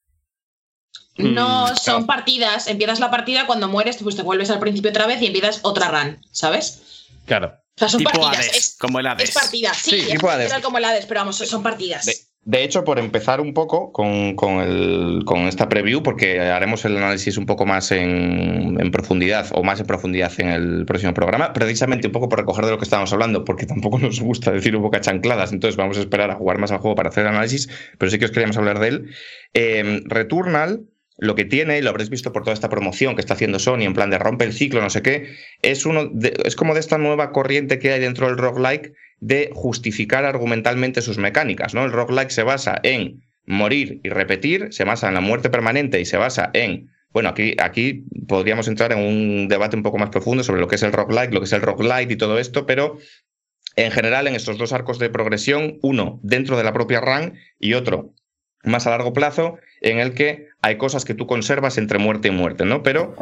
No Mm, son partidas. Empiezas la partida, cuando mueres, pues te vuelves al principio otra vez y empiezas otra run, ¿sabes? Claro. O sea, son Tipo partidas. Hades, es, como el Hades. es partida. Sí, Sí, es tipo Hades. como el Hades, pero vamos, son partidas. De, de hecho, por empezar un poco con, con esta preview, porque haremos el análisis un poco más en, en profundidad o más en profundidad en el próximo programa, precisamente un poco por recoger de lo que estábamos hablando, porque tampoco nos gusta decir un poco a chancladas, entonces vamos a esperar a jugar más al juego para hacer el análisis, pero sí que os queríamos hablar de él. Eh, Returnal, lo que tiene, y lo habréis visto por toda esta promoción que está haciendo Sony, en plan de rompe el ciclo, no sé qué, es, uno de- es como de esta nueva corriente que hay dentro del roguelike de justificar argumentalmente sus mecánicas. ¿no? El roguelike se basa en morir y repetir, se basa en la muerte permanente y se basa en. Bueno, aquí, aquí podríamos entrar en un debate un poco más profundo sobre lo que es el roguelike, lo que es el roguelite y todo esto, pero en general en estos dos arcos de progresión, uno dentro de la propia run y otro más a largo plazo, en el que hay cosas que tú conservas entre muerte y muerte, ¿no? Pero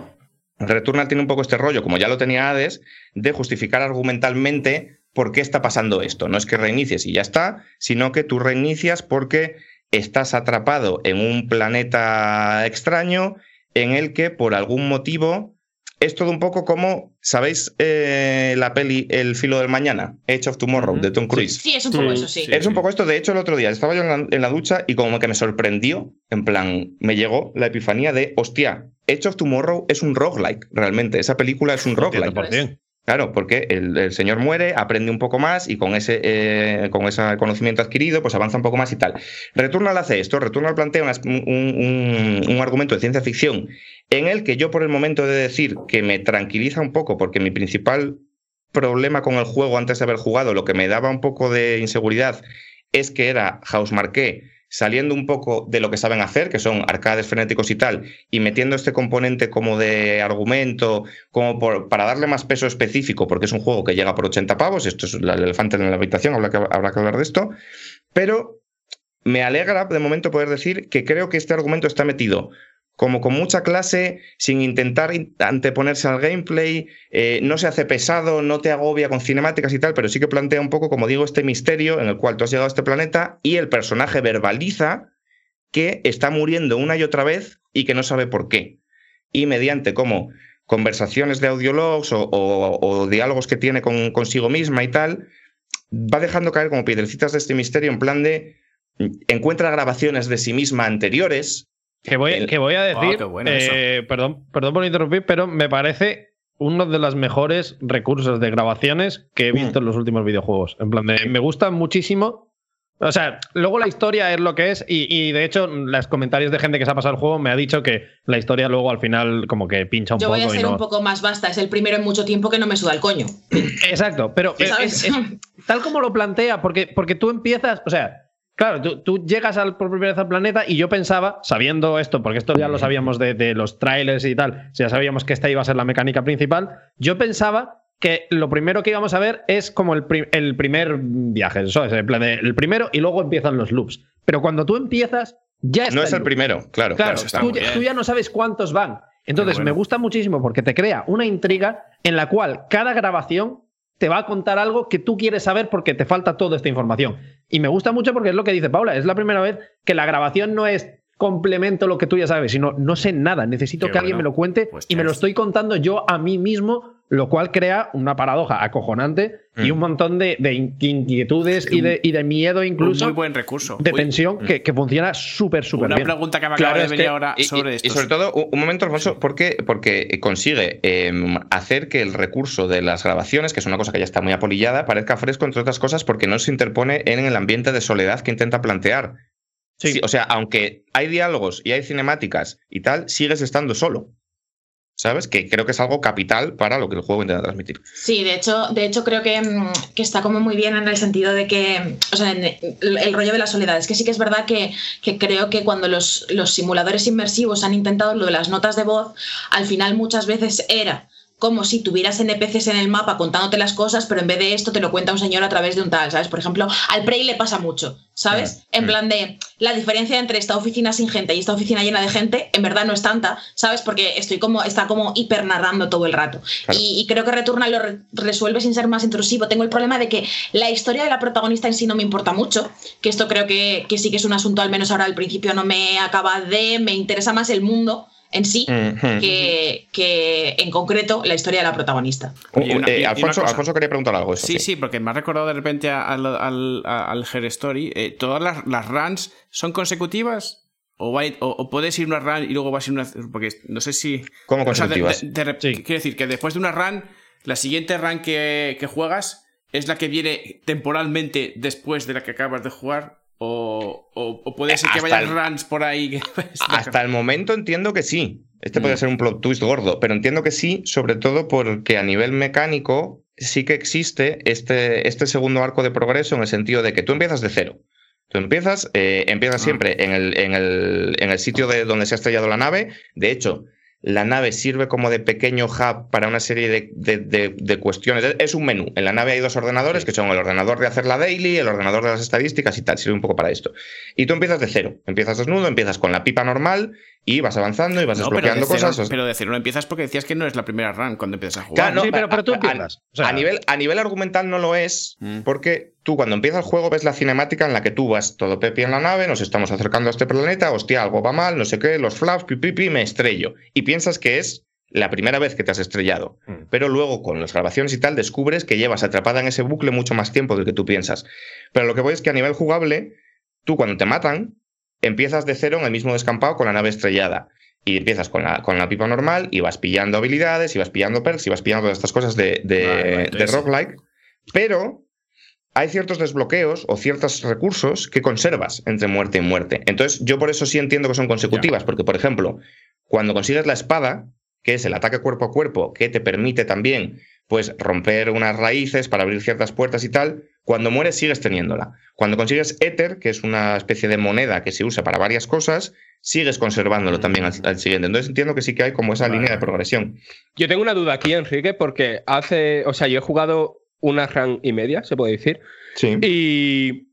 Returnal tiene un poco este rollo, como ya lo tenía Hades, de justificar argumentalmente por qué está pasando esto. No es que reinicies y ya está, sino que tú reinicias porque estás atrapado en un planeta extraño en el que por algún motivo es todo un poco como, ¿sabéis eh, la peli El filo del mañana? Edge of Tomorrow, de Tom Cruise. Sí, es un poco eso, sí. sí. Es un poco esto, de hecho, el otro día estaba yo en la, en la ducha y como que me sorprendió, en plan, me llegó la epifanía de, hostia, Edge of Tomorrow es un roguelike, realmente, esa película es un roguelike. 100%. Claro, porque el, señor muere, aprende un poco más y con ese, eh, con ese conocimiento adquirido, pues avanza un poco más y tal. Returnal hace esto, Returnal plantea unas- un, un- un argumento de ciencia ficción en el que yo por el momento de decir que me tranquiliza un poco porque mi principal problema con el juego antes de haber jugado, lo que me daba un poco de inseguridad, es que era Housemarque saliendo un poco de lo que saben hacer, que son arcades frenéticos y tal, y metiendo este componente como de argumento, como por- para darle más peso específico, porque es un juego que llega por 80 pavos, esto es el elefante en la habitación, habrá que, habrá que hablar de esto, pero me alegra de momento poder decir que creo que este argumento está metido como con mucha clase, sin intentar in- anteponerse al gameplay, eh, no se hace pesado, no te agobia con cinemáticas y tal, pero sí que plantea un poco, como digo, este misterio en el cual tú has llegado a este planeta y el personaje verbaliza que está muriendo una y otra vez y que no sabe por qué. Y mediante como conversaciones de audiologs o, o- o diálogos que tiene con, consigo misma y tal, va dejando caer como piedrecitas de este misterio en plan de mm, encuentra grabaciones de sí misma anteriores, Que voy, El- que voy a decir, Ah, qué bueno eh, perdón, perdón por interrumpir, pero me parece uno de los mejores recursos de grabaciones que he visto en los últimos videojuegos. En plan, de- me gusta muchísimo. O sea, luego la historia es lo que es y, y, de hecho los comentarios de gente que se ha pasado el juego me ha dicho que la historia luego al final como que pincha un Yo poco voy a ser no... un poco más basta. Es el primero en mucho tiempo que no me suda el coño. Exacto, pero es- es- es- tal como lo plantea, porque, porque tú empiezas, o sea, claro, tú, tú llegas al, por primera vez al planeta y yo pensaba, sabiendo esto, porque esto ya lo sabíamos de, de los trailers y tal, ya sabíamos que esta iba a ser la mecánica principal, yo pensaba que lo primero que íbamos a ver es como el, pri- el primer viaje, el primero y luego empiezan los loops. Pero cuando tú empiezas, ya está No es el primero, claro. Claro, tú, ya no sabes cuántos van. Entonces, bueno. me gusta muchísimo porque te crea una intriga en la cual cada grabación te va a contar algo que tú quieres saber porque te falta toda esta información. Y me gusta mucho porque es lo que dice Paula, es la primera vez que la grabación no es complemento lo que tú ya sabes, sino no sé nada, necesito Qué que alguien me lo cuente Pues y me lo estoy contando yo a mí mismo, lo cual crea una paradoja acojonante y Mm. un montón de, de in- inquietudes y de, y de miedo incluso Un muy buen recurso. de Uy, tensión que, que funciona súper, súper Una bien. pregunta que me Claro, acaba de es venir que- ahora y- sobre y, esto. y sobre todo, un un momento, Alfonso, ¿por qué? porque consigue eh, hacer que el recurso de las grabaciones, que es una cosa que ya está muy apolillada, parezca fresco, entre otras cosas, porque no se interpone en el ambiente de soledad que intenta plantear. Sí. Sí, o sea, aunque hay diálogos y hay cinemáticas y tal, sigues estando solo. ¿Sabes? Que creo que es algo capital para lo que el juego intenta transmitir. Sí, de hecho, de hecho creo que, mm, que está como muy bien en el sentido de que, o sea, el, el rollo de la soledad. Es que sí que es verdad que, que creo que cuando los, los simuladores inmersivos han intentado lo de las notas de voz, al final muchas veces era como si tuvieras NPCs en el mapa contándote las cosas, pero en vez de esto te lo cuenta un señor a través de un tal, ¿sabes? Por ejemplo, al Prey le pasa mucho, ¿sabes? En plan de la diferencia entre esta oficina sin gente y esta oficina llena de gente, en verdad no es tanta, ¿sabes? Porque estoy como, está como hiper narrando todo el rato. Claro. Y, y creo que Returnal lo re- resuelve sin ser más intrusivo. Tengo el problema de que la historia de la protagonista en sí no me importa mucho, que esto creo que, que sí que es un asunto, al menos ahora al principio no me acaba de, me interesa más el mundo en sí que, que en concreto la historia de la protagonista. Oye, Uh, una- eh, Alfonso, quería preguntar algo. Eso, Sí, sí, porque me ha recordado de repente a- al, al, al Her Story. eh, ¿Todas las, las runs son consecutivas? ¿O, va o, o puedes ir una run y luego vas a ir una. Porque no sé si. ¿Cómo o sea, de- consecutivas? de- de rep- Sí. Quiero decir que después de una run, la siguiente run que, que juegas es la que viene temporalmente después de la que acabas de jugar. O, o, o puede ser que Hasta vayan el- runs por ahí. que- Hasta el momento entiendo que sí. Este Mm. puede ser un plot twist gordo, pero entiendo que sí, sobre todo porque a nivel mecánico sí que existe este, este segundo arco de progreso en el sentido de que tú empiezas de cero. Tú empiezas, eh, empiezas Ah. siempre en el, en, el, en el sitio de donde se ha estrellado la nave. De hecho, la nave sirve como de pequeño hub para una serie de, de- de- de cuestiones. Es un menú. En la nave hay dos ordenadores, que son el ordenador de hacer la daily, el ordenador de las estadísticas y tal. Sirve un poco para esto. Y tú empiezas de cero. Empiezas desnudo, empiezas con la pipa normal y vas avanzando y vas No, pero, de desbloqueando cero, cosas. pero de cero no empiezas porque decías que no es la primera run cuando empiezas a jugar. Claro, no, Sí, pero- pero tú a- a- empiezas. O sea- a, nivel, a nivel argumental no lo es, Mm. porque tú cuando empieza el juego ves la cinemática en la que tú vas todo pepi en la nave, nos estamos acercando a este planeta, hostia, algo va mal, no sé qué, los flaps, pi, pi, pi, me estrello. Y piensas que es la primera vez que te has estrellado. Mm. Pero luego con las grabaciones y tal descubres que llevas atrapada en ese bucle mucho más tiempo del que tú piensas. Pero lo que voy es que a nivel jugable, tú cuando te matan, empiezas de cero en el mismo descampado con la nave estrellada. Y empiezas con la, con la pipa normal y vas pillando habilidades, y vas pillando perks, y vas pillando todas estas cosas de, de, Vale, de entonces- roguelike. Pero hay ciertos desbloqueos o ciertos recursos que conservas entre muerte y muerte. Entonces, yo por eso sí entiendo que son consecutivas, porque, por ejemplo, cuando consigues la espada, que es el ataque cuerpo a cuerpo, que te permite también pues romper unas raíces para abrir ciertas puertas y tal, cuando mueres sigues teniéndola. Cuando consigues éter, que es una especie de moneda que se usa para varias cosas, sigues conservándolo también al, al siguiente. Entonces entiendo que sí que hay como esa Vale, línea de progresión. Yo tengo una duda aquí, Enrique, porque hace. O sea, yo he jugado una run y media, se puede decir. Sí. Y,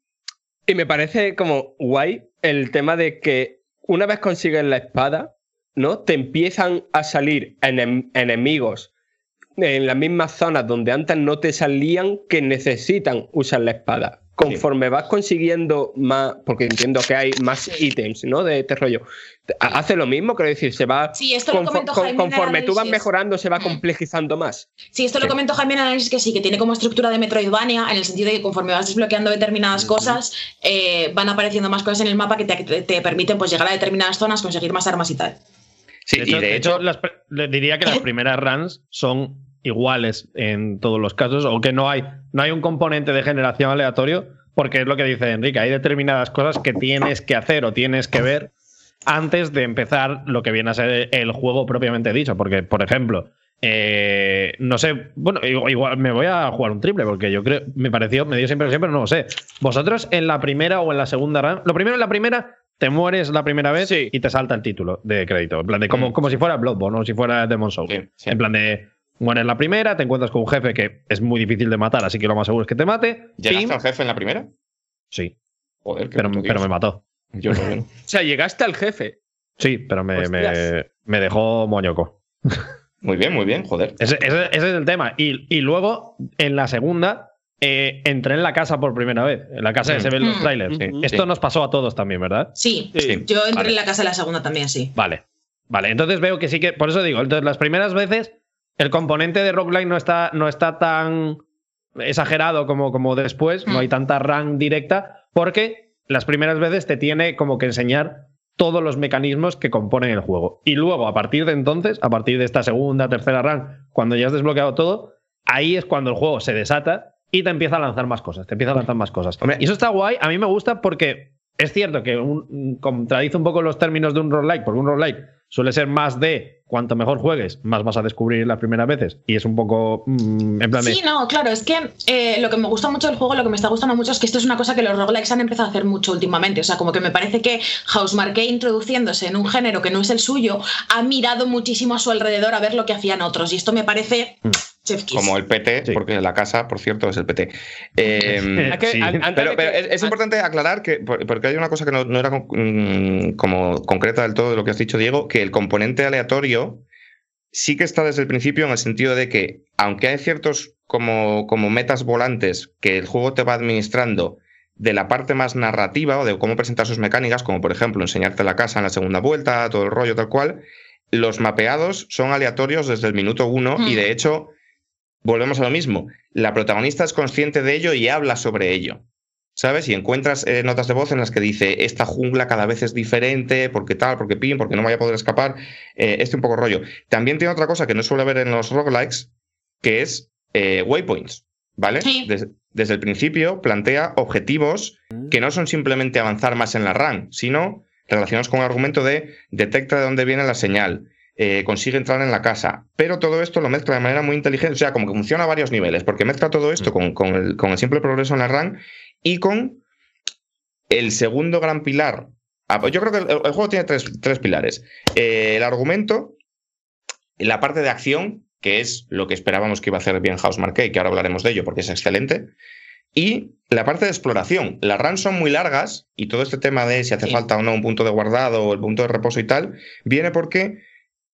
y me parece como guay el tema de que una vez consigues la espada, ¿no? Te empiezan a salir enem- enemigos en las mismas zonas donde antes no te salían que necesitan usar la espada. Conforme vas consiguiendo más, porque entiendo que hay más ítems, ¿no? De este rollo. Hace lo mismo, quiero decir, se va. Sí, esto lo comentó Jaime en el conforme tú vas mejorando, se va complejizando más. Sí, esto lo Sí. comentó Jaime en el análisis que sí, que tiene como estructura de Metroidvania, en el sentido de que conforme vas desbloqueando determinadas cosas, eh, van apareciendo más cosas en el mapa que te, te- te permiten pues, llegar a determinadas zonas, conseguir más armas y tal. Sí, de y hecho, de hecho, las pr- le diría que las primeras runs son iguales en todos los casos, o que no hay, no hay un componente de generación aleatorio, porque es lo que dice Enrique, hay determinadas cosas que tienes que hacer o tienes que ver antes de empezar lo que viene a ser el juego propiamente dicho. Porque, por ejemplo, eh, no sé, bueno, igual, me voy a jugar un triple, porque yo creo, me pareció, me dio esa impresión, pero no lo sé. Vosotros en la primera o en la segunda run, lo primero en la primera, te mueres la primera vez Sí. y te salta el título de crédito. En plan de como, Mm. como si fuera Bloodborne o si fuera Demon Souls. Sí, sí. En plan de mueres la primera, te encuentras con un jefe que es muy difícil de matar, así que lo más seguro es que te mate. ¿llegaste pim. al jefe en la primera? Sí, Joder, qué pero, pero me mató. Yo no, yo no. O sea, llegaste al jefe. Sí, pero me, me, me dejó moñoco. Muy bien, muy bien, joder. Ese, ese- ese es el tema. Y, y luego, en la segunda, eh, entré en la casa por primera vez. En la casa que se ven los Mm. trailers. Sí, Esto sí. nos pasó a todos también, ¿verdad? Sí, Sí. yo entré Vale. en la casa de la segunda también, sí. Vale. Vale, entonces veo que sí que. Por eso digo, entonces las primeras veces el componente de roguelike no está, no está tan exagerado como, como después, no Mm. hay tanta run directa, porque las primeras veces te tiene como que enseñar todos los mecanismos que componen el juego. Y luego, a partir de entonces, a partir de esta segunda, tercera run, cuando ya has desbloqueado todo, ahí es cuando el juego se desata y te empieza a lanzar más cosas, te empieza a lanzar más cosas. Hombre. y eso está guay, a mí me gusta porque es cierto que un- contradice un poco los términos de un roguelike, porque un roguelike suele ser más de cuanto mejor juegues, más vas a descubrir las primeras veces. Y es un poco mm, en plan de. Sí, no, claro, es que eh, lo que me gusta mucho del juego, lo que me está gustando mucho es que esto es una cosa que los roguelikes han empezado a hacer mucho últimamente. O sea, como que me parece que Housemarque introduciéndose en un género que no es el suyo, ha mirado muchísimo a su alrededor a ver lo que hacían otros. Y esto me parece Mm. Chef kiss. Como el PT, Sí. porque la casa, por cierto, es el PT. Eh, Sí. Pero, de pero que- es, es importante aclarar que, por- porque hay una cosa que no, no era mm, como concreta del todo de lo que has dicho, Diego, que el componente aleatorio sí que está desde el principio en el sentido de que, aunque hay ciertos como, como metas volantes que el juego te va administrando de la parte más narrativa o de cómo presentar sus mecánicas, como por ejemplo enseñarte la casa en la segunda vuelta, todo el rollo tal cual, los mapeados son aleatorios desde el minuto uno y Mm. de hecho volvemos a lo mismo. La protagonista es consciente de ello y habla sobre ello. ¿Sabes? Y encuentras eh, notas de voz en las que dice, esta jungla cada vez es diferente, porque tal, porque pin, porque no vaya a poder escapar. Eh, este un poco rollo. También tiene otra cosa que no suele ver en los roguelikes, que es eh, waypoints, ¿vale? Sí. Des- desde el principio plantea objetivos que no son simplemente avanzar más en la run, sino relacionados con el argumento de detecta de dónde viene la señal, eh, consigue entrar en la casa. Pero todo esto lo mezcla de manera muy inteligente, o sea, como que funciona a varios niveles, porque mezcla todo esto con, con el, con el simple progreso en la run y con el segundo gran pilar. Ah, pues Yo creo que el, el juego tiene tres, tres pilares. Eh, el argumento, la parte de acción, que es lo que esperábamos que iba a hacer bien House Marquee, que ahora hablaremos de ello porque es excelente. Y la parte de exploración. Las runs son muy largas y todo este tema de si hace Sí. falta o no un punto de guardado o el punto de reposo y tal, viene porque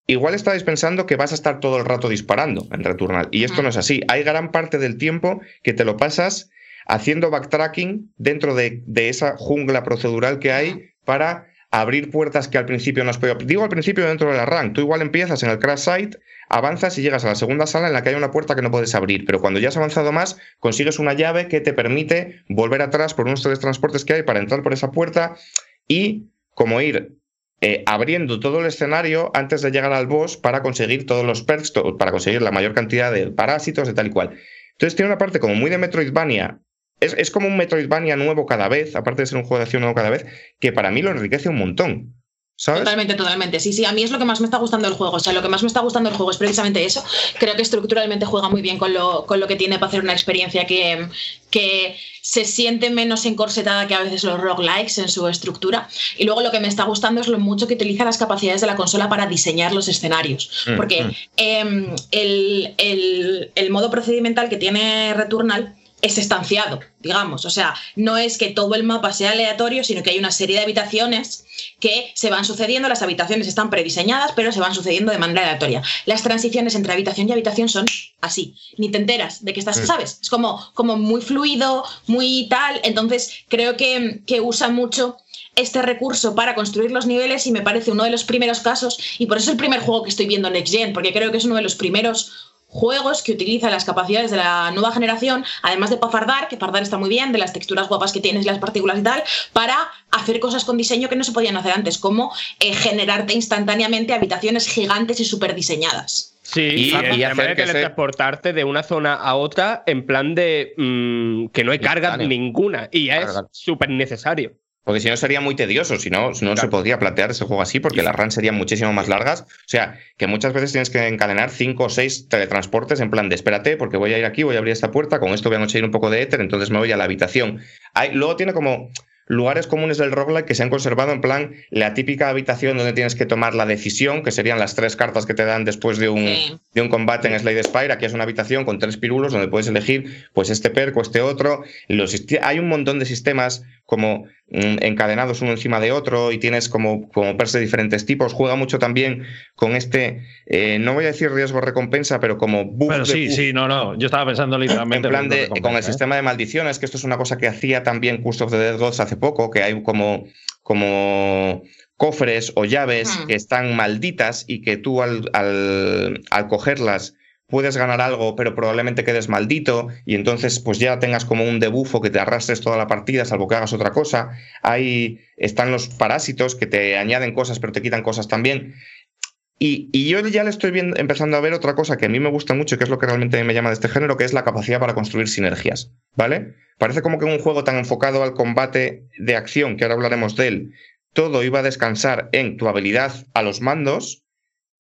igual estáis pensando que vas a estar todo el rato disparando en Returnal. Y esto no es así. Hay gran parte del tiempo que te lo pasas haciendo backtracking dentro de, de esa jungla procedural que hay para abrir puertas que al principio no has podido. Digo al principio dentro de la rank. Tú igual empiezas en el crash site, avanzas y llegas a la segunda sala en la que hay una puerta que no puedes abrir. Pero cuando ya has avanzado más, consigues una llave que te permite volver atrás por unos tres transportes que hay para entrar por esa puerta y como ir eh, abriendo todo el escenario antes de llegar al boss para conseguir todos los perks, para conseguir la mayor cantidad de parásitos, de tal y cual. Entonces tiene una parte como muy de Metroidvania. Es, es como un Metroidvania nuevo cada vez, aparte de ser un juego de acción nuevo cada vez, que para mí lo enriquece un montón. ¿Sabes? Totalmente, totalmente. Sí, sí, a mí es lo que más me está gustando el juego. O sea, lo que más me está gustando el juego es precisamente eso. Creo que estructuralmente juega muy bien con lo, con lo que tiene para hacer una experiencia que, que se siente menos encorsetada que a veces los roguelikes en su estructura. Y luego lo que me está gustando es lo mucho que utiliza las capacidades de la consola para diseñar los escenarios. Mm, Porque mm. em, el, el- el modo procedimental que tiene Returnal es estanciado, digamos. O sea, no es que todo el mapa sea aleatorio, sino que hay una serie de habitaciones que se van sucediendo. Las habitaciones están prediseñadas, pero se van sucediendo de manera aleatoria. Las transiciones entre habitación y habitación son así. Ni te enteras de que estás. ¿sabes? Es como, como muy fluido, muy tal. Entonces, creo que, que usa mucho este recurso para construir los niveles y me parece uno de los primeros casos y por eso es el primer juego que estoy viendo Next Gen, porque creo que es uno de los primeros juegos que utiliza las capacidades de la nueva generación, además de para fardar, que fardar está muy bien, de las texturas guapas que tienes y las partículas y tal, para hacer cosas con diseño que no se podían hacer antes, como eh, generarte instantáneamente habitaciones gigantes y súper diseñadas. Sí, Y- y, hacer de que se- teletransportarte de una zona a otra en plan de mm, que no hay carga ninguna y ya es súper necesario. Porque si no sería muy tedioso, si no, no se podría plantear ese juego así, porque las runs serían muchísimo más largas. O sea, que muchas veces tienes que encadenar cinco o seis teletransportes en plan de espérate, porque voy a ir aquí, voy a abrir esta puerta, con esto voy a conseguir un poco de éter, entonces me voy a la habitación. Hay, luego tiene como lugares comunes del roguelike que se han conservado en plan la típica habitación donde tienes que tomar la decisión, que serían las tres cartas que te dan después de un, Sí. de un combate en Slade Spire. Aquí es una habitación con tres pirulos donde puedes elegir pues este perk o este otro. Los, hay un montón de sistemas como mm, encadenados uno encima de otro y tienes como, como pers de diferentes tipos. Juega mucho también con este, eh, no voy a decir riesgo-recompensa, pero como de sí, buff. sí, no, no. Yo estaba pensando En literalmente. plan en de, recompensa, con el ¿eh? sistema de maldiciones, que esto es una cosa que hacía también Curse of the Dead Gods hace poco, que hay como, como cofres o llaves Hmm. que están malditas y que tú al, al, al cogerlas puedes ganar algo, pero probablemente quedes maldito y entonces pues ya tengas como un debufo que te arrastres toda la partida, salvo que hagas otra cosa. Ahí están los parásitos que te añaden cosas, pero te quitan cosas también. Y, y yo ya le estoy viendo, empezando a ver otra cosa que a mí me gusta mucho, que es lo que realmente me llama de este género, que es la capacidad para construir sinergias, ¿vale? Parece como que un juego tan enfocado al combate de acción, que ahora hablaremos de él, todo iba a descansar en tu habilidad a los mandos,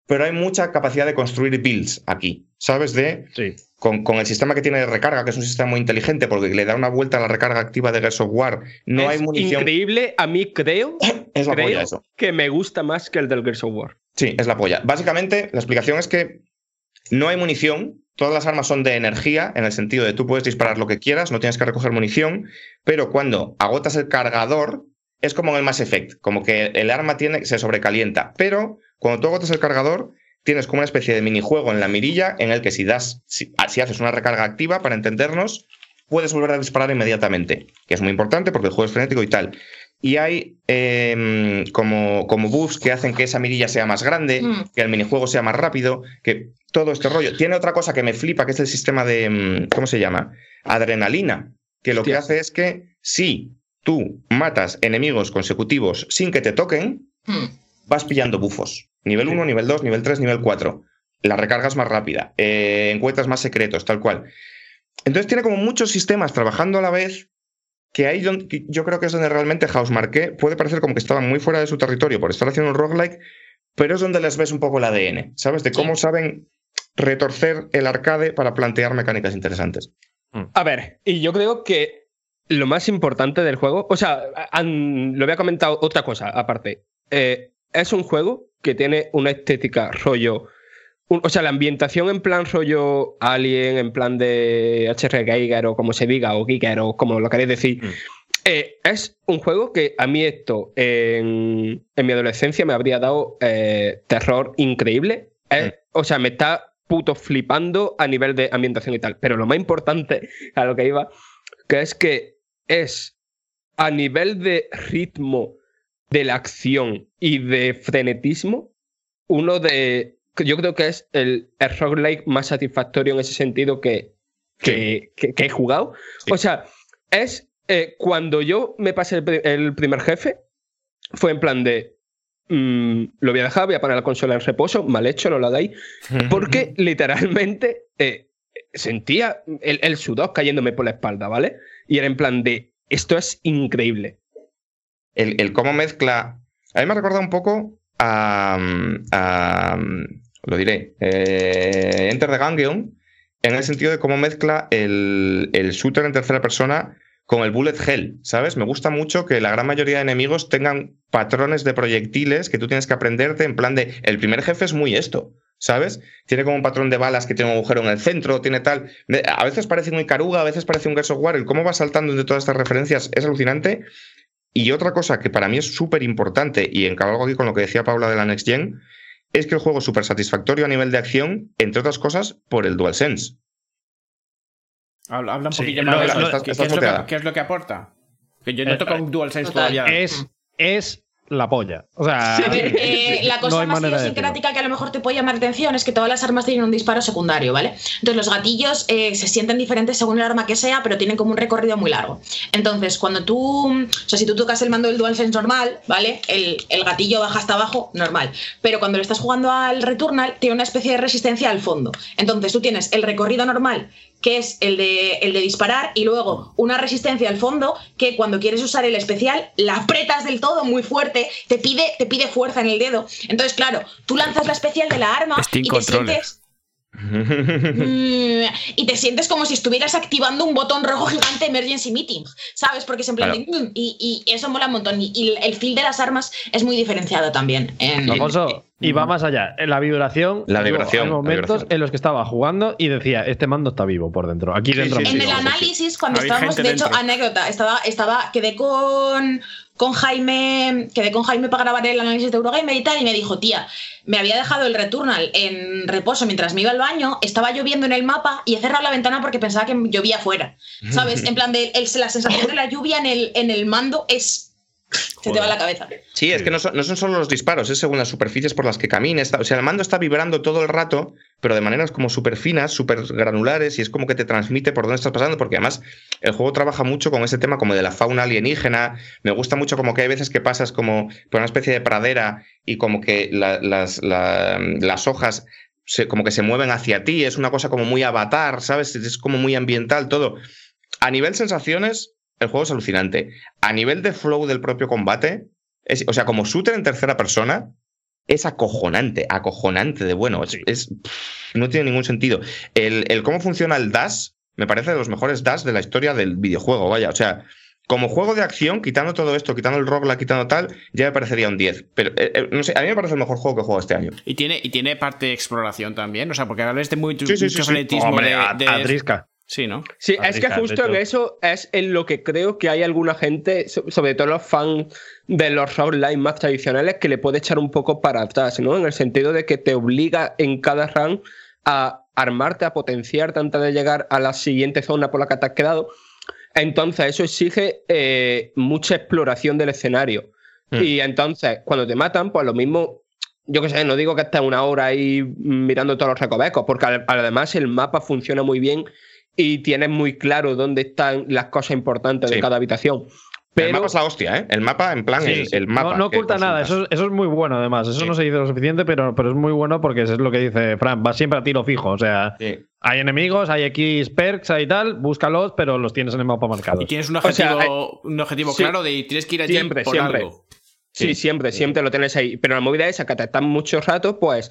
pero hay mucha capacidad de construir builds aquí, ¿sabes? De Sí. con, con el sistema que tiene de recarga, que es un sistema muy inteligente, porque le da una vuelta a la recarga activa de Gears of War. No es hay munición. increíble. A mí creo, Es la creo polla eso. que me gusta más que el del Gears of War. Sí, es la polla. Básicamente, la explicación es que no hay munición. Todas las armas son de energía, en el sentido de tú puedes disparar lo que quieras, no tienes que recoger munición, pero cuando agotas el cargador, es como en el Mass Effect, como que el arma tiene, se sobrecalienta. Pero cuando tú agotas el cargador, tienes como una especie de minijuego en la mirilla en el que si das, si, si haces una recarga activa, para entendernos, puedes volver a disparar inmediatamente, que es muy importante porque el juego es frenético y tal. Y hay eh, como, como buffs que hacen que esa mirilla sea más grande, Mm. que el minijuego sea más rápido, que todo este rollo. Tiene otra cosa que me flipa, que es el sistema de, mm, ¿cómo se llama? Adrenalina, que lo que hace es que si tú matas enemigos consecutivos sin que te toquen, Hmm. vas pillando bufos. Nivel 1, nivel 2, nivel 3, nivel 4. La recarga es más rápida, eh, encuentras más secretos, tal cual. Entonces tiene como muchos sistemas trabajando a la vez que ahí yo creo que es donde realmente Housemarque puede parecer como que estaba muy fuera de su territorio por estar haciendo un roguelike, pero es donde les ves un poco el ADN, ¿sabes? De cómo saben retorcer el arcade para plantear mecánicas interesantes. A ver, y yo creo que lo más importante del juego, o sea, han- lo había comentado otra cosa aparte. Eh, es un juego que tiene una estética rollo. un- o sea, la ambientación en plan rollo Alien, en plan de HR Geiger o como se diga, o Giger o como lo queréis decir. Mm. Eh, es un juego que a mí esto en, en mi adolescencia me habría dado eh, terror increíble. Eh, O sea, me está puto flipando a nivel de ambientación y tal. Pero lo más importante a lo que iba, que es que es a nivel de ritmo de la acción y de frenetismo, uno de. Yo creo que es el, el roguelike más satisfactorio en ese sentido que, que, que- que he jugado. Sí. O sea, es eh, cuando yo me pasé el, pri- el primer jefe, fue en plan de. mm, lo voy a dejar, voy a poner la consola en reposo, mal hecho, no lo hagáis. Porque literalmente eh, sentía el, el sudor cayéndome por la espalda, ¿vale? Y era en plan de, esto es increíble. El, cómo mezcla. A mí me recordado un poco a. a- lo diré. eh, Enter the Gungeon, en el sentido de cómo mezcla el, el shooter en tercera persona con el bullet hell, ¿sabes? Me gusta mucho que la gran mayoría de enemigos tengan patrones de proyectiles que tú tienes que aprenderte en plan de. El primer jefe es muy esto. ¿Sabes? Tiene como un patrón de balas que tiene un agujero en el centro, tiene tal. A veces parece muy caruga, a veces parece un Gears of War. El cómo va saltando entre todas estas referencias es alucinante. Y otra cosa que para mí es súper importante, y encabalgo aquí con lo que decía Paula de la Next Gen, es que el juego es súper satisfactorio a nivel de acción, entre otras cosas, por el DualSense. Habla, habla un Sí, poquillo lo- más de eso. lo- estás- ¿Qué, estás qué es lo que, muteada. qué es lo que aporta? Que yo no Eh, toco un DualSense todavía. Es, es la polla. O sea, A ver, eh, la cosa no hay más idiosincrática que a lo mejor te puede llamar la atención es que todas las armas tienen un disparo secundario, ¿vale? Entonces los gatillos eh, se sienten diferentes según el arma que sea, pero tienen como un recorrido muy largo. Entonces, cuando tú, o sea, si tú tocas el mando del DualSense normal, ¿vale? El, el gatillo baja hasta abajo, normal. Pero cuando le estás jugando al Returnal, tiene una especie de resistencia al fondo. Entonces tú tienes el recorrido normal, que es el de, el de disparar, y luego una resistencia al fondo, que cuando quieres usar el especial, la apretas del todo muy fuerte, te pide, te pide fuerza en el dedo. Entonces, claro, tú lanzas la especial de la arma Steam y te sientes. Mm, y te sientes como si estuvieras activando un botón rojo gigante Emergency Meeting, ¿sabes? Porque es en plan de, mm, y, y eso mola un montón. Y, y el feel de las armas es muy diferenciado también. En, Alfonso, Y va más allá. En la vibración. La vibración, Hay la momentos vibración. en los que estaba jugando y decía, este mando está vivo por dentro. Aquí dentro. sí, me En sí, el análisis, cuando estábamos, de hecho, anécdota, estaba, estaba, quedé con, con Jaime, quedé con Jaime para grabar el análisis de Eurogamer y tal, y me dijo, tía, me había dejado el Returnal en reposo mientras me iba al baño, estaba lloviendo en el mapa y he cerrado la ventana porque pensaba que llovía afuera. ¿Sabes? En plan de el- la sensación de la lluvia en el, en el mando es. Se te va la cabeza. Sí, es que no son, no son solo los disparos, es según las superficies por las que camines. O sea, el mando está vibrando todo el rato, pero de maneras como súper finas, súper granulares, y es como que te transmite por dónde estás pasando, porque además el juego trabaja mucho con ese tema como de la fauna alienígena. Me gusta mucho como que hay veces que pasas como por una especie de pradera y como que la- las, la- las hojas se- como que se mueven hacia ti. Es una cosa como muy avatar, ¿sabes? Es como muy ambiental todo. A nivel sensaciones, el juego es alucinante. A nivel de flow del propio combate, es- o sea, como shooter en tercera persona, es acojonante, acojonante de bueno. Es, es- pff, no tiene ningún sentido. El, el cómo funciona el dash me parece de los mejores dash de la historia del videojuego, vaya. O sea, como juego de acción, quitando todo esto, quitando el roguelike, quitando tal, ya me parecería un 10. Pero, eh, eh, no sé, a mí me parece el mejor juego que juego este año. Y tiene, y tiene parte de exploración también, o sea, porque hablas de muy, Sí, sí, sí, mucho sí. frenetismo Hombre, de, a. Sí, ¿no? Sí, es que justo en eso es en lo que creo que hay alguna gente, so- sobre todo los fans de los roguelike más tradicionales, que le puede echar un poco para atrás, ¿no? En el sentido de que te obliga en cada run a armarte, a potenciarte antes de llegar a la siguiente zona por la que te has quedado. Entonces, eso exige eh, mucha exploración del escenario. Mm. Y entonces, cuando te matan, pues lo mismo yo qué sé, no digo que estés una hora ahí mirando todos los recovecos, porque además el mapa funciona muy bien y tienes muy claro dónde están las cosas importantes de cada habitación. el Pero mapa es la hostia, ¿eh? El mapa, en plan, Sí, el, el mapa. no, oculta nada, eso, eso es muy bueno además. Eso Sí. no se dice lo suficiente, pero, pero es muy bueno porque eso es lo que dice Fran. Va siempre a tiro fijo. O sea, Sí. hay enemigos, hay X perks, hay tal, búscalos, pero los tienes en el mapa marcado. Y tienes un sea, objetivo, hay- un objetivo sí. claro de tienes que ir allí Siempre, por siempre. algo. Sí, Sí. siempre, siempre lo tienes ahí. Pero la movida esa que te están mucho rato, pues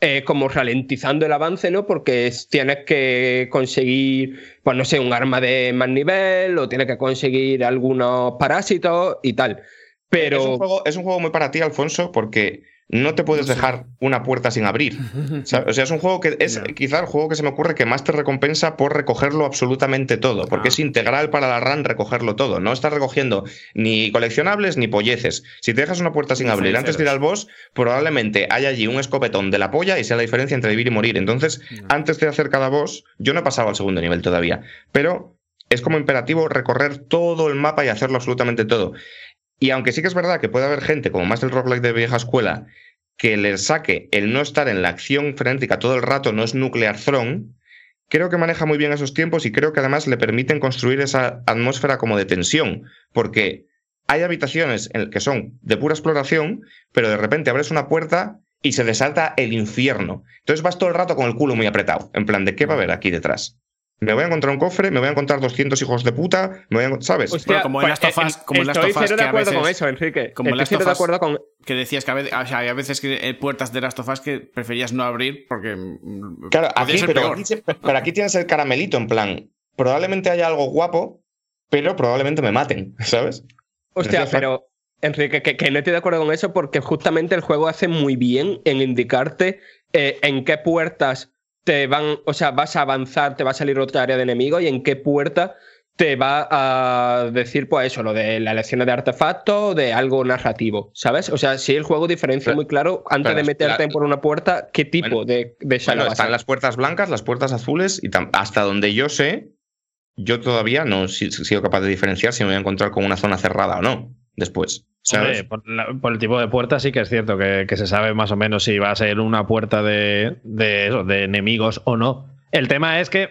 eh, como ralentizando el avance, ¿no? Porque es- tienes que conseguir, pues no sé, un arma de más nivel o tienes que conseguir algunos parásitos y tal. Pero Es, un juego, es un juego muy para ti, Alfonso, porque no te puedes dejar una puerta sin abrir. O sea, es un juego que es quizá el juego que se me ocurre que más te recompensa por recogerlo absolutamente todo, porque Ah. es integral para la RAN recogerlo todo. No estás recogiendo ni coleccionables ni polleces. Si te dejas una puerta sin abrir antes de ir al boss, probablemente haya allí un escopetón de la polla y sea la diferencia entre vivir y morir. Entonces, antes de hacer cada boss, yo no he pasado al segundo nivel todavía, pero es como imperativo recorrer todo el mapa y hacerlo absolutamente todo. Y aunque sí que es verdad que puede haber gente, como más del roguelike de vieja escuela, que le saque el no estar en la acción frenética todo el rato, no es nuclear throne, creo que maneja muy bien esos tiempos y creo que además le permiten construir esa atmósfera como de tensión, porque hay habitaciones en que son de pura exploración, pero de repente abres una puerta y se desata el infierno. Entonces vas todo el rato con el culo muy apretado, en plan de qué va a haber aquí detrás. Me voy a encontrar un cofre, me voy a encontrar 200 hijos de puta, me voy a ¿sabes? Hostia, como en Last of Us- como en Last estoy of Us, de acuerdo con eso, Enrique. como en estoy Last cero of de Us- acuerdo con. Que decías que a veces, o sea, hay a veces que eh, puertas de Last of Us que preferías no abrir porque. mm, Claro, podía aquí, ser pero, peor. aquí, se- pero aquí tienes el caramelito en plan, probablemente haya algo guapo, pero probablemente me maten, ¿sabes? Hostia, pero Enrique, que, que no estoy de acuerdo con eso porque justamente el juego hace muy bien en indicarte eh, en qué puertas te van, o sea, vas a avanzar, te va a salir otra área de enemigo y en qué puerta te va a decir, pues eso, lo de las elecciones de artefactos o de algo narrativo, ¿sabes? O sea, si el juego diferencia Pero- muy claro antes de meterte la- por una puerta, qué tipo Bueno, de, de Bueno, va están las puertas blancas, las puertas azules, y hasta donde yo sé, yo todavía no he si- sido capaz de diferenciar si me voy a encontrar con una zona cerrada o no después. ¿Sabes? Hombre, por, la- por el tipo de puerta sí que es cierto que, que se sabe más o menos si va a ser una puerta de, de, eso, de enemigos o no. El tema es que,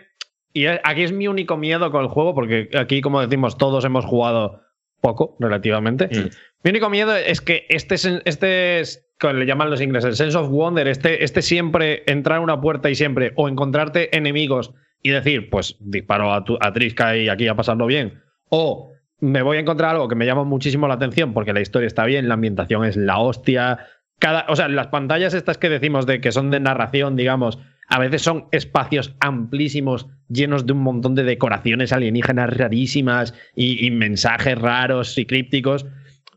y aquí es mi único miedo con el juego, porque aquí, como decimos, todos hemos jugado poco, relativamente. Mm. Mi único miedo es que este, este es, como le llaman los ingleses, el sense of wonder, este, este siempre entrar a una puerta y siempre, o encontrarte enemigos y decir, pues disparo a, tu, a Triska y aquí a pasarlo bien, o me voy a encontrar algo que me llama muchísimo la atención porque la historia está bien, la ambientación es la hostia. Cada, o sea, las pantallas estas que decimos de que son de narración, digamos, a veces son espacios amplísimos, llenos de un montón de decoraciones alienígenas rarísimas y, mensajes raros y crípticos.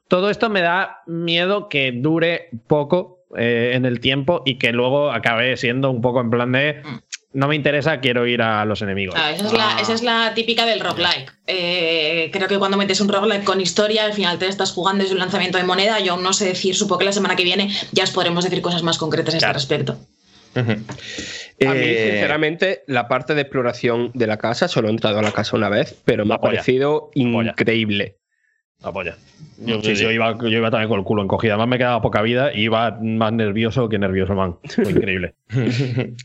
Todo esto me da miedo que dure poco eh, en el tiempo y que luego acabe siendo un poco en plan de Mm. No me interesa, quiero ir a los enemigos. Ah, esa, es la, esa es la típica del roguelike. Eh, creo que cuando metes un roguelike con historia, al final te estás jugando desde un lanzamiento de moneda. Yo aún no sé decir, supongo que la semana que viene ya os podremos decir cosas más concretas a este respecto. A mí, Eh, sinceramente, la parte de exploración de la casa, solo he entrado a la casa una vez, pero me ha polla. parecido polla. increíble. Apoya. Yo, Sí, sí. yo iba, yo iba también con el culo encogido. Además, me quedaba poca vida y iba más nervioso que nervioso, man. Fue increíble.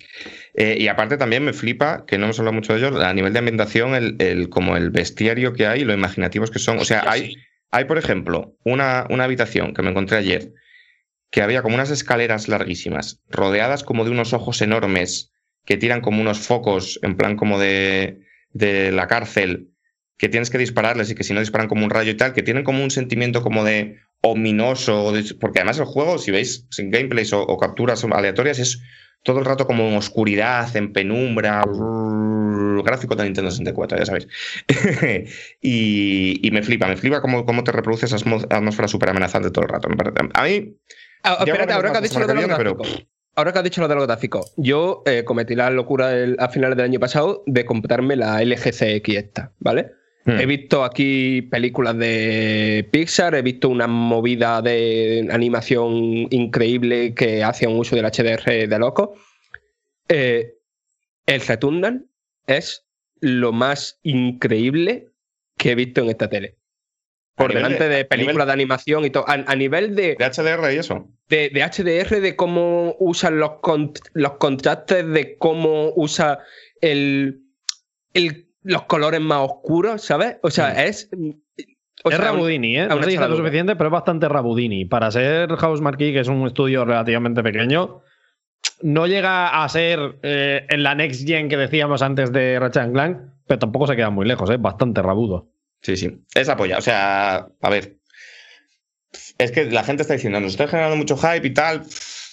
Eh, y aparte también me flipa, que no hemos hablado mucho de ello, a nivel de ambientación, el, el- como el bestiario que hay lo imaginativos que son. O sea, hay, hay por ejemplo, una, una habitación que me encontré ayer, que había como unas escaleras larguísimas, rodeadas como de unos ojos enormes, que tiran como unos focos, en plan como de, de la cárcel, que tienes que dispararles y que si no disparan como un rayo y tal, que tienen como un sentimiento como de ominoso, porque además el juego, si veis sin gameplays o, o capturas aleatorias, es todo el rato como en oscuridad, en penumbra, brrr, gráfico de Nintendo 64, ya sabéis. y, y me flipa, me flipa cómo, cómo te reproduce esa atmósfera súper amenazante todo el rato. A mí, Ah, espérate, ahora que has dicho lo de gráficos. Ahora que has dicho lo de los gráficos, yo eh, cometí la locura a finales del año pasado de comprarme la LG CX esta, ¿vale? Hmm. He visto aquí películas de Pixar, he visto una movida de animación increíble que hace un uso del HDR de loco. Eh, el Returnal es lo más increíble que he visto en esta tele. Por delante de- películas de animación y todo. A, a nivel de, de HDR y eso. de, de HDR, de cómo usan los, con- los contrastes, de cómo usa el, el- los colores más oscuros, ¿sabes? O sea, es. o es sea, Rabudini, ¿eh? No una se dice lo charadura. suficiente, pero es bastante Rabudini. Para ser House Marquee, que es un estudio relativamente pequeño, no llega a ser eh, en la next gen que decíamos antes de Ratchet Clank, pero tampoco se queda muy lejos, es bastante rabudo. Sí, sí. Es apoya. O sea, a ver. Es que la gente está diciendo, nos está generando mucho hype y tal.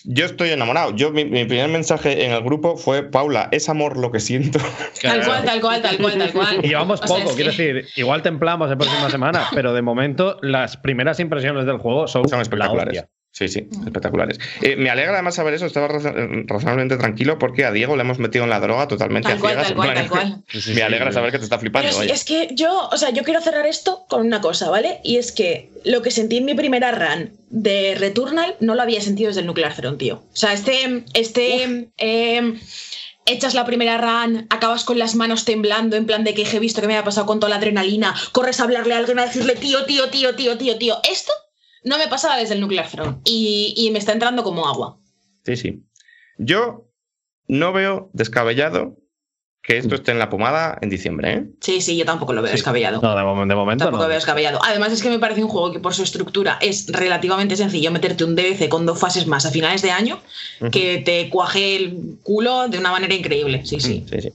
Yo estoy enamorado. Yo, mi, mi primer mensaje en el grupo fue: Paula, es amor lo que siento. Tal cual, tal cual, tal cual, tal cual. Y llevamos O sea, poco, quiero que- decir, igual templamos en próxima semana, pero de momento las primeras impresiones del juego son, Son la espectaculares. Sí, sí, espectaculares. Eh, me alegra además saber eso, estaba razo- razonablemente tranquilo porque a Diego le hemos metido en la droga totalmente Tal a cual, ciegas. tal cual, tal cual. Me alegra saber que te está flipando. Pero sí, es que yo, o sea, yo quiero cerrar esto con una cosa, ¿vale? Y es que lo que sentí en mi primera run de Returnal no lo había sentido desde el Nuclear Throne, tío. O sea, este, este, em, echas la primera run, acabas con las manos temblando, en plan de que he visto que me había pasado con toda la adrenalina, corres a hablarle a alguien a decirle tío, tío, tío, tío, tío, tío. Esto no me pasaba desde el Nuclear Throne y, y me está entrando como agua. Sí, sí. Yo no veo descabellado que esto esté en la pomada en diciembre, ¿eh? Sí, sí, yo tampoco lo veo Sí. descabellado. No, de, mom- de momento Tampoco no. veo descabellado. Además, es que me parece un juego que por su estructura es relativamente sencillo meterte un DLC con dos fases más a finales de año que te cuaje el culo de una manera increíble. Sí, sí. Sí, sí.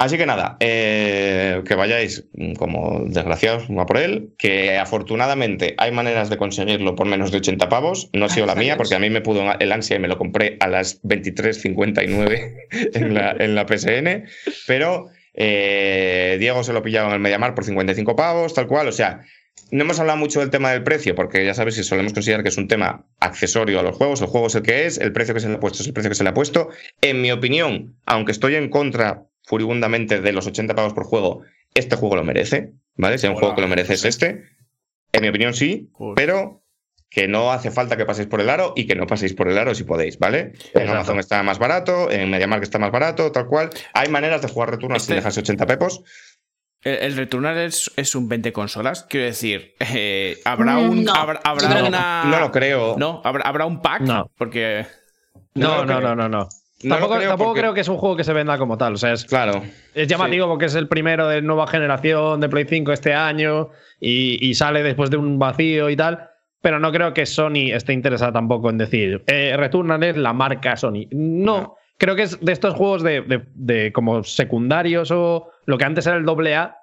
Así que nada, eh, que vayáis mm, como desgraciados a por él, que afortunadamente hay maneras de conseguirlo por menos de 80 pavos. No ha sido la mía, porque a mí me pudo el ansia y me lo compré a las 23.59 en la, en la PSN, pero eh, Diego se lo pillaba en el Mediamar por 55 pavos, tal cual. O sea, no hemos hablado mucho del tema del precio, porque ya sabéis que solemos considerar que es un tema accesorio a los juegos. El juego es el que es, el precio que se le ha puesto es el precio que se le ha puesto. En mi opinión, aunque estoy en contra furibundamente de los 80 pavos por juego, este juego lo merece, ¿vale? Si hay un Hola, juego que lo merece es este. En mi opinión sí, Joder. pero que no hace falta que paséis por el aro y que no paséis por el aro si podéis, ¿vale? En Exacto. Amazon está más barato, en MediaMarkt está más barato, tal cual. Hay maneras de jugar Returnal sin Este- dejarse 80 pepos. El, el Returnal es, es un 20 consolas. Quiero decir, eh, habrá Mm, un. no. Habrá, una. No lo creo. No, habrá, habrá un pack. No. Porque. No, No no, no, no, no. Tampoco creo tampoco porque- creo que es un juego que se venda como tal. O sea, es, Claro. es llamativo porque es el primero de nueva generación de Play 5 este año y, y sale después de un vacío y tal. Pero no creo que Sony esté interesada tampoco en decir eh, Returnal es la marca Sony. No, No. creo que es de estos juegos de, de- de como secundarios o lo que antes era el doble A.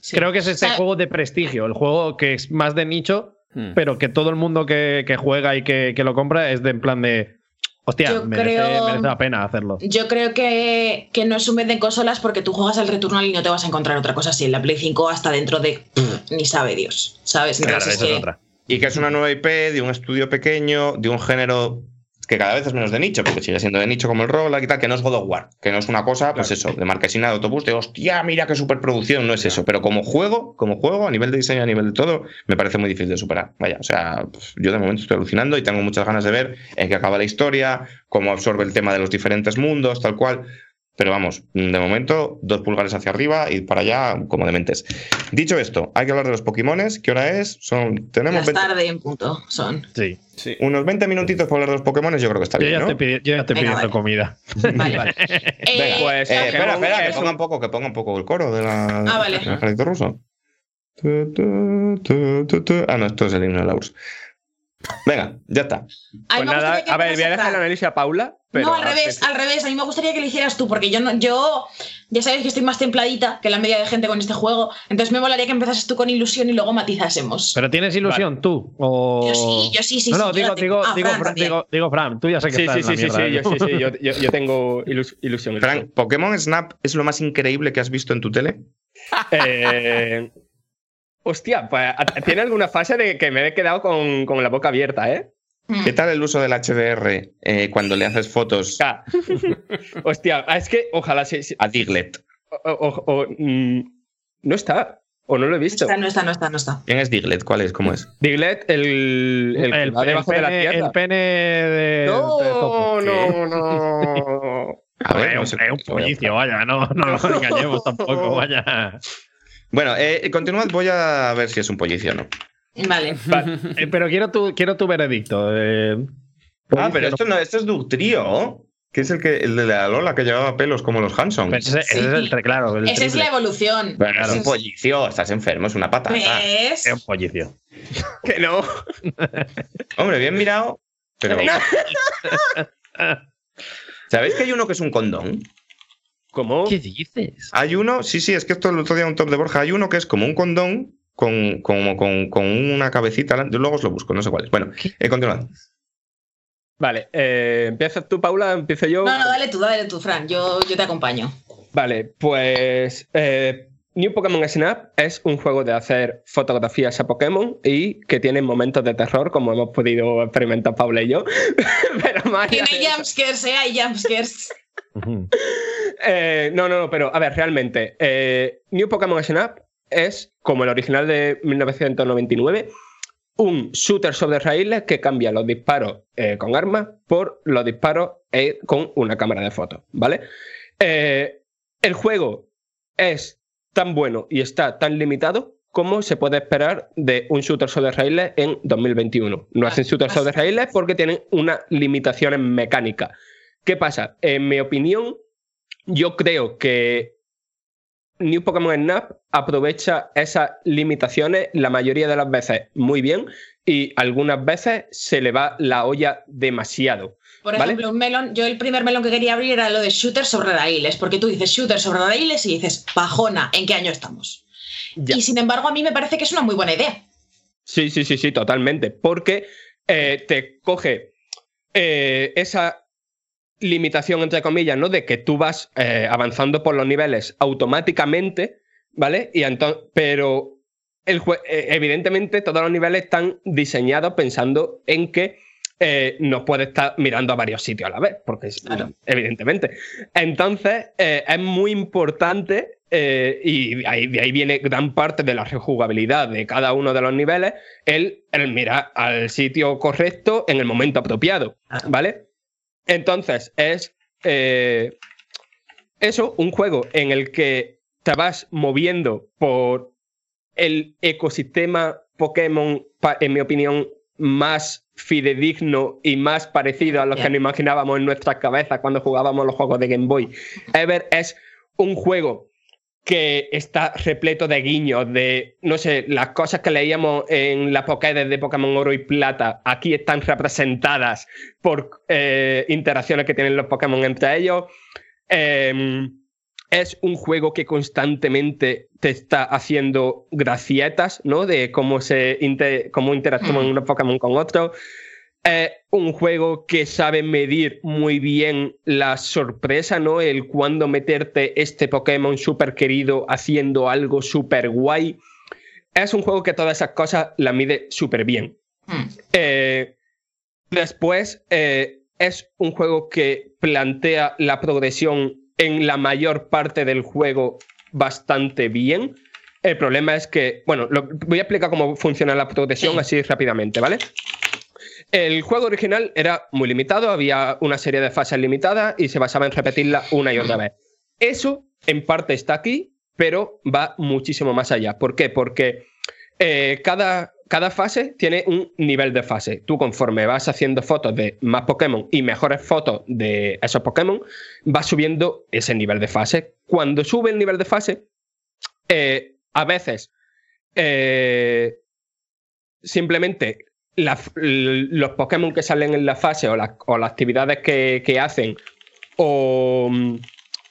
Sí. Creo que es este O sea, juego de prestigio, el juego que es más de nicho, Hmm. pero que todo el mundo que, que juega y que, que lo compra es de en plan de. Hostia, Yo merece, creo- merece la pena hacerlo. Yo creo que, que no es un vende consolas porque tú juegas al Returnal y no te vas a encontrar otra cosa así en la Play 5 hasta dentro de pff, ni sabe Dios, ¿sabes? Claro, Entonces es que- otra. Y que es una nueva IP de un estudio pequeño, de un género que cada vez es menos de nicho, porque sigue siendo de nicho como el rol y tal, que no es God of War, que no es una cosa, pues eso, de marquesina de autobús, de hostia, mira qué superproducción, no es eso, pero como juego, como juego, a nivel de diseño, a nivel de todo, me parece muy difícil de superar. Vaya, o sea, yo de momento estoy alucinando y tengo muchas ganas de ver en qué acaba la historia, cómo absorbe el tema de los diferentes mundos, tal cual. Pero vamos, de momento, dos pulgares hacia arriba y para allá como dementes. Dicho esto, hay que hablar de los Pokémones. ¿Qué hora es? Son, tenemos Las 20 tarde en punto son. Sí. Sí. unos 20 minutitos para hablar de los Pokémones, yo creo que está Yo bien, yo ya estoy Venga, pidiendo vale. comida. Vale. Eh, Venga, pues, Eh, espera, espera, que ponga un- poco, que ponga un poco el coro de la, Ah, vale. del ejército ruso. Tu, tu, tu, tu, tu. Ah, no, esto es el himno de la URSS. Venga, ya está. a Pues nada, a ver, voy a dejar el Fran. análisis a Paula. Pero no, al revés, al revés. A mí me gustaría que lo hicieras tú, porque yo no, yo ya sabes que estoy más templadita que la media de gente con este juego. Entonces me molaría que empezases tú con ilusión y luego matizásemos. ¿Pero tienes ilusión tú? O... Yo sí, yo sí, sí, No, no, sí, digo, digo, Ah, digo, Fran Fran, digo, digo, Fran, tú ya sé que Sí, estás sí, en la sí, sí, sí, mierda, yo, ¿eh? sí, sí, yo, yo- yo tengo ilus- ilusión. Frank, ¿Pokémon Snap es lo más increíble que has visto en tu tele? Eh, hostia, pues tiene alguna fase de que me he quedado con, con la boca abierta, ¿eh? Mm. ¿Qué tal el uso del HDR eh, cuando le haces fotos Ah. Hostia, es que ojalá se. se- a Diglett? o- o- o, mm, no está, o no lo he No visto. está, no está, no está, no está. ¿Quién es Diglett? ¿Cuál es? ¿Cómo es? Diglett, el, el, El, va el debajo de la pene, tierra. el pene de. no, de Topo. no, no. A ver, es no un, sé. es un pollicio, vaya, no, no lo engañemos tampoco, vaya. Bueno, eh, continuad, voy a ver si es un pollicio o no. Vale. Eh, pero quiero tu, quiero tu veredicto. eh. Ah, pero esto no, esto es Ductrio, que es el que el de la Lola que llevaba pelos como los Hanson. Pero ese, ese es el claro, el Esa es la evolución. Es un pollicio, estás enfermo, es una patata. ¿Ves? Es un pollicio. Que no. Hombre, bien mirado, pero. ¿Sabéis que hay uno que es un condón? ¿Cómo? ¿Qué dices? Hay uno, sí, sí, es que esto el otro día un top de Borja, hay uno que es como un condón con, como con, con una cabecita, delante. luego os lo busco, no sé cuál es. Bueno, eh, continuad. Vale, eh, ¿empiezas tú, Paula? ¿Empiezo yo? No, no, dale tú, dale tú, Fran. Yo, yo te acompaño. Vale, pues eh, New Pokémon Snap es un juego de hacer fotografías a Pokémon y que tiene momentos de terror, como hemos podido experimentar Paula y yo. pero Tiene jumpscares, ¿eh? Hay jumpscares. Eh, no, no, no, pero a ver, realmente, eh, New Pokémon Snap es, como el original de 1999, un shooter sobre raíles que cambia los disparos eh, con armas por los disparos eh, con una cámara de fotos, ¿vale? Eh, el juego es tan bueno y está tan limitado como se puede esperar de un shooter sobre raíles en 2021. No hacen shooter sobre raíles porque tienen unas limitaciones mecánicas. ¿Qué pasa? En mi opinión, yo creo que New Pokémon Snap aprovecha esas limitaciones la mayoría de las veces muy bien y algunas veces se le va la olla demasiado. Por ¿Vale? ejemplo, un melón, yo el primer melón que quería abrir era lo de shooter sobre raíles, porque tú dices shooter sobre raíles y dices, pajona, ¿en qué año estamos? Ya. Y sin embargo, a mí me parece que es una muy buena idea. Sí, sí, sí, sí, totalmente. Porque eh, te coge eh, esa limitación, entre comillas, ¿no? De que tú vas eh, avanzando por los niveles automáticamente, ¿vale? Y pero el eh, evidentemente todos los niveles están diseñados pensando en que eh, no puedes estar mirando a varios sitios a la vez, porque es, Claro. evidentemente. Entonces, eh, es muy importante eh, y de ahí, de ahí viene gran parte de la rejugabilidad de cada uno de los niveles, el, el mirar al sitio correcto en el momento apropiado, Claro. ¿vale? Entonces, es eh, eso, un juego en el que te vas moviendo por el ecosistema Pokémon, en mi opinión, más fidedigno y más parecido a los que nos imaginábamos en nuestras cabezas cuando jugábamos los juegos de Game Boy. Ever es un juego que está repleto de guiños, de, no sé, las cosas que leíamos en la Pokédex de Pokémon Oro y Plata, aquí están representadas por eh, interacciones que tienen los Pokémon entre ellos. Eh, es un juego que constantemente te está haciendo gracietas, ¿no? De cómo se inter- cómo interactúan Mm. unos Pokémon con otros. Es un juego que sabe medir muy bien la sorpresa, ¿no? El cuándo meterte este Pokémon súper querido haciendo algo súper guay. Es un juego que todas esas cosas la mide súper bien. Hmm. Eh, después, eh, es un juego que plantea la progresión en la mayor parte del juego bastante bien. El problema es que, bueno, lo- voy a explicar cómo funciona la progresión Sí. así rápidamente, ¿vale? El juego original era muy limitado, había una serie de fases limitadas y se basaba en repetirla una y otra vez. Eso en parte está aquí, pero va muchísimo más allá. ¿Por qué? Porque eh, cada, cada fase tiene un nivel de fase. Tú conforme vas haciendo fotos de más Pokémon y mejores fotos de esos Pokémon, vas subiendo ese nivel de fase. Cuando sube el nivel de fase, eh, a veces eh, simplemente la- los Pokémon que salen en la fase o, las- o las actividades que, que hacen o... mm,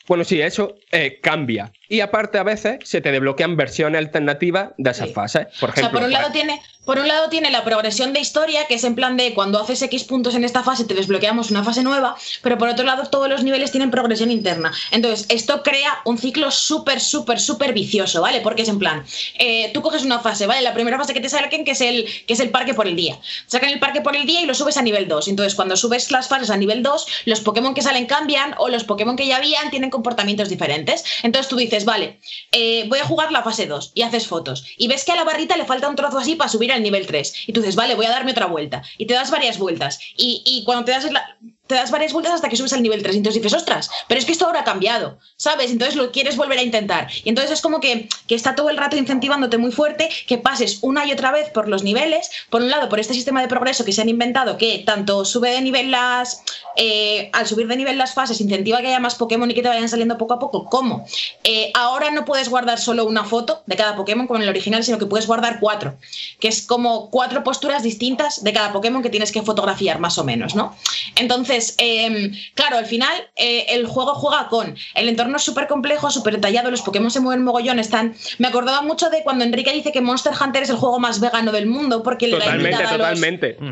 Bueno, sí, eso eh, cambia. Y aparte, a veces se te desbloquean versiones alternativas de esas Sí. fases. Por O sea, ejemplo, por un, pues, lado tiene, por un lado tiene la progresión de historia, que es en plan de cuando haces X puntos en esta fase te desbloqueamos una fase nueva, pero por otro lado todos los niveles tienen progresión interna. Entonces, esto crea un ciclo súper, súper, súper vicioso, ¿vale? Porque es en plan, eh, tú coges una fase, ¿vale? La primera fase que te saquen, que es, el, que es el parque por el día. Sacan el parque por el día y lo subes a nivel 2. Entonces, cuando subes las fases a nivel 2, los Pokémon que salen cambian o los Pokémon que ya habían tienen comportamientos diferentes. Entonces tú dices, vale, eh, voy a jugar la fase 2 y haces fotos. Y ves que a la barrita le falta un trozo así para subir al nivel 3. Y tú dices, vale, voy a darme otra vuelta. Y te das varias vueltas. Y, y cuando te das, la- te das varias vueltas hasta que subes al nivel 3. Y entonces dices, ostras, pero es que esto ahora ha cambiado, ¿sabes? Entonces lo quieres volver a intentar. Y entonces es como que, que está todo el rato incentivándote muy fuerte que pases una y otra vez por los niveles. Por un lado, por este sistema de progreso que se han inventado, que tanto sube de nivel las. eh, al subir de nivel las fases, incentiva que haya más Pokémon y que te vayan saliendo poco a poco. ¿Cómo? Eh, ahora no puedes guardar solo una foto de cada Pokémon como en el original, sino que puedes guardar cuatro, que es como cuatro posturas distintas de cada Pokémon que tienes que fotografiar, más o menos, ¿no? Entonces, eh, claro, al final eh, el juego juega con el entorno es súper complejo, súper detallado, los Pokémon se mueven mogollón, están. Me acordaba mucho de cuando Enrique dice que Monster Hunter es el juego más vegano del mundo porque le da totalmente, a los,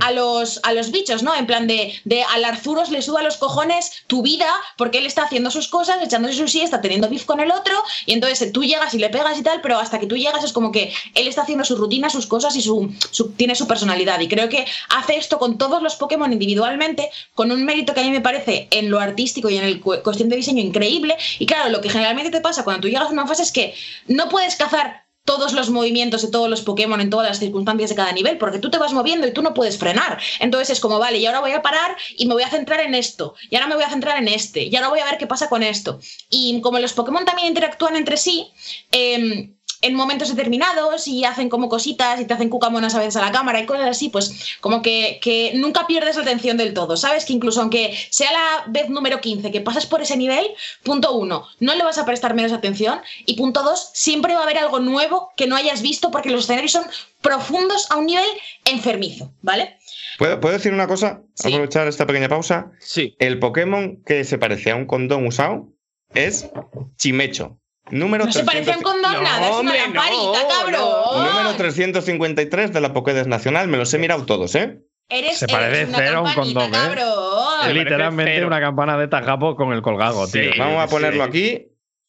a los, a los bichos, ¿no? En plan de, de al Arzuros le suda a los cojones tu vida porque él está haciendo sus cosas, echándose su siesta, teniendo beef con el otro, y entonces tú llegas y le pegas y tal, pero hasta que tú llegas es como que él está haciendo su rutina, sus cosas y su, su- tiene su personalidad. Y creo que hace esto con todos los Pokémon individualmente, con un mérito que a mí me parece en lo artístico y en el cu- cuestión de diseño increíble. Y claro, lo que generalmente te pasa cuando tú llegas a una fase es que no puedes cazar todos los movimientos de todos los Pokémon en todas las circunstancias de cada nivel, porque tú te vas moviendo y tú no puedes frenar. Entonces es como, vale, y ahora voy a parar y me voy a centrar en esto, y ahora me voy a centrar en este, y ahora voy a ver qué pasa con esto. Y como los Pokémon también interactúan entre sí, em, en momentos determinados y hacen como cositas y te hacen cucamonas a veces a la cámara y cosas así, pues como que, que nunca pierdes la atención del todo, ¿sabes? Que incluso aunque sea la vez número 15 que pasas por ese nivel, punto uno, no le vas a prestar menos atención y punto dos, siempre va a haber algo nuevo que no hayas visto porque los escenarios son profundos a un nivel enfermizo, ¿vale? ¿Puedo, puedo decir una cosa? Sí. Aprovechar esta pequeña pausa. Sí. El Pokémon que se parece a un condón usado es Chimecho. Número, No se parece a un condón No, nada, es una hombre, lamparita, no, cabrón. Número 353 de la Pokédex Nacional. Me los he mirado todos, ¿eh? Eres, Se parece eres una cero a un condón, ¿eh? cabrón. Literalmente cero. una campana de tajapo con el colgado, Sí. tío. Vamos a sí. ponerlo aquí,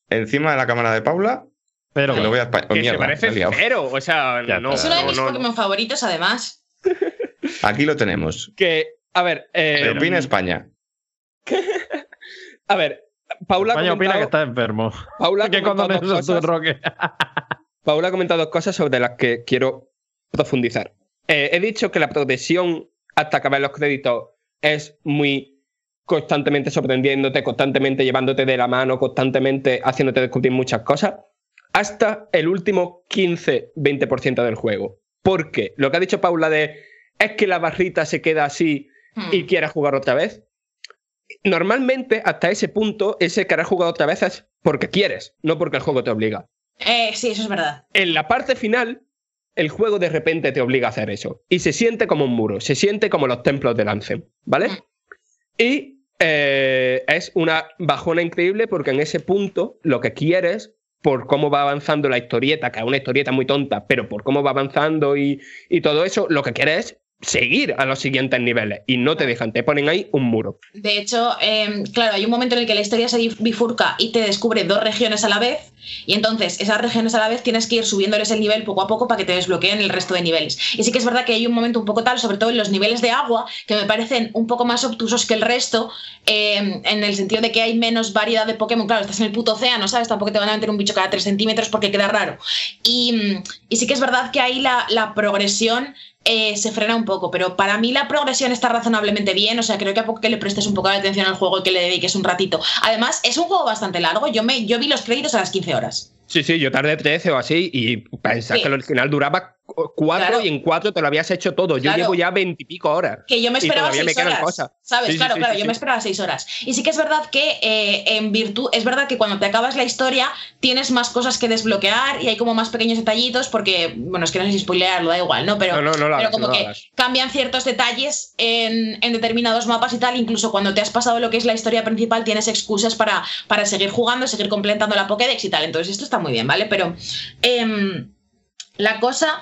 encima de la cámara de Paula. Pero Que lo voy a. oh, Que mierda, se parece cero. O sea, Ya no, Es uno de mis no, no. Pokémon favoritos, además. Aquí lo tenemos. Que, a ver, eh, ¿Qué opina España? a ver, Paula ha España opina comentado, que está enfermo. Paula ha ¿Qué comentado condones dos son tú, cosas- Roque? Paula ha comentado dos cosas sobre las que quiero profundizar. Eh, he dicho que la progresión hasta acabar los créditos es muy constantemente sorprendiéndote, constantemente llevándote de la mano, constantemente haciéndote descubrir muchas cosas, hasta el último 15-20% del juego. Porque lo que ha dicho Paula de es que la barrita se queda así Hmm. y quieres jugar otra vez. Normalmente, hasta ese punto, ese querer jugar otra vez es porque quieres, no porque el juego te obliga. Eh, sí, eso es verdad. En la parte final, el juego de repente te obliga a hacer eso. Y se siente como un muro, se siente como los templos del Anthem, ¿vale? Y eh, es una bajona increíble porque en ese punto lo que quieres, por cómo va avanzando la historieta, que es una historieta muy tonta, pero por cómo va avanzando y, y todo eso, lo que quieres es seguir a los siguientes niveles y no te dejan, te ponen ahí un muro. De hecho, eh, claro, hay un momento en el que la historia se bifurca y te descubre dos regiones a la vez, y entonces esas regiones a la vez tienes que ir subiéndoles el nivel poco a poco para que te desbloqueen el resto de niveles. Y sí que es verdad que hay un momento un poco tal, sobre todo en los niveles de agua, que me parecen un poco más obtusos que el resto, eh, en el sentido de que hay menos variedad de Pokémon. Claro, estás en el puto océano, ¿sabes? Tampoco te van a meter un bicho cada 3 centímetros porque queda raro. Y, sí que es verdad que ahí la progresión eh, se frena un poco, pero para mí la progresión está razonablemente bien, o sea, creo que a poco que le prestes un poco de atención al juego y que le dediques un ratito. Además, es un juego bastante largo, yo, me, yo vi los créditos a las 15 horas. Sí, sí, yo tardé 13 o así y pensás que el original duraba cuatro y en cuatro te lo habías hecho todo. Yo llevo ya veintipico horas. Que yo me esperaba seis horas. ¿Sabes? claro, claro, yo me esperaba seis horas. Y sí que es verdad que eh, en virtud, es verdad que cuando te acabas la historia tienes más cosas que desbloquear y hay como más pequeños detallitos porque, bueno, es que no sé si spoilearlo, da igual, ¿no? Pero, pero como que cambian ciertos detalles en, en, determinados mapas y tal. Incluso cuando te has pasado lo que es la historia principal tienes excusas para, para seguir jugando, seguir completando la Pokédex y tal. Entonces esto está muy bien, ¿vale? Pero em, la cosa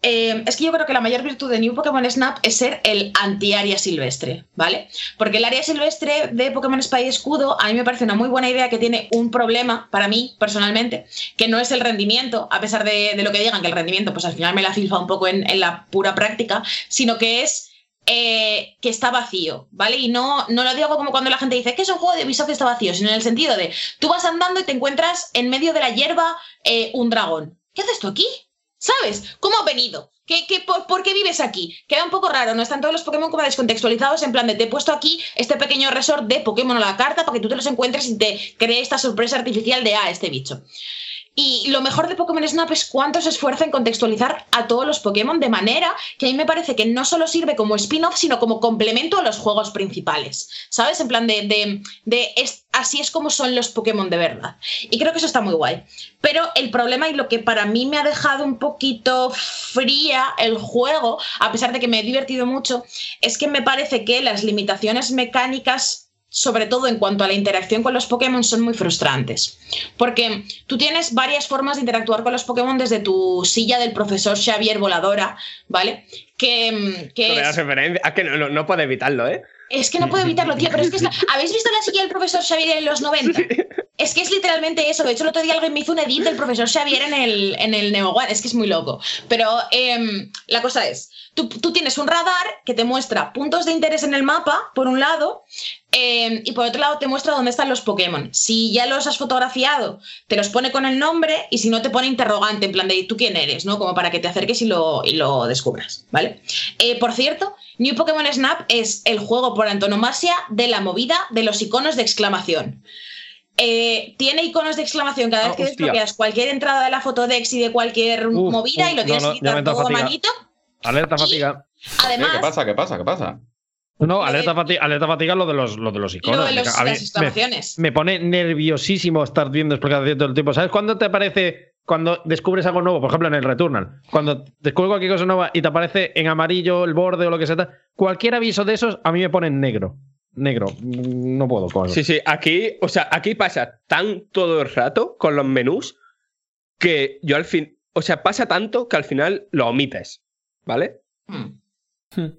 eh, es que yo creo que la mayor virtud de New Pokémon Snap es ser el anti-área silvestre, ¿vale? Porque el área silvestre de Pokémon Spy Escudo a mí me parece una muy buena idea que tiene un problema, para mí personalmente, que no es el rendimiento, a pesar de, lo que digan que el rendimiento, pues al final me la filfa un poco en, la pura práctica, sino que es eh, que está vacío, ¿vale? Y no, no lo digo como cuando la gente dice que es un juego de Ubisoft que está vacío, sino en el sentido de tú vas andando y te encuentras en medio de la hierba eh, un dragón. ¿Qué haces tú aquí? ¿Sabes? ¿Cómo ha venido? ¿Qué, qué, por, qué vives aquí? Queda un poco raro, no están todos los Pokémon como descontextualizados en plan de te he puesto aquí este pequeño resort de Pokémon a la carta para que tú te los encuentres y te cree esta sorpresa artificial de, ah, este bicho. Y lo mejor de Pokémon Snap es cuánto se esfuerza en contextualizar a todos los Pokémon de manera que a mí me parece que no solo sirve como spin-off, sino como complemento a los juegos principales. ¿Sabes? En plan de, de, así es como son los Pokémon de verdad. Y creo que eso está muy guay. Pero el problema y lo que para mí me ha dejado un poquito fría el juego, a pesar de que me he divertido mucho, es que me parece que las limitaciones mecánicas sobre todo en cuanto a la interacción con los Pokémon, son muy frustrantes. Porque tú tienes varias formas de interactuar con los Pokémon desde tu silla del profesor Xavier Voladora, ¿vale? Que, mm, que es... a que no, no, puede evitarlo, ¿eh? Es que no puedo evitarlo, tío, pero es que ¿habéis visto la silla del profesor Xavier en los 90? Es que es literalmente eso. De hecho, el otro día alguien me hizo un edit del profesor Xavier en el, en el Neo One. Es que es muy loco. Pero em, la cosa es, tú, tú, tienes un radar que te muestra puntos de interés en el mapa, por un lado, em, y por otro lado te muestra dónde están los Pokémon. Si ya los has fotografiado, te los pone con el nombre y si no te pone interrogante, en plan de tú quién eres, ¿no? Como para que te acerques y lo, y lo descubras, ¿vale? Eh, por cierto, New Pokémon Snap es el juego por antonomasia de la movida de los iconos de exclamación. Eh, tiene iconos de exclamación cada vez que desbloqueas cualquier entrada de la Fotodex y de cualquier movida y lo tienes que quitar todo manito. Alerta fatiga. Además, ¿Qué pasa? ¿Qué pasa? ¿Qué pasa? No, alerta, fatiga, alerta fatiga lo de los, lo de los iconos. Lo de las exclamaciones. Me, pone nerviosísimo estar viendo explicaciones todo el tiempo. ¿Sabes cuándo te aparece, cuando descubres algo nuevo? Por ejemplo, en el Returnal. Cuando descubres cualquier cosa nueva y te aparece en amarillo el borde o lo que sea. Cualquier aviso de esos a mí me pone en negro negro. No puedo con Sí, sí, aquí, o sea, aquí pasa tan todo el rato con los menús que yo al fin, o sea, pasa tanto que al final lo omites, ¿vale? Hmm. Hmm.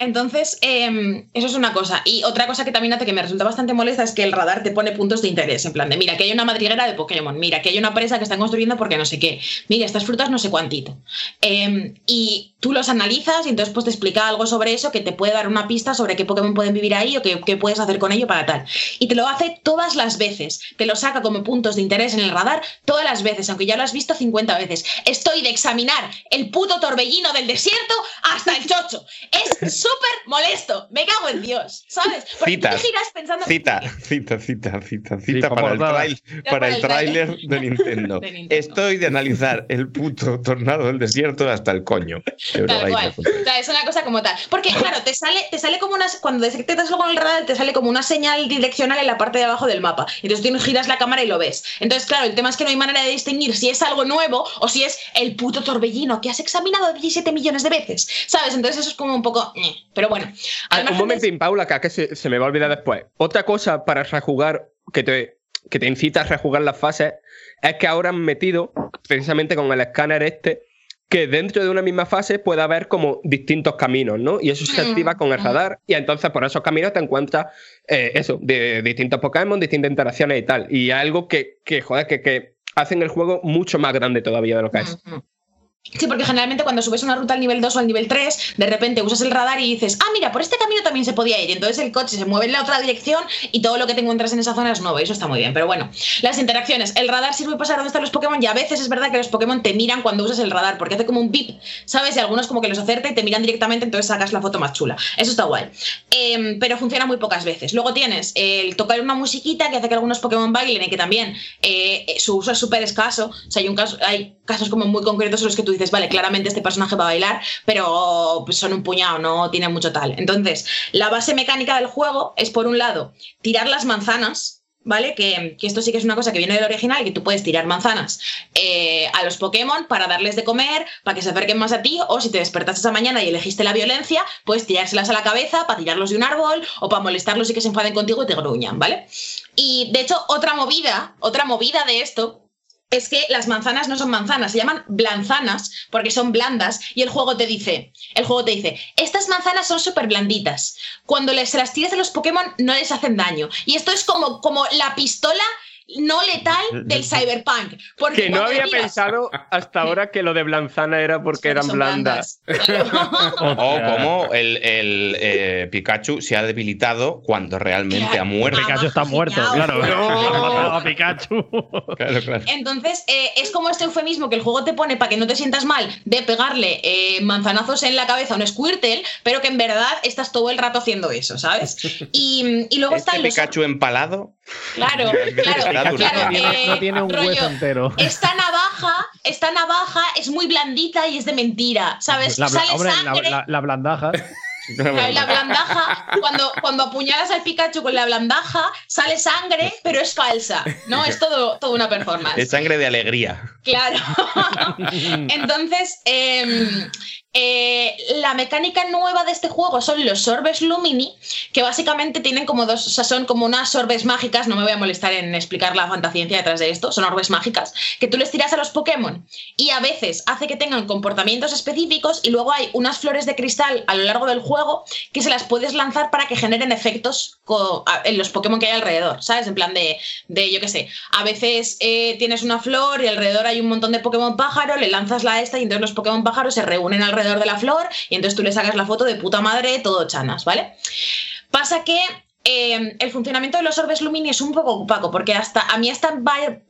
Entonces, em, eso es una cosa. Y otra cosa que también hace que me resulta bastante molesta es que el radar te pone puntos de interés. En plan de, mira, que hay una madriguera de Pokémon, mira, que hay una presa que están construyendo porque no sé qué, mira, estas frutas no sé cuántito. Em, y tú los analizas y entonces pues te explica algo sobre eso que te puede dar una pista sobre qué Pokémon pueden vivir ahí o qué, qué puedes hacer con ello para tal. Y te lo hace todas las veces. Te lo saca como puntos de interés en el radar todas las veces, aunque ya lo has visto 50 veces. Estoy de examinar el puto torbellino del desierto hasta el chocho. Es súper molesto. Me cago en Dios, ¿sabes? Porque cita, tú te giras pensando. Cita, cita, cita, cita, cita para, el para, el tráiler de, Nintendo. Estoy de analizar el puto tornado del desierto hasta el coño. Tal cual. es una cosa como tal. Porque, claro, te sale, te sale como una. Cuando detectas algo en el radar, te sale como una señal direccional en la parte de abajo del mapa. Entonces tú giras la cámara y lo ves. Entonces, claro, el tema es que no hay manera de distinguir si es algo nuevo o si es el puto torbellino que has examinado 17 millones de veces. ¿Sabes? Entonces eso es como un poco. Eh, pero bueno. Un momentín, Paula, que se, se, me va a olvidar después. Otra cosa para rejugar, que te, que te incita a rejugar las fases, es que ahora han metido, precisamente con el escáner este, que dentro de una misma fase puede haber como distintos caminos, ¿no? Y eso se Mm, activa con el mm. radar y entonces por esos caminos te encuentras eh, eso, de distintos Pokémon, distintas interacciones y tal. Y algo que, que joder, que, que hacen el juego mucho más grande todavía de lo que es. Sí, porque generalmente cuando subes una ruta al nivel 2 o al nivel 3, de repente usas el radar y dices, ah, mira, por este camino también se podía ir. Entonces el coche se mueve en la otra dirección y todo lo que te encuentras en esa zona es nuevo. Y eso está muy bien. Pero bueno, las interacciones. El radar sirve para saber dónde están los Pokémon y a veces es verdad que los Pokémon te miran cuando usas el radar porque hace como un bip, ¿sabes? Y algunos como que los acerta y te miran directamente, entonces sacas la foto más chula. Eso está guay. Em, pero funciona muy pocas veces. Luego tienes el tocar una musiquita que hace que algunos Pokémon bailen y que también eh, eh, su uso es súper escaso. O sea, hay, un caso, hay casos como muy concretos en los que tú dices, vale, claramente este personaje va a bailar, pero son un puñado, no tiene mucho tal. Entonces, la base mecánica del juego es, por un lado, tirar las manzanas. ¿Vale? Que, que esto sí que es una cosa que viene del original, que tú puedes tirar manzanas eh, a los Pokémon para darles de comer, para que se acerquen más a ti, o si te despertaste esa mañana y elegiste la violencia, puedes tirárselas a la cabeza para tirarlos de un árbol o para molestarlos y que se enfaden contigo y te gruñan, ¿vale? Y de hecho, otra movida, otra movida de esto es que las manzanas no son manzanas, se llaman blanzanas porque son blandas y el juego te dice, el juego te dice, estas manzanas son súper blanditas. Cuando les, se las tiras a los Pokémon no les hacen daño. Y esto es como, como la pistola no letal del cyberpunk. Porque Que no había pensado hasta ahora que lo de blanzana era porque eran blandas. O como el, el, eh, Pikachu se ha debilitado cuando realmente ha muerto. Pikachu está muerto, claro. No. A Pikachu. Claro, claro. Entonces, eh, es como este eufemismo que el juego te pone para que no te sientas mal de pegarle eh, manzanazos en la cabeza a un Squirtle, pero que en verdad estás todo el rato haciendo eso, ¿sabes? Y, y luego Este están los. Pikachu empalado. Claro, claro, claro. eh, no tiene un rollo, hueso entero. Esta navaja, esta navaja es muy blandita y es de mentira, ¿sabes? La, Sale hombre, sangre. la- la blandaja. La, la blandaja, cuando, cuando apuñalas al Pikachu con la blandaja, sale sangre, pero es falsa. No, es todo, todo una performance. Es sangre de alegría. Claro. Entonces, em, eh, la mecánica nueva de este juego son los sorbes Lumini, que básicamente tienen como dos, o sea, son como unas sorbes mágicas, no me voy a molestar en explicar la fantasciencia detrás de esto, son orbes mágicas, que tú les tiras a los Pokémon y a veces hace que tengan comportamientos específicos y luego hay unas flores de cristal a lo largo del juego que se las puedes lanzar para que generen efectos en los Pokémon que hay alrededor, ¿sabes? En plan de, de yo qué sé, a veces eh, tienes una flor y alrededor hay un montón de Pokémon pájaro, le lanzas la esta y entonces los Pokémon pájaros se reúnen alrededor de la flor y entonces tú le sacas la foto de puta madre, todo chanas, ¿vale? Pasa que eh, el funcionamiento de los orbes Lumini es un poco opaco, porque hasta a mí hasta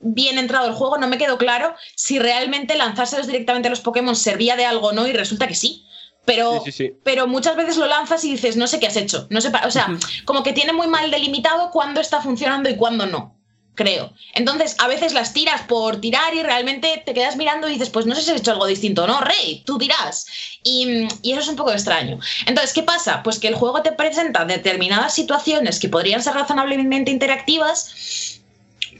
bien entrado el juego no me quedó claro si realmente lanzárselos directamente a los Pokémon servía de algo o no, y resulta que sí. Pero, Sí, sí, sí. pero muchas veces lo lanzas y dices, no sé qué has hecho. No sé, o sea, como que tiene muy mal delimitado cuándo está funcionando y cuándo no. Creo. Entonces, a veces las tiras por tirar y realmente te quedas mirando y dices, pues no sé si has hecho algo distinto, ¿no? Rey, tú dirás. Y, y eso es un poco extraño. Entonces, ¿qué pasa? Pues que el juego te presenta determinadas situaciones que podrían ser razonablemente interactivas.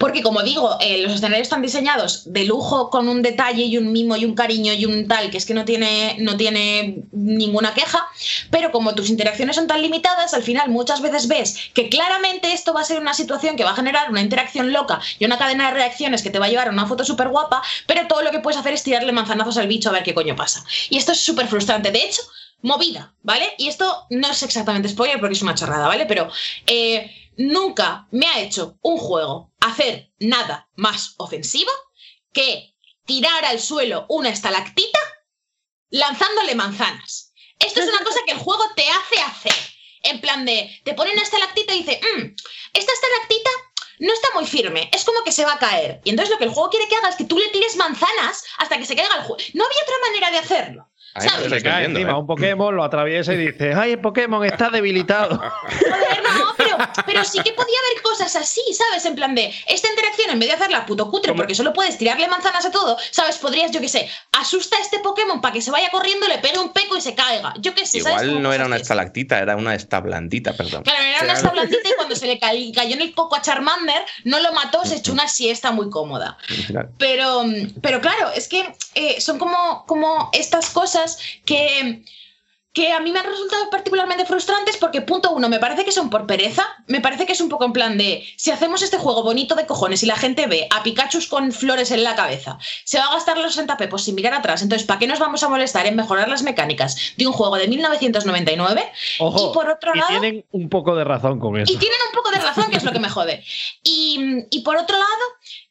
Porque, como digo, eh, los escenarios están diseñados de lujo con un detalle y un mimo y un cariño y un tal, que es que no tiene, no tiene ninguna queja, pero como tus interacciones son tan limitadas, al final muchas veces ves que claramente esto va a ser una situación que va a generar una interacción loca y una cadena de reacciones que te va a llevar a una foto súper guapa, pero todo lo que puedes hacer es tirarle manzanazos al bicho a ver qué coño pasa. Y esto es súper frustrante. De hecho, movida, ¿vale? Y esto no es exactamente spoiler porque es una chorrada, ¿vale? Pero eh, nunca me ha hecho un juego hacer nada más ofensivo que tirar al suelo una estalactita lanzándole manzanas. Esto es una cosa que el juego te hace hacer. En plan de, te pone una estalactita y dice, "Mm, esta estalactita no está muy firme, es como que se va a caer. Y entonces lo que el juego quiere que haga es que tú le tires manzanas hasta que se caiga el juego. No había otra manera de hacerlo. ¿Sabes? Se cae encima ¿eh? un Pokémon, lo atraviesa y dice, ¡ay, el Pokémon está debilitado! Joder, no, pero, pero sí que podía haber cosas así, ¿sabes? En plan de, esta interacción, en vez de hacerla puto cutre, porque solo puedes tirarle manzanas a todo, ¿sabes? Podrías, yo qué sé, asusta a este Pokémon para que se vaya corriendo, le pegue un peco y se caiga. Yo qué sé, ¿sabes? Igual no era una estalactita, era una establandita, perdón. Claro, era una establandita y cuando se le ca- cayó en el coco a Charmander, no lo mató, se echó una siesta muy cómoda. Pero, pero claro, es que eh, son como, como estas cosas que que a mí me han resultado particularmente frustrantes porque, punto uno, me parece que son por pereza, me parece que es un poco en plan de, si hacemos este juego bonito de cojones y la gente ve a Pikachu con flores en la cabeza, se va a gastar los 60 pepos sin mirar atrás, entonces, ¿para qué nos vamos a molestar en mejorar las mecánicas de un juego de 1999? Ojo, y por otro y lado... tienen un poco de razón con eso. Y tienen un poco de razón, que es lo que me jode. Y, y por otro lado,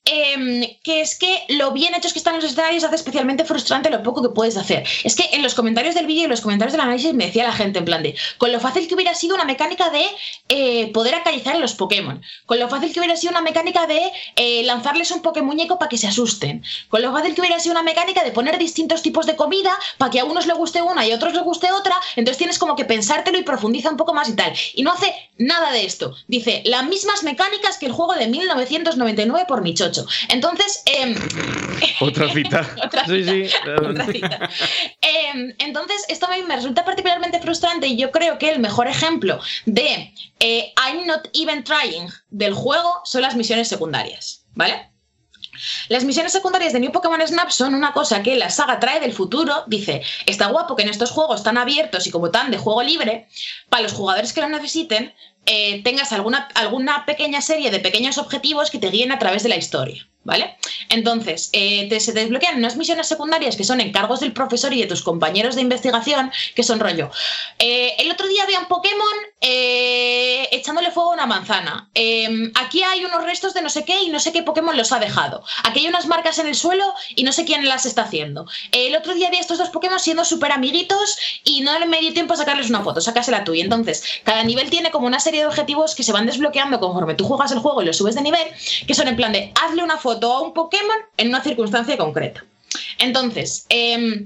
em, que es que lo bien hechos que están los escenarios hace especialmente frustrante lo poco que puedes hacer. Es que en los comentarios del vídeo y en los comentarios del análisis me decía la gente en plan de, con lo fácil que hubiera sido una mecánica de eh, poder acariciar a los Pokémon, con lo fácil que hubiera sido una mecánica de eh, lanzarles un Pokémuñeco para que se asusten, con lo fácil que hubiera sido una mecánica de poner distintos tipos de comida para que a unos les guste una y a otros les guste otra, entonces tienes como que pensártelo y profundiza un poco más y tal. Y no hace nada de esto. Dice, las mismas mecánicas que el juego de 1999 por Michocho. Entonces, em, Otra cita. otra Sí, sí. otra cita. Eh, entonces, esto a mí me resulta particularmente frustrante y yo creo que el mejor ejemplo de eh, I'm not even trying del juego son las misiones secundarias, ¿vale? Las misiones secundarias de New Pokémon Snap son una cosa que la saga trae del futuro. Dice, está guapo que en estos juegos tan abiertos y como tan de juego libre, para los jugadores que lo necesiten, eh, tengas alguna, alguna pequeña serie de pequeños objetivos que te guíen a través de la historia. ¿Vale? Entonces, eh, te- se desbloquean unas misiones secundarias que son encargos del profesor y de tus compañeros de investigación, que son rollo. Eh, el otro día había un Pokémon eh, echándole fuego a una manzana. Aquí hay unos restos de no sé qué y no sé qué Pokémon los ha dejado. Aquí hay unas marcas en el suelo y no sé quién las está haciendo. el otro día había estos dos Pokémon siendo súper amiguitos y no me dio tiempo a sacarles una foto, sácasela tú. Y entonces, cada nivel tiene como una serie de objetivos que se van desbloqueando conforme tú juegas el juego y lo subes de nivel, que son en plan de hazle una foto a un Pokémon en una circunstancia concreta. Entonces, em,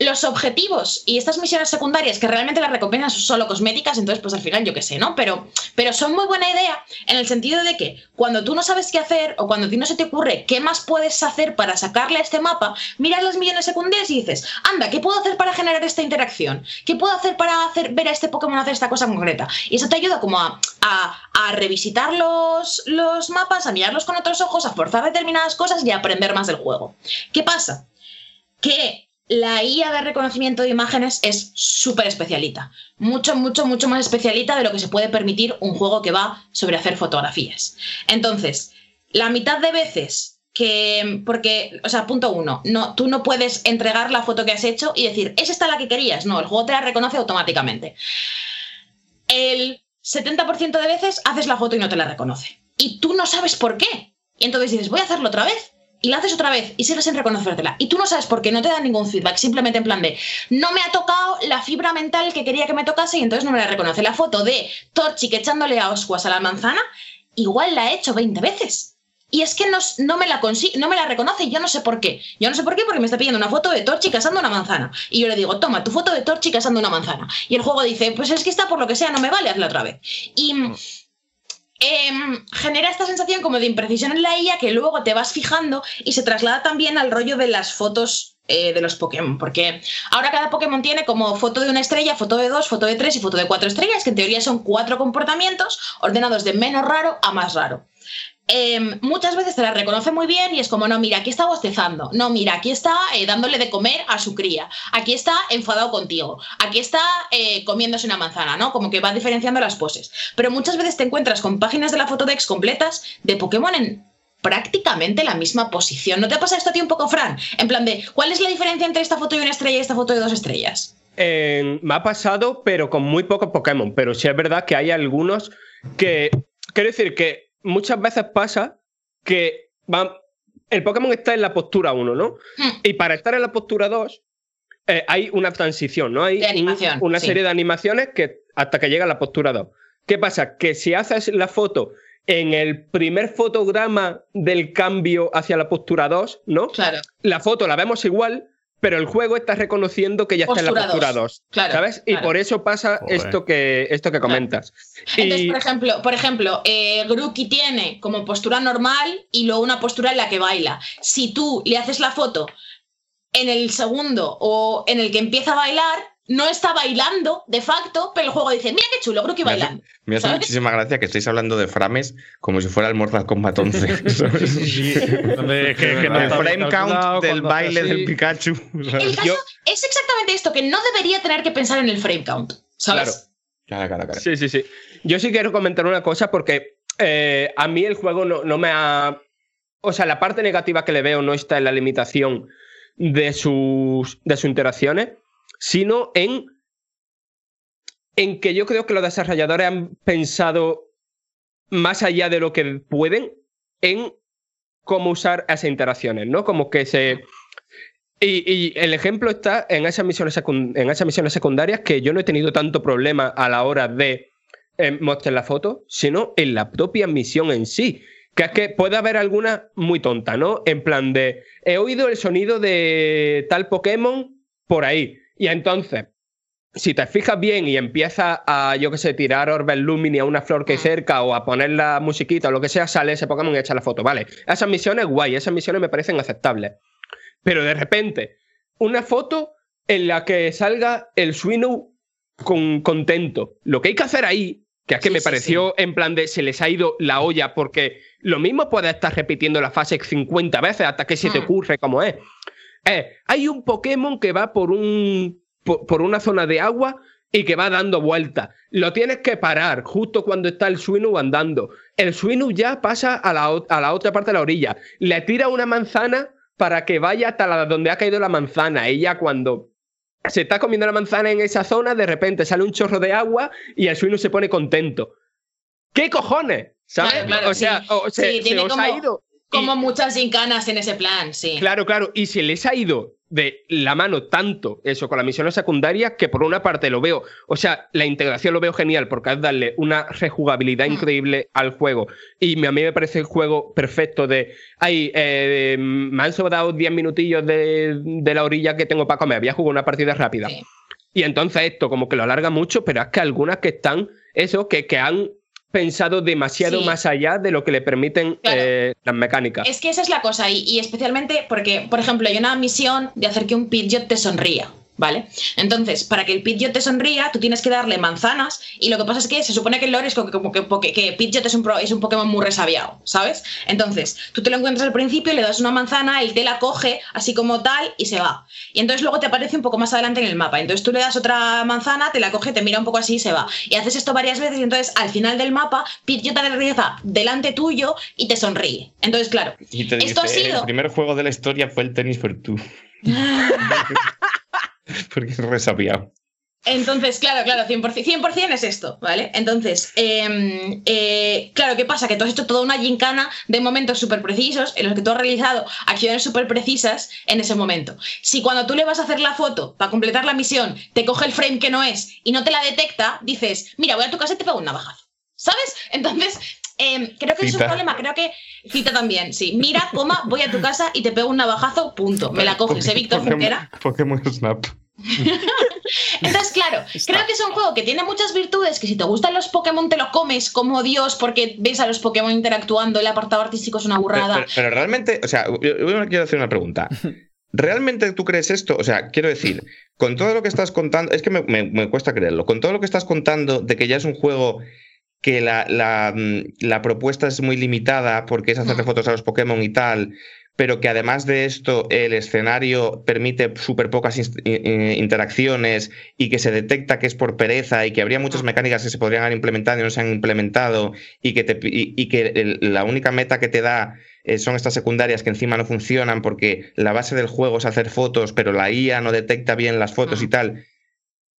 los objetivos y estas misiones secundarias que realmente las recompensas son solo cosméticas, entonces pues al final yo qué sé, ¿no? Pero, pero son muy buena idea en el sentido de que cuando tú no sabes qué hacer o cuando a ti no se te ocurre qué más puedes hacer para sacarle a este mapa, miras las misiones secundarias y dices, anda, ¿qué puedo hacer para generar esta interacción? ¿Qué puedo hacer para hacer ver a este Pokémon hacer esta cosa concreta? Y eso te ayuda como a, a- revisitar los, los mapas, a mirarlos con otros ojos, a forzar determinadas cosas y a aprender más del juego. ¿Qué pasa? Que la IA de reconocimiento de imágenes es súper especialita. Mucho, mucho, mucho más especialita de lo que se puede permitir un juego que va sobre hacer fotografías. Entonces, la mitad de veces que. Porque, o sea, punto uno, no, tú no puedes entregar la foto que has hecho y decir, ¿es esta la que querías? No, el juego te la reconoce automáticamente. El 70% de veces haces la foto y no te la reconoce. Y tú no sabes por qué. Y entonces dices, voy a hacerlo otra vez y la haces otra vez y sigues sin reconocértela. Y tú no sabes por qué, no te dan ningún feedback, simplemente en plan de, no me ha tocado la fibra mental que quería que me tocase y entonces no me la reconoce. La foto de Torchic echándole a Oscuas a la manzana, igual la he hecho 20 veces. Y es que no, no me la no me la reconoce, y yo no sé por qué. Yo no sé por qué, porque me está pidiendo una foto de Torchic asando una manzana. Y yo le digo, toma, tu foto de Torchic asando una manzana. Y el juego dice, pues es que está por lo que sea, no me vale, hazla otra vez. Y em, genera esta sensación como de imprecisión en la IA que luego te vas fijando y se traslada también al rollo de las fotos eh, de los Pokémon, porque ahora cada Pokémon tiene como foto de una estrella, foto de dos, foto de tres y foto de cuatro estrellas, que en teoría son cuatro comportamientos ordenados de menos raro a más raro. Em, muchas veces te la reconoce muy bien y es como, no, mira, aquí está bostezando, no, mira, aquí está eh, dándole de comer a su cría, aquí está enfadado contigo, aquí está eh, comiéndose una manzana, ¿no? Como que va diferenciando las poses. Pero muchas veces te encuentras con páginas de la Fotodex completas de Pokémon en prácticamente la misma posición. ¿No te pasa esto a ti un poco, Fran? En plan de, ¿cuál es la diferencia entre esta foto de una estrella y esta foto de dos estrellas? Me ha pasado, pero con muy pocos Pokémon. Pero sí es verdad que hay algunos que. Quiero decir que muchas veces pasa que van- el Pokémon está en la postura 1, ¿no? Hmm. Y para estar en la postura 2 eh, hay una transición, ¿no? Hay un- una sí. serie de animaciones que hasta que llega a la postura 2. ¿Qué pasa? Que si haces la foto en el primer fotograma del cambio hacia la postura 2, ¿no? Claro. La foto la vemos igual, pero el juego está reconociendo que ya está en la Postura postura dos. 2. Claro, ¿Sabes? Y claro. por eso pasa Joder. esto que, esto que comentas. Entonces, Y- por ejemplo, por ejemplo eh, Grookey tiene como postura normal y luego una postura en la que baila. Si tú le haces la foto en el segundo o en el que empieza a bailar, no está bailando de facto, pero el juego dice, mira qué chulo, creo que Me hace, bailan. me hace muchísima gracia que estéis hablando de frames como si fuera el Mortal Kombat 11. ¿sabes? Donde- que- que no el frame count del baile así. del Pikachu. El caso es exactamente esto, que no debería tener que pensar en el frame count, ¿sabes? Cara, cara, cara. Sí, sí, sí. Yo sí quiero comentar una cosa porque eh, a mí el juego no, no me ha. O sea, la parte negativa que le veo no está en la limitación de sus, de sus interacciones, sino en, en que yo creo que los desarrolladores han pensado más allá de lo que pueden en cómo usar esas interacciones, ¿no? Como que se. Y, el ejemplo está en esas, misiones en esas misiones secundarias que yo no he tenido tanto problema a la hora de eh, mostrar la foto, sino en la propia misión en sí. Que es que puede haber alguna muy tonta, ¿no? En plan de, he oído el sonido de tal Pokémon por ahí. Y entonces, si te fijas bien y empiezas a, yo qué sé, tirar Orbes Lumini a una flor que hay cerca o a poner la musiquita o lo que sea, sale ese Pokémon y echa la foto. Vale, esas misiones guay, esas misiones me parecen aceptables. Pero de repente, una foto en la que salga el Swinow con, contento. Lo que hay que hacer ahí, que es que Sí, me sí, pareció en plan de se les ha ido la olla porque lo mismo puede estar repitiendo la fase 50 veces hasta que se te ocurre cómo es. Eh, hay un Pokémon que va por un por, por una zona de agua y que va dando vueltas. Lo tienes que parar justo cuando está el Swinow andando. El Swinow ya pasa a la, a la otra parte de la orilla. Le tira una manzana para que vaya hasta la, donde ha caído la manzana. Ella cuando se está comiendo la manzana en esa zona, de repente sale un chorro de agua y el Swinow se pone contento. ¿Qué cojones? ¿Sabes? Claro, claro, o sea, sí. o se, Sí, se tiene os como- ha ido. Y- Como muchas gincanas en ese plan, sí. Claro, claro. Y se les ha ido de la mano tanto eso con las misiones secundarias que por una parte lo veo, o sea, la integración lo veo genial porque es darle una rejugabilidad Mm. increíble al juego. Y a mí me parece el juego perfecto de, ay, eh, me han sobrado 10 minutillos de, de la orilla que tengo para comer, había jugado una partida rápida. Sí. Y entonces esto como que lo alarga mucho, pero es que algunas que están, eso, que, que han pensado demasiado Sí. más allá de lo que le permiten Claro. eh, las mecánicas. Es que esa es la cosa, y, y especialmente porque, por ejemplo, hay una misión de hacer que un Pidgeot te sonría. ¿Vale? Entonces, para que el Pidgeot te sonría, tú tienes que darle manzanas. Y lo que pasa es que se supone que el lore es como que, como que, que Pidgeot es un, pro- es un Pokémon muy resabiado, ¿sabes? Entonces, tú te lo encuentras al principio, le das una manzana, él te la coge así como tal y se va. Y entonces luego te aparece un poco más adelante en el mapa. Entonces tú le das otra manzana, te la coge, te mira un poco así y se va. Y haces esto varias veces y entonces al final del mapa, Pidgeot aterriza delante tuyo y te sonríe. Entonces, claro, Y te Esto ha dice, sido- el primer juego de la historia fue el tenis for two. Porque es resabiado. Entonces, claro, claro, 100%, 100% es esto, ¿vale? Entonces, eh, eh, claro, ¿qué pasa? Que tú has hecho toda una gincana de momentos súper precisos en los que tú has realizado acciones súper precisas en ese momento. Si cuando tú le vas a hacer la foto para completar la misión, te coge el frame que no es y no te la detecta, dices, mira, voy a tu casa y te pego un navajazo, ¿sabes? Entonces, eh, creo que es un problema, creo que cita también, sí. Mira, coma, voy a tu casa y te pego un navajazo, punto. Me la coges, ¿eh, Víctor Junquera? Pokémon Snap. Entonces, claro, creo que es un juego que tiene muchas virtudes, que si te gustan los Pokémon te lo comes como Dios porque ves a los Pokémon interactuando, el apartado artístico es una Pero, burrada. pero- pero realmente, o sea, yo, yo quiero hacer una pregunta. ¿Realmente tú crees esto? O sea, quiero decir, con todo lo que estás contando, es que me, me- me cuesta creerlo, con todo lo que estás contando de que ya es un juego que la, la, mm, la propuesta es muy limitada porque es hacerle fotos a los Pokémon y tal, pero que además de esto el escenario permite súper pocas interacciones y que se detecta que es por pereza y que habría muchas mecánicas que se podrían haber implementado y no se han implementado y que, te, y, y que el- la única meta que te da eh, son estas secundarias que encima no funcionan porque la base del juego es hacer fotos, pero la IA no detecta bien las fotos y tal.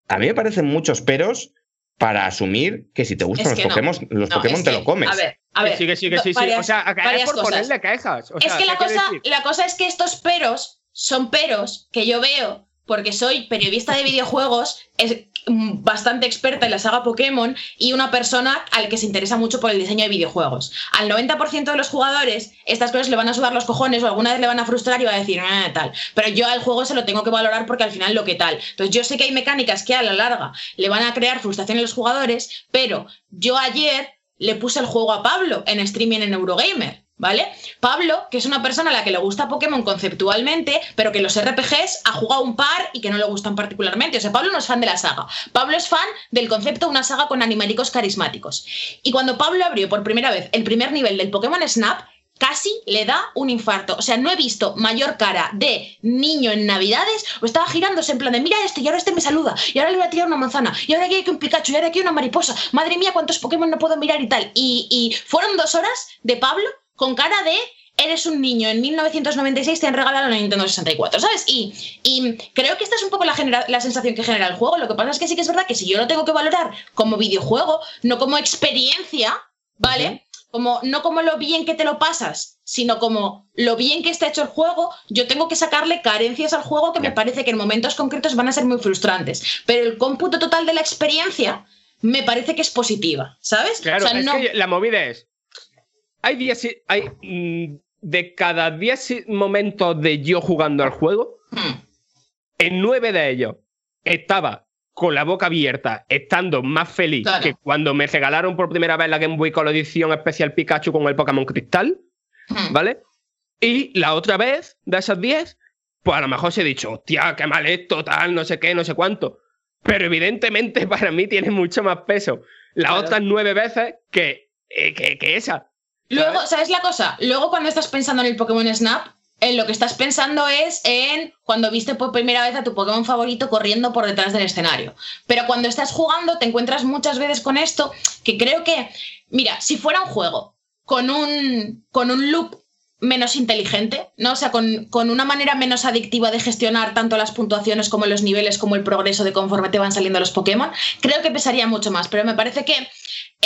A mí me parecen muchos peros para asumir que si te gustan Es los no. Pokémon, los No, Pokémon te que, lo comes. A ver, a ver. Sí, que sí, que sí, sí. varias- o sea, es por cosas. ponerle quejas. O es que la ¿qué quiero cosa, la cosa es que estos peros son peros que yo veo porque soy periodista de videojuegos, es bastante experta en la saga Pokémon y una persona al que se interesa mucho por el diseño de videojuegos. Al 90% de los jugadores estas cosas le van a sudar los cojones o alguna vez le van a frustrar y va a decir, "Eh, tal. Pero yo al juego se lo tengo que valorar porque al final lo que tal. Entonces yo sé que hay mecánicas que a la larga le van a crear frustración a los jugadores, pero yo ayer le puse el juego a Pablo en streaming en Eurogamer. ¿Vale? Pablo, que es una persona a la que le gusta Pokémon conceptualmente, pero que los RPGs ha jugado un par y que no le gustan particularmente. O sea, Pablo no es fan de la saga. Pablo es fan del concepto de una saga con animalicos carismáticos. Y cuando Pablo abrió por primera vez el primer nivel del Pokémon Snap, casi le da un infarto. O sea, no he visto mayor cara de niño en Navidades o estaba girándose en plan de mira este y ahora este me saluda y ahora le voy a tirar una manzana y ahora aquí hay un Pikachu y ahora aquí hay una mariposa. Madre mía, cuántos Pokémon no puedo mirar y tal. Y fueron dos horas de Pablo con cara de eres un niño, en 1996 te han regalado la Nintendo 64, ¿sabes? Y, y creo que esta es un poco la, genera- la sensación que genera el juego. Lo que pasa es que sí que es verdad que si yo lo tengo que valorar como videojuego, no como experiencia, ¿vale? Como, no como lo bien que te lo pasas, sino como lo bien que está hecho el juego, yo tengo que sacarle carencias al juego que me parece que en momentos concretos van a ser muy frustrantes. Pero el cómputo total de la experiencia me parece que es positiva, ¿sabes? Claro, O sea, es no- que la movida es. Hay días. Hay, mm, de cada 10 momentos de yo jugando al juego, Hmm. en 9 de ellos estaba con la boca abierta, estando más feliz Claro. que cuando me regalaron por primera vez la Game Boy con la edición especial Pikachu con el Pokémon Cristal, Hmm. ¿vale? Y la otra vez, de esas 10, pues a lo mejor se he dicho, hostia, qué mal esto, tal, no sé qué, no sé cuánto. Pero evidentemente para mí tiene mucho más peso las Claro. otras nueve veces que, eh, que, que esa. Luego, ¿sabes la cosa? Luego cuando estás pensando en el Pokémon Snap, en lo que estás pensando es en cuando viste por primera vez a tu Pokémon favorito corriendo por detrás del escenario. Pero cuando estás jugando te encuentras muchas veces con esto que creo que, mira, si fuera un juego con un, con un loop menos inteligente, ¿no? O sea, con, con una manera menos adictiva de gestionar tanto las puntuaciones como los niveles, como el progreso de conforme te van saliendo los Pokémon, creo que pesaría mucho más. Pero me parece que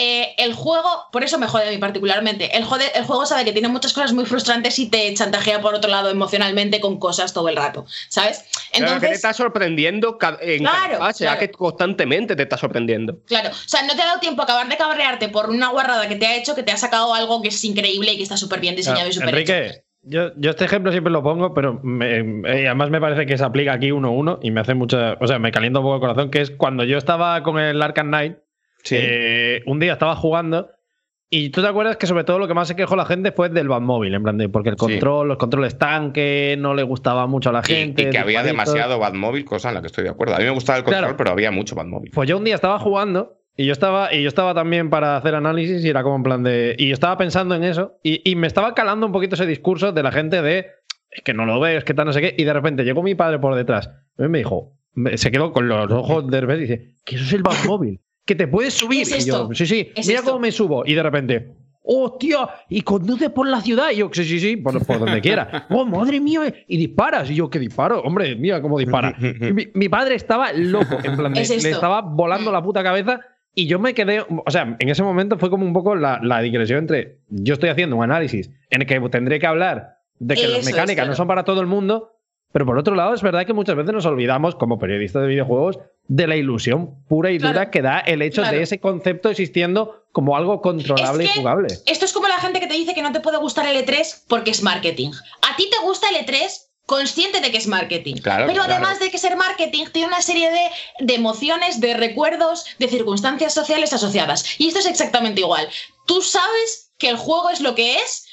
eh, el juego, por eso me jode a mí particularmente, el, jode- el juego sabe que tiene muchas cosas muy frustrantes y te chantajea por otro lado emocionalmente con cosas todo el rato, ¿sabes? Claro, que te Entonces, está sorprendiendo en cada Claro, fase, claro. que constantemente te está sorprendiendo. claro, o sea, no te ha dado tiempo a acabar de cabrearte por una guarrada que te ha hecho que te ha sacado algo que es increíble y que está súper bien diseñado y súper hecho. Enrique, yo, yo este ejemplo siempre lo pongo, pero me- eh, además me parece que se aplica aquí uno a uno y me hace mucha. O sea, me calienta un poco el corazón, que es cuando yo estaba con el Arkham Knight, eh, un día estaba jugando. Y tú te acuerdas que sobre todo lo que más se quejó la gente fue del Batmóvil, en plan de porque el control, los controles tanque, no le gustaba mucho a la gente. y que había disparitos. demasiado Batmóvil, cosa en la que estoy de acuerdo. A mí me gustaba el control, Claro. pero había mucho Batmóvil. Pues yo un día estaba jugando y yo estaba, y yo estaba también para hacer análisis y era como en plan de. Y yo estaba pensando en eso y, y me estaba calando un poquito ese discurso de la gente de. Es que no lo ves, que tal, no sé qué. Y de repente llegó mi padre por detrás. Y me dijo, se quedó con los ojos de y dice, que eso es el Batmóvil, que te puedes subir. es y yo, sí, sí, Es mira esto. cómo me subo. Y de repente. ¡Hostia! Y conduce por la ciudad. Y yo, sí, sí, sí, por, por donde quiera. ¡Oh, madre mía! Y disparas. Y yo, ¿qué disparo? Hombre, mira cómo dispara. Mi, mi padre estaba loco. En plan, Es le estaba volando la puta cabeza. Y yo me quedé. O sea, en ese momento fue como un poco la, la digresión entre. Yo estoy haciendo un análisis en el que tendré que hablar de que Eso las mecánicas claro. no son para todo el mundo. Pero por otro lado, es verdad que muchas veces nos olvidamos, como periodistas de videojuegos, de la ilusión pura y dura Claro. que da el hecho Claro. de ese concepto existiendo como algo controlable Es que- y jugable. Esto es como la gente que te dice que no te puede gustar el E3 porque es marketing. A ti te gusta el E3 consciente de que es marketing. Claro, Pero claro. además de que ser marketing, tiene una serie de, de emociones, de recuerdos, de circunstancias sociales asociadas. Y esto es exactamente igual. Tú sabes que el juego es lo que es.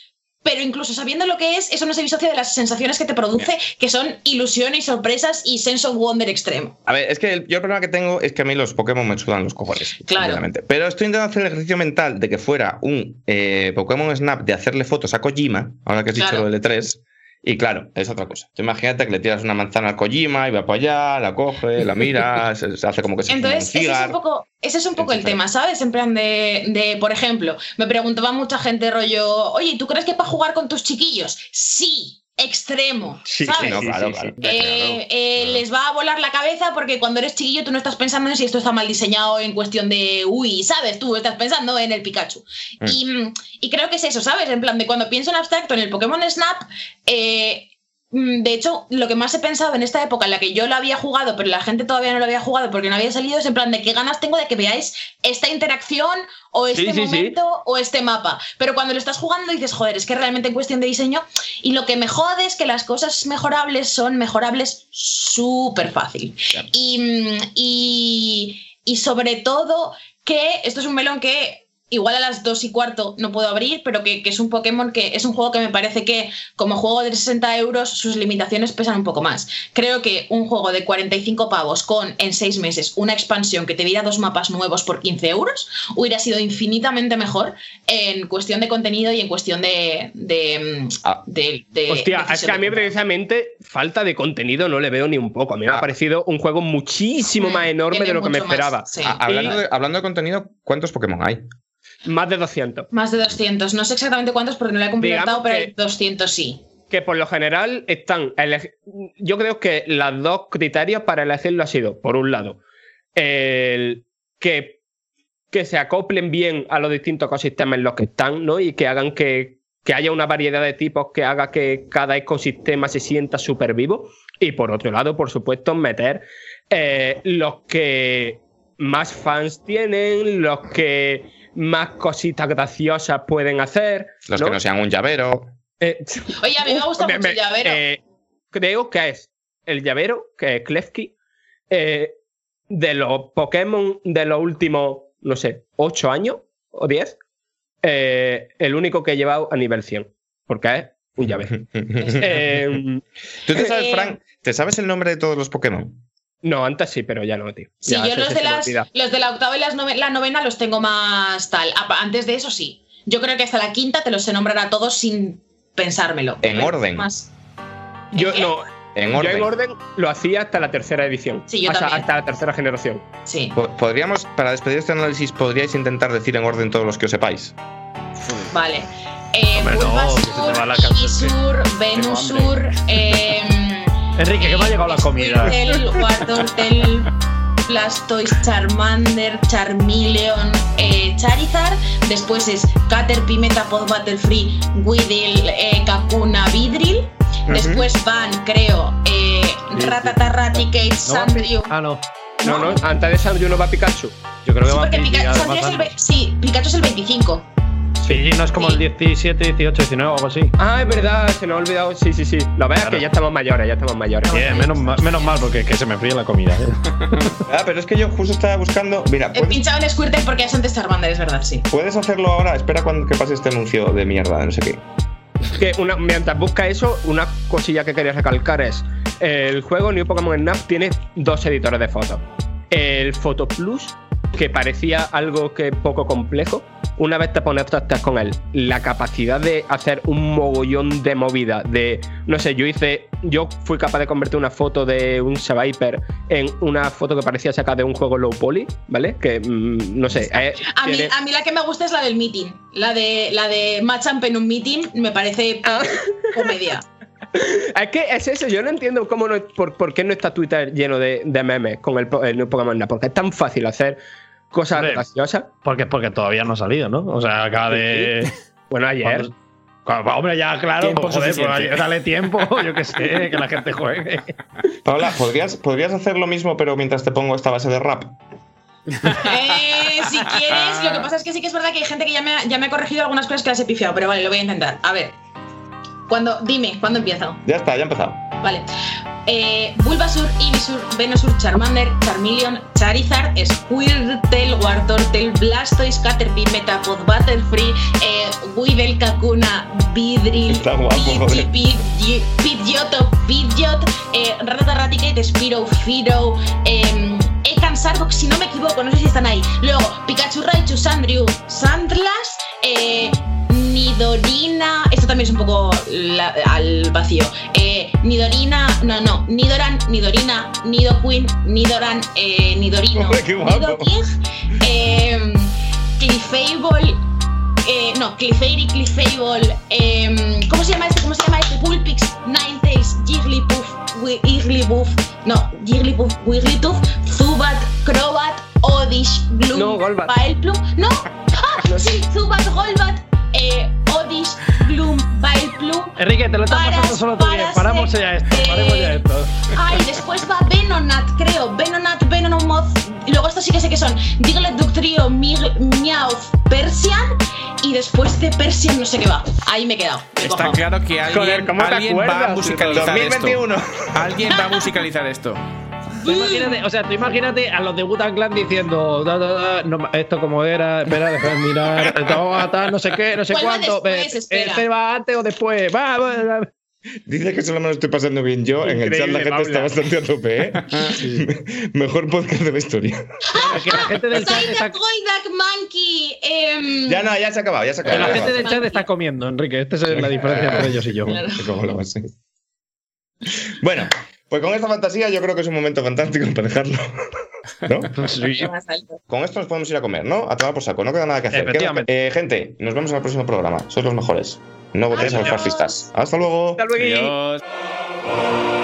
Pero incluso sabiendo lo que es, eso no se disocia de las sensaciones que te produce, que son ilusión y sorpresas y sense of wonder extremo. A ver, es que el, yo el problema que tengo es que a mí los Pokémon me sudan los cojones. Claro. Pero estoy intentando hacer el ejercicio mental de que fuera un eh, Pokémon Snap de hacerle fotos a Kojima, ahora que has dicho Claro. lo del E3. Y claro, es otra cosa. Tú imagínate que le tiras una manzana al Kojima y va para allá, la coge, la mira, se, se hace como que se Entonces, ese es un poco, ese es un poco el tema, ¿sabes? En plan de, de, por ejemplo, me preguntaba mucha gente rollo, oye, ¿tú crees que para jugar con tus chiquillos? Sí, extremo, Sí, ¿sabes? No, sí, claro, claro. Eh, eh, les va a volar la cabeza porque cuando eres chiquillo tú no estás pensando en si esto está mal diseñado en cuestión de, uy, ¿sabes? Tú estás pensando en el Pikachu. Mm. Y, y creo que es eso, ¿sabes? En plan de cuando pienso en abstracto en el Pokémon Snap, eh, de hecho, lo que más he pensado en esta época en la que yo lo había jugado, pero la gente todavía no lo había jugado porque no había salido, es en plan de qué ganas tengo de que veáis esta interacción o este Sí, sí, sí. momento o este mapa. Pero cuando lo estás jugando dices, joder, es que realmente en cuestión de diseño, y lo que me jode es que las cosas mejorables son mejorables súper fácil. Y, mm, y, y sobre todo que esto es un melón que igual a las 2 y cuarto no puedo abrir, pero que, que es un Pokémon que es un juego que me parece que como juego de 60 euros sus limitaciones pesan un poco más. Creo que un juego de 45 pavos con en 6 meses una expansión que te diera dos mapas nuevos por 15 euros hubiera sido infinitamente mejor en cuestión de contenido y en cuestión de... de, Ah. de- de- Hostia, es que a mí precisamente falta de contenido no le veo ni un poco. A mí me ha Ah. parecido un juego muchísimo más enorme tiene de lo que me más, esperaba. sí. A- hablando, Y- de, hablando de contenido, ¿cuántos Pokémon hay? Más de 200. Más de 200. No sé exactamente cuántos porque no lo he completado, Digamos pero que- hay 200 sí. Que por lo general están. Yo creo que los dos criterios para elegirlo ha sido, por un lado, el que, que se acoplen bien a los distintos ecosistemas en los que están, ¿no? Y que hagan que, que haya una variedad de tipos que haga que cada ecosistema se sienta súper vivo. Y por otro lado, por supuesto, meter eh, los que más fans tienen, los que más cositas graciosas pueden hacer. Los que no sean un llavero. Eh, Oye, a mí me gusta mucho me- el llavero. eh, creo que es el llavero, que es Klefki, eh, de los Pokémon de los últimos, no sé, 8 años o 10, eh, el único que he llevado a nivel 100, porque es un llavero. Eh, ¿Tú te sabes, Eh, Frank, te sabes el nombre de todos los Pokémon? No, antes sí, pero ya no, tío. Sí, Ya yo los de, las, los de la octava y las nove- la novena los tengo más tal. Antes de eso sí. Yo creo que hasta la quinta te los sé nombrar a todos sin pensármelo. En orden. Más. Yo no. En Yo orden. en orden lo hacía hasta la tercera edición. Sí, yo también. hasta la tercera generación. Sí. Po- Podríamos, para despedir este análisis, podríais intentar decir en orden todos los que os sepáis. Vale. Eh, Hombre, no, Bulbasur, Venusur, eh, Enrique, que me ha llegado la comida. Squirtle, Wartortle, Blastoise, Charmander, Charmeleon, eh, Charizard. Después es Caterpie, Metapod, Battlefree, Weedle, eh, Kakuna, Vidril. Después van, creo, eh, Rattata, Raticate. Ah, no. No, no, antes de Sandrio no va Pikachu. Yo creo que Sí, va porque Pidgey, Pika- además, Sandrew es el ve- antes. sí, Pikachu es el 25. Pidgey no es como el 17, 18, 19 o algo así. Ah, es verdad, se nos ha olvidado. Sí, sí, sí. Lo Claro. que ya estamos mayores, ya estamos mayores. Bien, menos, ma- menos mal, porque que se me fríe la comida. ¿eh? Ah, pero es que yo justo estaba buscando. Mira, He pinchado en Squirtle porque es antes Charmander, es verdad, sí. puedes hacerlo ahora. Espera cuando que pase este anuncio de mierda, de no sé qué. Que una, mientras busca eso, una cosilla que quería recalcar es: el juego New Pokémon Snap tiene dos editores de fotos. El Photo Plus, que parecía algo que poco complejo, una vez te pones a con él, la capacidad de hacer un mogollón de movida, de, no sé, yo hice, yo fui capaz de convertir una foto de un Seviper en una foto que parecía sacada de un juego low poly, ¿vale? Que, mm, no sé, eh, A mí, a mí la que me gusta es la del meeting. La de, la de Machamp en un meeting me parece Ah. comedia. Es que es eso, yo no entiendo cómo no, por, por qué no está Twitter lleno de, de memes con el, el New Pokémon porque es tan fácil hacer cosas Hombre. graciosas. Porque es porque todavía no ha salido, ¿no? O sea, acaba de. Bueno, ayer. Hombre, ya, claro, Tiempo pues, joder, pues, dale tiempo, yo qué sé, que la gente juegue. Paula, ¿podrías, ¿podrías hacer lo mismo, pero mientras te pongo esta base de rap? Eh, si quieres, lo que pasa es que sí que es verdad que hay gente que ya me, ha- ya me ha corregido algunas cosas que las he pifiado, pero vale, lo voy a intentar. A ver. Cuando, dime, ¿cuándo empiezo? Ya está, ya ha empezado. Vale. Eh, Bulbasur, Ivysaur, Venusaur, Charmander, Charmeleon, Charizard, Squirtle, Wartortle, Blastoise, Caterpie, Metapod, Butterfree, eh, Weedle, Kakuna, Vidril, Pidgeotto, Pidgeot, eh, Rattata, Raticate, Spiro, Firo, eh, Ekan, Sarbox, si no me equivoco, no sé si están ahí. Luego, Pikachu, Raichu, Sandrew, Sandlass, eh, Nidorina, esto también es un poco la- al vacío. Eh, Nidorina, no, no, Nidoran, Nidorina, Nidoqueen, Nidoran, eh, Nidorino, Hombre, qué guapo. Nidoking, eh, Clefable, eh, no, Clefairy, Clefable, eh, ¿cómo se llama este? ¿Cómo se llama este? Pulpix, Ninetales, Jigglypuff, Wi- Igglybuff, no, Jigglypuff, Wigglytuff, Zubat, Crobat, Odish, Gloom, No, Golbat. Vileplume, no, ah, sí, Zubat, Golbat, eh, Odish, Gloom, Vileplume, Enrique, te lo estás pasando solo tú bien. Paramos ya esto, eh, paremos ya esto. Ay, después va Venonat, creo. Venonat, Venomoth. Y luego estos sí que sé que son Diglett, Ductrio, Mig- Meowth, Persian. Y después de Persian no sé qué va. Ahí me he quedado. Me he Está cojado. claro que alguien, Joder, ¿cómo te alguien va a acuerdas? musicalizar 2021. esto. Alguien va a musicalizar esto. Tú imagínate, o sea, tú imagínate a los de Butan Clan diciendo da, da, da, no, esto como era, espera, déjame mirar, esto va a no sé qué, no sé ¿Cuál va cuánto. después? eh, Espera. Este va antes o después. Va, va, va. Dice que solo me lo estoy pasando bien yo. en el chat la gente está bastante a tope, ¿eh? Mejor podcast de la historia. Que la gente del chat Soy está, the Goldak Monkey. em, Ya no, ya se ha acabado, ya se ha acabado. la gente del chat está comiendo, Enrique. Esta es la diferencia entre ellos y yo. Claro. Bueno, pues con esta fantasía yo creo que es un momento fantástico para dejarlo. ¿No? Sí. Con esto nos podemos ir a comer, ¿no? A tomar por saco, no queda nada que hacer. Eh, gente, nos vemos en el próximo programa. Sois los mejores. No votéis a los fascistas. Hasta luego. Hasta luego. Adiós.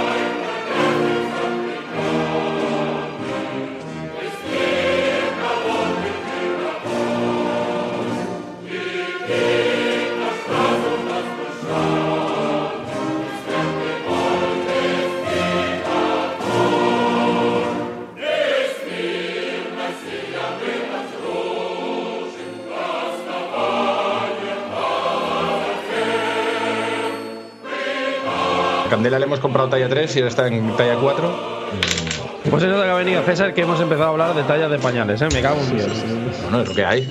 Candela le hemos comprado talla 3 y ahora está en talla 4. Pues eso de que ha venido César que hemos empezado a hablar de tallas de pañales, ¿eh? Me cago en Dios. Bueno, es lo que hay.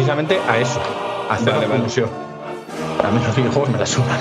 Precisamente a eso, a hacer Vale, la vale. A mí los videojuegos me la sudan.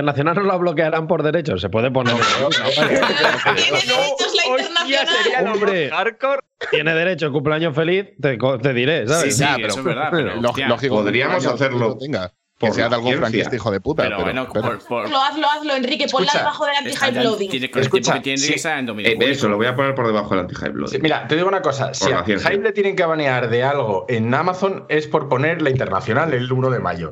Internacional no la bloquearán por derechos, se puede poner. Tiene derechos la internacional. Hombre, tiene derecho, cumpleaños feliz, te, co- te diré, ¿sabes? Sí, eso pero- es verdad. Pero, Lo- hostia, lógico, podríamos hacerlo. lo tenga. Que sea de algún franquista hijo de puta. Pero, pero- bueno, pero- por, por- Hazlo, hazlo, hazlo, Enrique. Ponla Escucha, debajo del tiene, con el Escucha, que tiene sí. que estar en Eh, dominio eso, lo voy a poner por debajo del anti-hype loading. Sí, mira, te digo una cosa. Si a. Hype le tienen que banear de algo en Amazon es por poner la internacional el 1 de mayo.